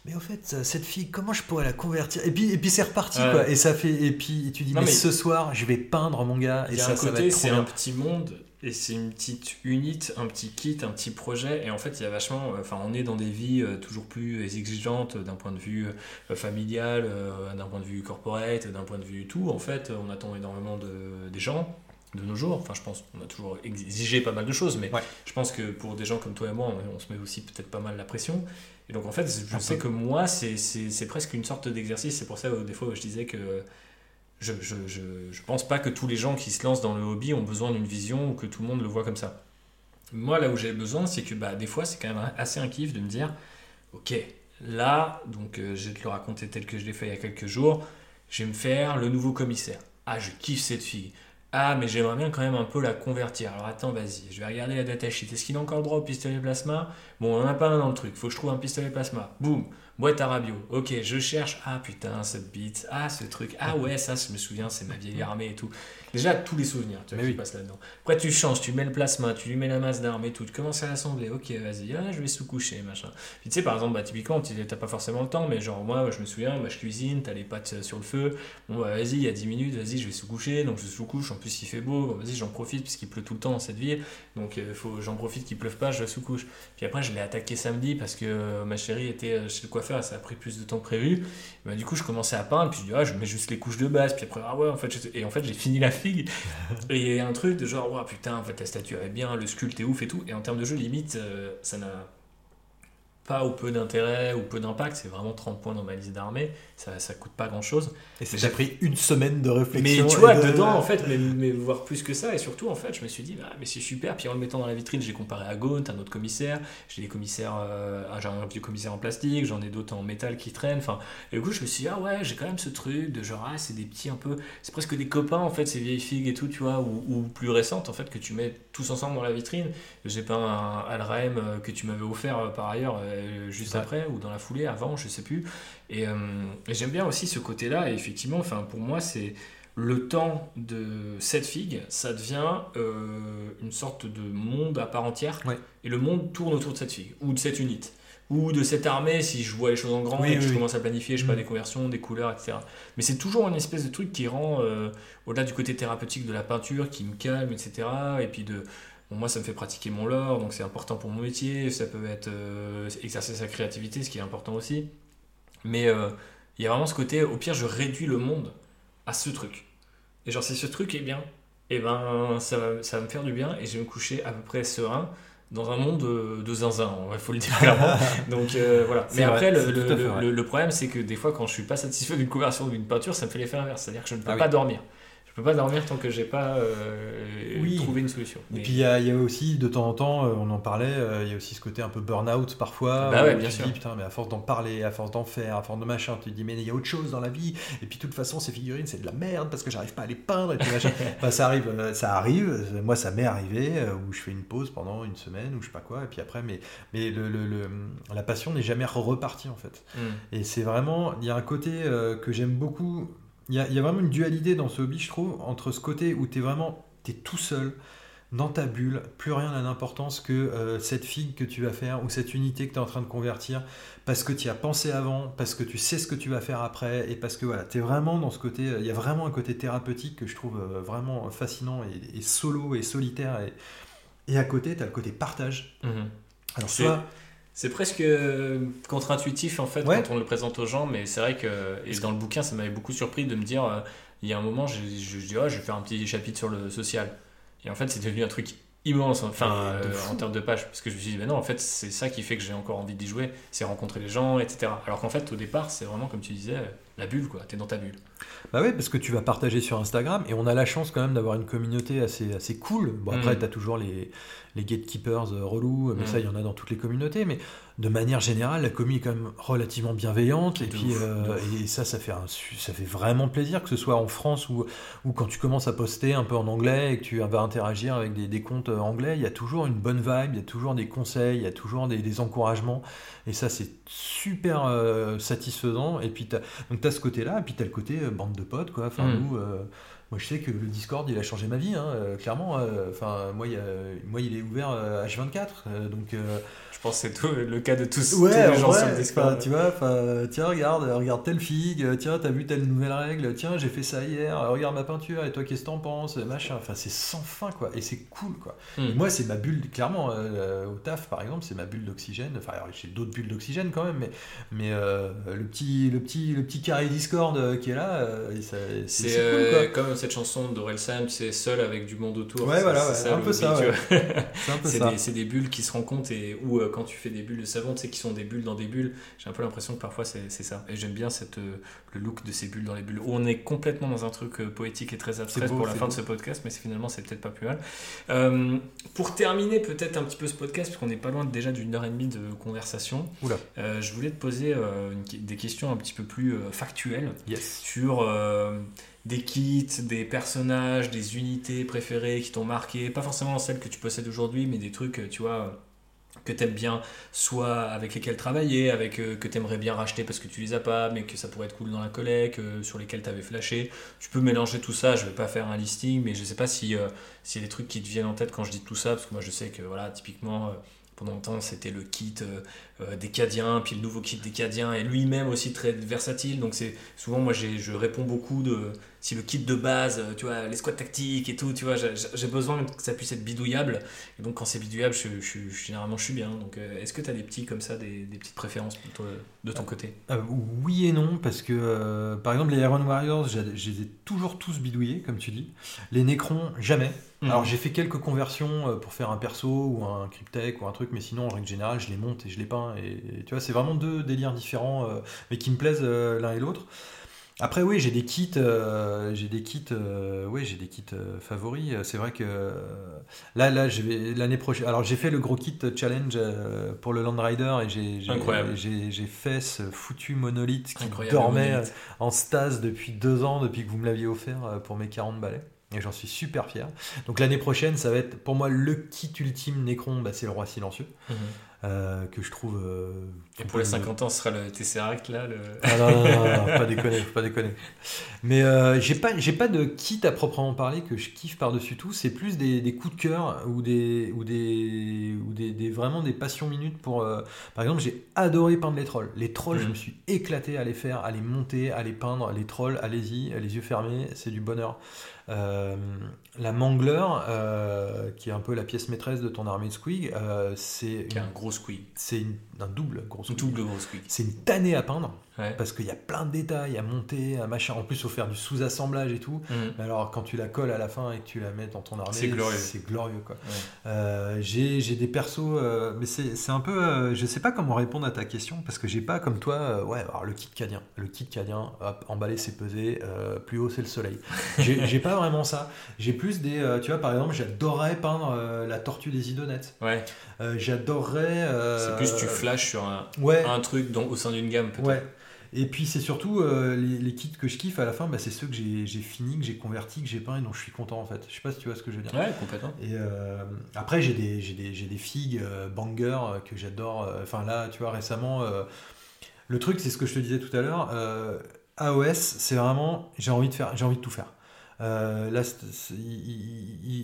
mais au fait, cette fille, comment je pourrais la convertir? Et puis, et puis c'est reparti, Ouais. quoi. Et ça fait, et puis tu dis, Non, mais, mais- ce soir, je vais peindre mon gars, et ça, un ça va côté, être trop c'est un petit monde et c'est une petite unité, un petit kit, un petit projet. Et en fait, il y a vachement. Enfin, on est dans des vies euh, toujours plus exigeantes d'un point de vue euh, familial, euh, d'un point de vue corporate, d'un point de vue tout. En fait, on attend énormément de, des gens de nos jours. Enfin, je pense qu'on a toujours exigé pas mal de choses, mais Ouais. je pense que pour des gens comme toi et moi, on, on se met aussi peut-être pas mal la pression. Et donc, en fait, je sais que moi, c'est- presque une sorte d'exercice. C'est pour ça, euh, des fois, je disais que je, pense pas que tous les gens qui se lancent dans le hobby ont besoin d'une vision ou que tout le monde le voit comme ça. Moi, là où j'ai besoin, c'est que bah, des fois, c'est quand même assez un kiff de me dire Ok, là, donc euh, je vais te le raconter tel que je l'ai fait il y a quelques jours, je vais me faire le nouveau commissaire. Ah, je kiffe cette fille. Ah, mais j'aimerais bien quand même un peu la convertir. Alors attends, vas-y, je vais regarder la datasheet. Est-ce qu'il a encore le droit au pistolet plasma? Bon, on en a pas un dans le truc. Faut que je trouve un pistolet plasma. Boum, boîte à radio. Ok, je cherche. Ah putain, cette bite. Ah, ce truc. Ah ouais, ça, je me souviens, c'est ma vieille armée et tout. Déjà, tous les souvenirs, tu vois, qui oui. passent là-dedans. Après, tu changes, tu mets le plasma, tu lui mets la masse d'armes et tout. Tu commences à l'assembler. Ok, vas-y, ah, je vais sous-coucher, machin. Puis tu sais, par exemple, bah, typiquement, tu t'as pas forcément le temps, mais genre, moi, je me souviens, bah, je cuisine, t'as les pâtes euh, sur le feu. Bon, bah, vas-y, il y a 10 minutes, vas-y, je vais sous-coucher. Donc, je sous-couche. En plus, il fait beau. Bon, vas-y, j'en profite, puisqu'il pleut tout le temps dans cette ville. Donc, euh, faut, j'en profite qu'il pleuve pas, je sous-couche. Puis après, je l'ai attaqué samedi parce que euh, ma chérie était chez le coiffeur et ça a pris plus de temps que prévu. Bah, du coup, je commençais à peindre, puis je dis, ah, je mets juste les couches de base. Puis après, ah ouais, en fait, je- et en fait, j'ai fini la et il y a un truc de genre, ouais, putain, en fait, la statue est bien, le sculpte est ouf et tout. Et en termes de jeu, limite, euh, ça n'a pas ou peu d'intérêt ou peu d'impact. C'est vraiment 30 points dans ma liste d'armée. Ça, ça coûte pas grand chose. Et t'a pris une semaine de réflexion. Mais tu vois, de- dedans, en fait, mais, mais voir plus que ça, et surtout, en fait, je me suis dit, ah, mais c'est super. Puis en le mettant dans la vitrine, j'ai comparé à Gaunt, un autre commissaire. J'ai des commissaires, euh, j'ai un vieux commissaire en plastique, j'en ai d'autres en métal qui traînent. Enfin, et du coup, je me suis dit, ah ouais, j'ai quand même ce truc de genre, ah, c'est des petits un peu, c'est presque des copains, en fait, ces vieilles figues et tout, tu vois, ou, ou plus récentes, en fait, que tu mets tous ensemble dans la vitrine. J'ai pas un Alraem euh, que tu m'avais offert euh, par ailleurs, euh, juste Ouais. après, ou dans la foulée, avant, je sais plus. Et, euh, et j'aime bien aussi ce côté-là, et effectivement, enfin, pour moi, c'est le temps de cette figue, ça devient euh, une sorte de monde à part entière, Ouais. et le monde tourne autour de cette figue, ou de cette unité, ou de cette armée, si je vois les choses en grand, Oui, et que oui, je oui. commence à planifier, je sais pas, Mm. des conversions, des couleurs, etc. Mais c'est toujours une espèce de truc qui rend, euh, au-delà du côté thérapeutique de la peinture, qui me calme, etc., et puis de... Bon, moi, ça me fait pratiquer mon lore, donc c'est important pour mon métier. Ça peut être euh, exercer sa créativité, ce qui est important aussi. Mais euh, il y a vraiment ce côté, au pire, je réduis le monde à ce truc. Et genre, si ce truc est bien, et ben ça va, ça va me faire du bien et je vais me coucher à peu près serein dans un monde de, de zinzin, il faut le dire clairement. Donc euh, voilà. Mais vrai, après, le, le- problème, c'est que des fois, quand je suis pas satisfait d'une conversion ou d'une peinture, ça me fait l'effet inverse. C'est-à-dire que je ne peux Ah oui. pas dormir. Je peux pas dormir tant que j'ai pas euh, trouvé une solution. Et puis il y, a aussi de temps en temps, euh, on en parlait, euh, il y a aussi ce côté un peu burn-out parfois. Bah ouais, bien sûr. Dis, putain, mais à force d'en parler, à force d'en faire, à force de machin, tu te dis mais il y a autre chose dans la vie. Et puis de toute façon, ces figurines, c'est de la merde parce que j'arrive pas à les peindre. Et puis, enfin, ça arrive, ça arrive. Moi, ça m'est arrivé où je fais une pause pendant une semaine ou je sais pas quoi. Et puis après, mais mais le, le, la passion n'est jamais repartie en fait. Mm. Et c'est vraiment, il y a un côté que j'aime beaucoup il y, a, vraiment une dualité dans ce hobby, je trouve, entre ce côté où tu es vraiment es tout seul, dans ta bulle, plus rien n'a d'importance que euh, cette figue que tu vas faire ou cette unité que tu es en train de convertir parce que tu y as pensé avant, parce que tu sais ce que tu vas faire après et parce que voilà, tu es vraiment dans ce côté, il y a vraiment un côté thérapeutique que je trouve euh, vraiment fascinant et, solo et solitaire et, à côté, tu as le côté partage. Mmh. Alors soit c'est presque euh, contre-intuitif en fait quand on le présente aux gens, mais c'est vrai que et dans le bouquin, ça m'avait beaucoup surpris de me dire, euh, il y a un moment, je, je, dis, oh, je vais faire un petit chapitre sur le social. Et en fait, c'est devenu un truc immense enfin euh, en termes de pages parce que je me suis dit ben non en fait c'est ça qui fait que j'ai encore envie d'y jouer c'est rencontrer les gens etc alors qu'en fait au départ c'est vraiment comme tu disais la bulle quoi t'es dans ta bulle. Bah ouais parce que tu vas partager sur Instagram et on a la chance quand même d'avoir une communauté assez assez cool. Bon après mm. tu as toujours les les gatekeepers euh, relous, mais ça, mm. il y en a dans toutes les communautés. Mais de manière générale, la commu est quand même relativement bienveillante. Et puis, euh, et ça, ça fait, un, ça fait vraiment plaisir, que ce soit en France ou, ou quand tu commences à poster un peu en anglais et que tu vas interagir avec des, des comptes euh, anglais, il y a toujours une bonne vibe, il y a toujours des conseils, il y a toujours des, des encouragements. Et ça, c'est super satisfaisant. Et puis, tu as ce côté-là, et puis tu as le côté bande de potes, quoi. Enfin, mm. nous. Moi, je sais que le Discord, il a changé ma vie, hein, euh, clairement. Euh, enfin, moi, il, moi, il est ouvert H24, euh, donc je pense que c'est le cas de tous, tous les gens sur le Discord. Tu vois, tiens, regarde, regarde telle figue, tiens, t'as vu telle nouvelle règle, tiens, j'ai fait ça hier, regarde ma peinture, et toi, qu'est-ce que t'en penses, machin. Enfin, c'est sans fin, quoi. Et c'est cool, quoi. Hmm. moi, c'est ma bulle, clairement, euh, au taf, par exemple, c'est ma bulle d'oxygène. Enfin, j'ai d'autres bulles d'oxygène quand même, mais, mais euh, le, petit, le, petit, le petit carré Discord euh, qui est là, c'est cool, quoi. comme cette chanson d'Orelsan, tu sais, seul avec du monde autour. Ouais, voilà, c'est un peu ça. C'est des, bulles qui se rencontrent et où quand tu fais des bulles de savon, tu sais, qui sont des bulles dans des bulles. J'ai un peu l'impression que parfois c'est ça. Et j'aime bien cette, euh, le look de ces bulles dans les bulles. On est complètement dans un truc euh, poétique et très abstrait pour la fin de ce podcast, mais finalement c'est peut-être pas plus mal. Euh, pour terminer peut-être un petit peu ce podcast, parce qu'on n'est pas loin déjà d'une heure et demie de conversation, je voulais te poser des questions un petit peu plus factuelles sur des kits, des personnages, des unités préférées qui t'ont marqué, pas forcément celles que tu possèdes aujourd'hui, mais des trucs, tu vois, que tu aimes bien, soit avec lesquels travailler, avec euh, que tu aimerais bien racheter parce que tu les as pas, mais que ça pourrait être cool dans la collecte, euh, sur lesquels tu avais flashé. Tu peux mélanger tout ça, je vais pas faire un listing, mais je sais pas si euh, y a des trucs qui te viennent en tête quand je dis tout ça, parce que moi je sais que voilà, typiquement pendant longtemps c'était le kit des Cadiens, puis le nouveau kit des Cadiens, et lui-même aussi très versatile, donc c'est souvent moi je réponds beaucoup de si le kit de base, euh, tu vois, les squats tactiques et tout, tu vois, j'ai besoin que ça puisse être bidouillable. Et donc quand c'est bidouillable, je, généralement je suis bien. Donc euh, est-ce que tu as des petits comme ça, des, petites préférences de ton côté? Euh, Oui et non, parce que par exemple les Iron Warriors, je les ai toujours tous bidouillés, comme tu dis. Les Necrons, jamais. Hmm. Alors j'ai fait quelques conversions pour faire un perso ou un cryptech ou un truc, mais sinon en règle générale je les monte et je les peins. Et, tu vois, c'est vraiment deux délires différents, mais qui me plaisent l'un et l'autre. Après oui, j'ai des kits, euh, j'ai des kits, euh, oui, j'ai des kits euh, favoris. C'est vrai que là, là, je vais l'année prochaine. Alors j'ai fait le gros kit challenge pour le Land Rider et j'ai, j'ai, fait ce foutu monolithe qui dormait en stase depuis deux ans, depuis que vous me l'aviez offert pour mes 40 balais. Et j'en suis super fier. Donc l'année prochaine, ça va être pour moi le kit ultime Necron, bah, c'est le roi silencieux. Mhm. Euh, que je trouve. Euh, et pour les 50 ans, ce sera le Tesseract là le... Ah non, non, non, pas déconner, faut pas déconner. Mais euh, j'ai pas, j'ai pas de kit à proprement parler que je kiffe par-dessus tout. C'est plus des, des, coups de cœur ou des, ou des, ou des, des vraiment des passions minutes pour. par exemple, j'ai adoré peindre les trolls. Les trolls, je mm. me suis éclaté à les faire, à les monter, à les peindre. Les trolls, allez-y, les yeux fermés, c'est du bonheur. Euh, la Mangler, euh, qui est un peu la pièce maîtresse de ton armée de Squig, euh, c'est un gros Squig. C'est un double gros Squig. Double gros Squig. C'est une tannée à peindre. Parce qu'il y a plein de détails à monter, à machin. En plus, il faut faire du sous-assemblage et tout. Mm. Mais alors, quand tu la colles à la fin et que tu la mets dans ton armée, c'est glorieux. C'est glorieux quoi. j'ai des persos, mais c'est un peu. je sais pas comment répondre à ta question parce que j'ai pas comme toi. ouais, alors le kit cadien. Le kit cadien, hop, emballé, c'est pesé. plus haut, c'est le soleil. J'ai pas vraiment ça. J'ai plus des. euh, tu vois, par exemple, j'adorerais peindre euh, la tortue des idonettes. Ouais. Euh, j'adorerais. C'est plus tu flashes sur un, Ouais. un truc dans- au sein d'une gamme, peut-être. Ouais. Et puis c'est surtout euh, les, les kits que je kiffe à la fin, bah, c'est ceux que j'ai fini, que j'ai convertis, que j'ai peint et dont je suis content en fait. Je sais pas si tu vois ce que je veux dire. Ouais, complètement. Et euh, après, j'ai des, des, des figues euh, banger que j'adore. Enfin, là, tu vois, récemment, le truc, c'est ce que je te disais tout à l'heure. AOS, c'est vraiment, j'ai envie de faire, j'ai envie de tout faire. Euh,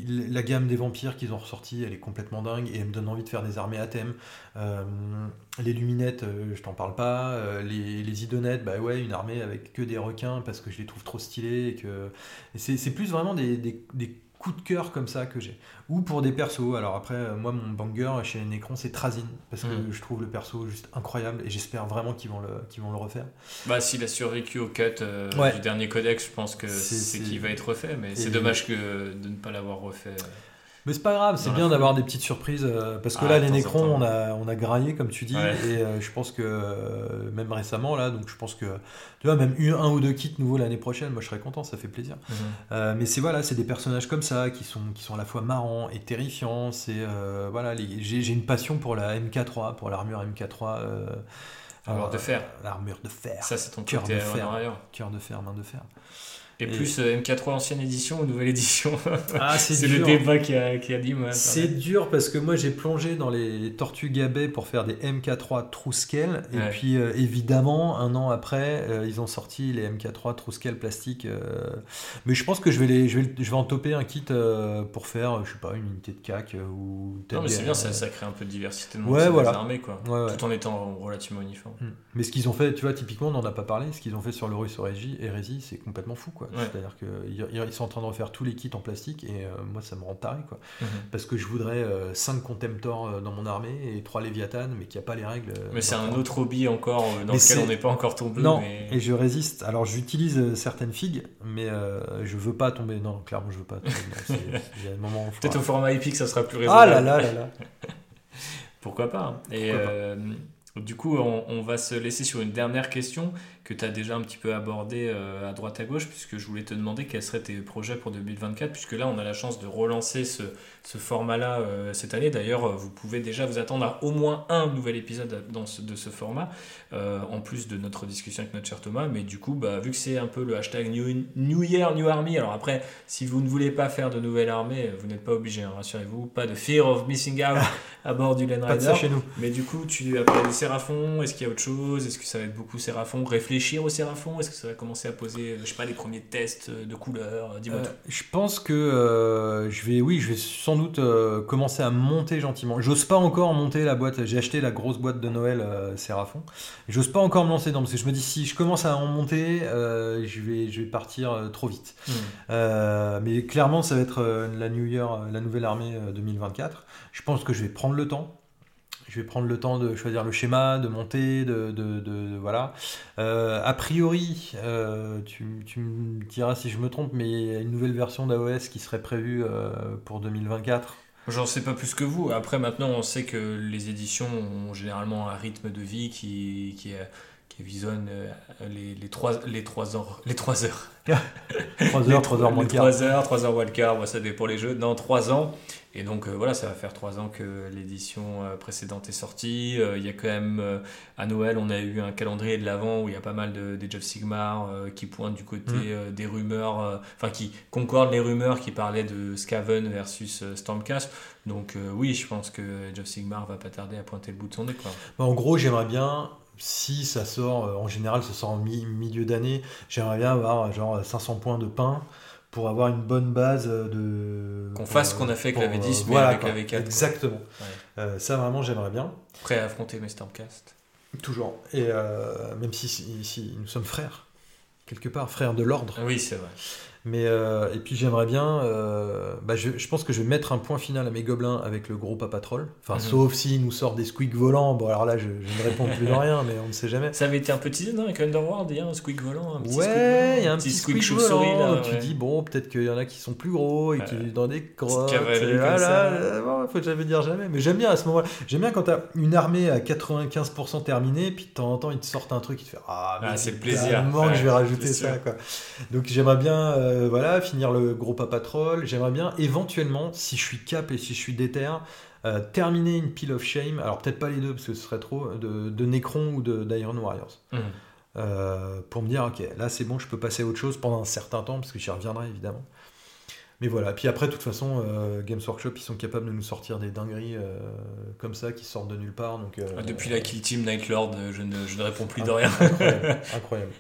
la gamme des vampires qu'ils ont ressorti, elle est complètement dingue et me donne envie de faire des armées à thème. Euh, les luminettes, euh, je t'en parle pas. Les, idonettes, bah ouais, une armée avec que des requins parce que je les trouve trop stylés. Et c'est plus vraiment des coups de cœur comme ça que j'ai. Ou pour des persos. Alors après, euh, moi, mon banger chez Necron, c'est Trazin parce que Mm. je trouve le perso juste incroyable et j'espère vraiment qu'ils vont, le, qu'ils vont le refaire. Bah, s'il a survécu au cut euh, Ouais. du dernier codex, je pense que C'est- qu'il va être refait, mais c'est dommage que de ne pas l'avoir refait. Mais c'est pas grave, c'est bien d'avoir des petites surprises euh, parce que Ah, là, les en Necrons, on a, on a graillé, comme tu dis, Ouais. et euh, je pense que euh, même récemment, là, donc je pense que tu vois, même une- un ou deux kits nouveaux l'année prochaine, moi je serais content, ça fait plaisir. Euh, mais c'est voilà, c'est des personnages comme ça qui sont, qui sont à la fois marrants et terrifiants. C'est euh, voilà, les- j'ai j'ai une passion pour la MK3, pour l'armure MK3. euh, L'armure de fer. L'armure de fer. Ça, c'est ton Cœur côté de fer. Cœur de fer, main de fer. Et, Et- plus euh, MK3 ancienne édition ou nouvelle édition Ah, C'est le débat qui, a, qui anime. C'est dur parce que moi j'ai plongé dans les tortues gabet pour faire des MK3 True Scale et Ouais. puis euh, évidemment un an après euh, ils ont sorti les MK3 True Scale plastique mais je pense que je vais les je vais, je vais en toper un kit pour faire je sais pas une unité de CAC ou Non, mais c'est bien, ça, ça crée un peu de diversité dans Ouais, les voilà. armées, quoi. Ouais. Tout en étant relativement uniforme. Hmm. Mais ce qu'ils ont fait, tu vois, typiquement, on n'en a pas parlé, ce qu'ils ont fait sur l'Horus Hérésie, c'est complètement fou, quoi. Ouais. C'est-à-dire qu'ils ils sont en train de refaire tous les kits en plastique, et euh, moi, ça me rend taré, quoi. Mhm. Parce que je voudrais 5 Contemptors euh, dans mon armée, et 3 Léviathan, mais qu'il n'y a pas les règles. euh, Mais c'est un autre hobby encore euh, dans Mais lequel on n'est pas encore tombé. Non, mais... et je résiste. Alors, j'utilise euh, certaines figues, mais euh, je veux pas tomber. Non, clairement, je veux pas tomber. Peut-être faudra- au format épique, ça sera plus Ah raisonnable. là là là là Pourquoi pas hein. Et pas. euh, du coup, on, on va se laisser sur une dernière question que tu as déjà un petit peu abordée euh, à droite à gauche, puisque je voulais te demander quels seraient tes projets pour 2024, puisque là, on a la chance de relancer ce, format-là euh, cette année. D'ailleurs, euh, vous pouvez déjà vous attendre à au moins un nouvel épisode de ce format, euh, en plus de notre discussion avec notre cher Thomas. Mais du coup, bah, vu que c'est un peu le hashtag New, New Year, New Army, alors après, si vous ne voulez pas faire de nouvelle armée, vous n'êtes pas obligé, hein, rassurez-vous. Pas de fear of missing out à bord du Land Pas de Rider. ça chez nous. Mais du coup, tu as parlé des Séraphons. Est-ce qu'il y a autre chose? Est-ce que ça va être beaucoup Séraphons Réfléchir aux Séraphons? Est-ce que ça va commencer à poser, euh, je sais pas, les premiers tests euh, de couleurs? Dis-moi Euh, tout. je pense que euh, je vais, oui, je vais sans doute commencer à monter gentiment. J'ose pas encore monter la boîte. J'ai acheté la grosse boîte de Noël Séraphon. J'ose pas encore me lancer dedans parce que je me dis si je commence à en monter, euh, je vais, je vais partir euh, trop vite. Hmm. Euh, mais clairement, ça va être la New Year, la nouvelle armée euh, 2024. Je pense que je vais prendre le temps. Je vais prendre le temps de choisir le schéma, de monter, de, de- de- de- voilà. A priori, tu, tu me diras si je me trompe, mais il y a une nouvelle version d'AOS qui serait prévue pour 2024. J'en sais pas plus que vous. Après, maintenant, on sait que les éditions ont généralement un rythme de vie qui, qui, euh, qui visionne euh, les, les, 3, les 3 heures. Les 3 heures. 3 heures, 3 heures moins de quart. 3 heures, 3 heures wildcard, ça dépend les jeux. Non, 3 ans. Et donc euh, voilà, ça va faire 3 ans que l'édition euh, précédente est sortie. Euh, Il y a quand même, à Noël, on a eu un calendrier de l'avant où il y a pas mal de, of Sigmar qui pointent du côté Mm. des rumeurs, enfin qui concordent les rumeurs qui parlaient de Skaven versus Stormcast. Donc oui, je pense que Age of Sigmar va pas tarder à pointer le bout de son nez. Quoi. Bah, En gros, j'aimerais bien, si ça sort, en général, ça sort en mi- milieu d'année, j'aimerais bien avoir genre 500 points de pain pour avoir une bonne base euh, de. Qu'on fasse ce euh, qu'on a fait avec la V10, euh, mais voilà, avec quoi. la V4. quoi. Exactement. Ouais. Euh, ça, vraiment, j'aimerais bien. Prêt à affronter mes Stormcast. Toujours. Et euh, même si, si, si nous sommes frères, quelque part, frères de l'ordre. Oui, c'est vrai. Mais euh, et puis j'aimerais bien. euh, bah, je, je pense que je vais mettre un point final à mes gobelins avec le gros papatrol. Enfin, Mhm. sauf s'ils nous sortent des squeaks volants. Bon, alors là, je, je ne réponds plus de rien, mais on ne sait jamais. Ça avait été un peu teasé, non, avec Underworld, il y a un squeak volant, un petit squeak Ouais, il y a un petit squeak chauve-souris, volant. là, Tu ouais. dis, bon, peut-être qu'il y en a qui sont plus gros et qui vivent dans des grottes. voilà, ça. bon, faut jamais dire jamais. Mais j'aime bien à ce moment-là. J'aime bien quand t'as une armée à 95% terminée, puis de temps en temps, ils te sortent un truc qui te fait Ah, Ah, c'est le plaisir. que Ouais, je vais rajouter ça, quoi. Donc j'aimerais bien. euh, voilà, finir le gros patrol. J'aimerais bien, éventuellement, si je suis cap et si je suis déter, euh, terminer une Pile of Shame. Alors peut-être pas les deux parce que ce serait trop de, de Necron ou de d'Iron Warriors. Mhm. Euh, pour me dire, ok, là c'est bon, je peux passer à autre chose pendant un certain temps parce que j'y reviendrai évidemment. Mais voilà, puis après, de toute façon, euh, Games Workshop, ils sont capables de nous sortir des dingueries euh, comme ça qui sortent de nulle part. Donc, euh, Ah, Depuis la Kill Team Night Lord, euh, je ne, je ne réponds plus de rien. Incroyable, incroyable.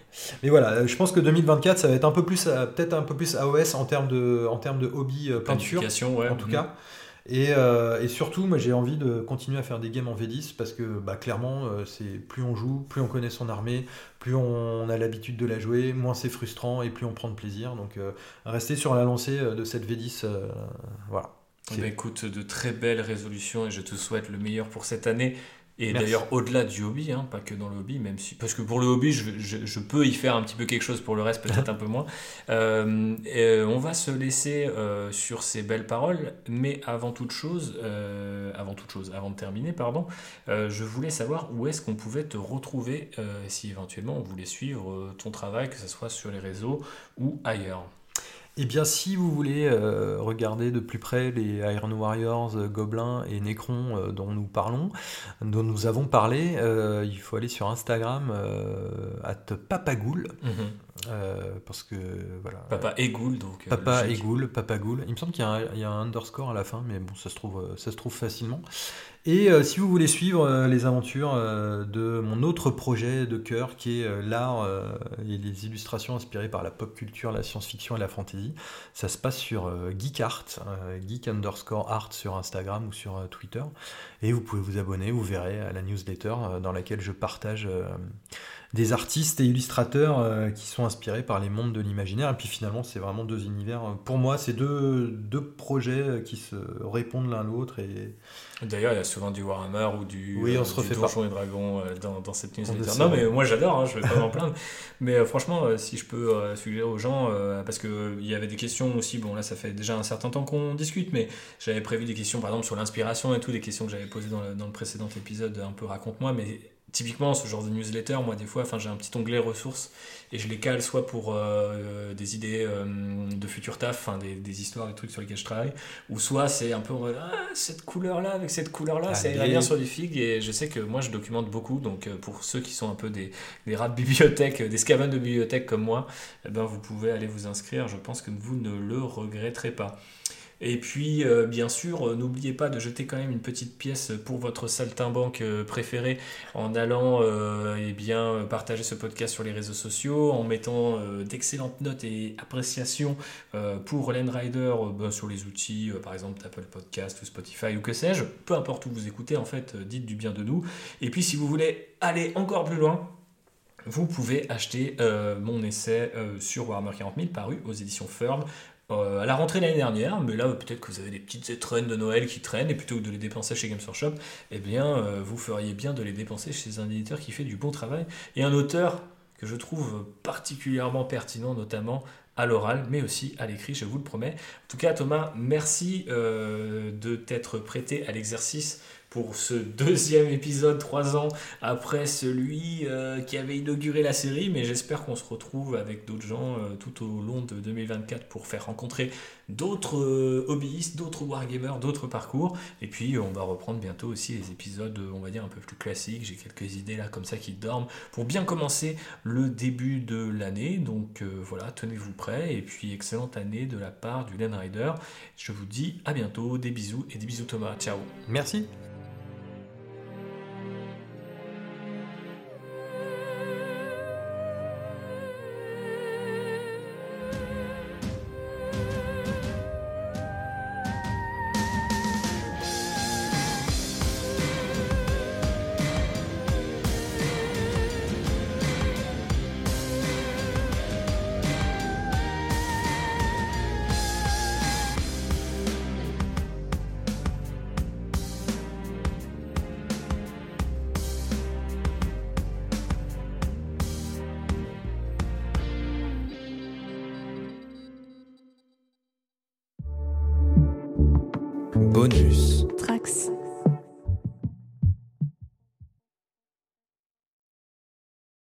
Mais voilà, je pense que 2024, ça va être un peu plus, peut-être un peu plus AOS en termes de, en termes de hobby peinture, ouais. en tout Mhm. cas. Et, euh, et surtout, moi, j'ai envie de continuer à faire des games en V10 parce que, bah, clairement, euh, c'est plus on joue, plus on connaît son armée, plus on a l'habitude de la jouer, moins c'est frustrant et plus on prend de plaisir. Donc, euh, rester sur la lancée euh, de cette V10, euh, voilà. Eh ben, écoute, de très belles résolutions et je te souhaite le meilleur pour cette année. Et d'ailleurs, au-delà du hobby, hein, pas que dans le hobby, même si. Parce que pour le hobby, je, je- je peux y faire un petit peu quelque chose, pour le reste, peut-être un peu moins. Euh, et on va se laisser euh, sur ces belles paroles, mais avant toute chose, euh, avant toute chose, avant de terminer, pardon, euh, je voulais savoir où est-ce qu'on pouvait te retrouver euh, si éventuellement on voulait suivre euh, ton travail, que ce soit sur les réseaux ou ailleurs. Eh bien, si vous voulez euh, regarder de plus près les Iron Warriors, euh, Gobelins et Necron euh, dont nous parlons, dont nous avons parlé, euh, il faut aller sur Instagram at papagoul, euh, parce que voilà. Papa Egoul, donc. euh, Papa logique. Egoul, Papa Goul. Il me semble qu'il y, a un- il y a un underscore à la fin, mais bon, ça se trouve, ça se trouve facilement. Et euh, si vous voulez suivre euh, les aventures euh, de mon autre projet de cœur, qui est l'art et les illustrations inspirées par la pop culture, la science-fiction et la fantasy, ça se passe sur euh, Geek underscore art sur Instagram ou sur Twitter. Et vous pouvez vous abonner, vous verrez à la newsletter dans laquelle je partage des artistes et illustrateurs euh, qui sont inspirés par les mondes de l'imaginaire. Et puis finalement, c'est vraiment deux univers. Pour moi, c'est deux, deux projets euh, qui se répondent l'un l'autre. Et D'ailleurs, il y a souvent du Warhammer ou du, Oui, on euh, se du Donjons et Dragons euh, dans, dans cette newsletter. le Non, mais moi j'adore, hein, je vais pas m'en plaindre. Mais euh, franchement, euh, si je peux euh, suggérer aux gens, euh, parce qu'il y avait des questions aussi, bon là ça fait déjà un certain temps qu'on discute, mais j'avais prévu des questions par exemple sur l'inspiration et tout, des questions que j'avais posées dans le, dans le précédent épisode, un peu raconte-moi, mais typiquement ce genre de newsletter, moi des fois, enfin j'ai un petit onglet ressources et je les cale soit pour euh, des idées euh, de futur taf, enfin des, des histoires, des trucs sur lesquels je travaille, ou soit c'est un peu en mode, ah, cette couleur là avec cette couleur là, ça Allez. irait bien sur des figues et je sais que moi je documente beaucoup donc euh, pour ceux qui sont un peu des, des rats de bibliothèque, euh, des scavens de bibliothèque comme moi, eh ben vous pouvez aller vous inscrire, je pense que vous ne le regretterez pas. Et puis, euh, bien sûr, euh, n'oubliez pas de jeter quand même une petite pièce pour votre saltimbanque euh, préféré en allant euh, eh bien, partager ce podcast sur les réseaux sociaux, en mettant d'excellentes notes et appréciations pour Len Rider ben, sur les outils, par exemple Apple Podcast ou Spotify ou que sais-je. Peu importe où vous écoutez, en fait, dites du bien de nous. Et puis, si vous voulez aller encore plus loin, vous pouvez acheter mon essai sur Warhammer 40 000 paru aux éditions Firm euh, à la rentrée l'année dernière, mais là peut-être que vous avez des petites étrennes de Noël qui traînent et plutôt que de les dépenser chez Games Workshop, eh bien euh, vous feriez bien de les dépenser chez un éditeur qui fait du bon travail et un auteur que je trouve particulièrement pertinent, notamment à l'oral, mais aussi à l'écrit, je vous le promets. En tout cas, Thomas, merci euh, de t'être prêté à l'exercice pour ce deuxième épisode, trois ans après celui euh, qui avait inauguré la série, mais j'espère qu'on se retrouve avec d'autres gens euh, tout au long de 2024 pour faire rencontrer d'autres euh, hobbyistes, d'autres wargamers, d'autres parcours. Et puis on va reprendre bientôt aussi les épisodes, on va dire, un peu plus classiques. J'ai quelques idées là comme ça qui dorment pour bien commencer le début de l'année. Donc voilà, tenez-vous prêts. Et puis excellente année de la part du Land Rider. Je vous dis à bientôt, des bisous et des bisous Thomas. Ciao merci.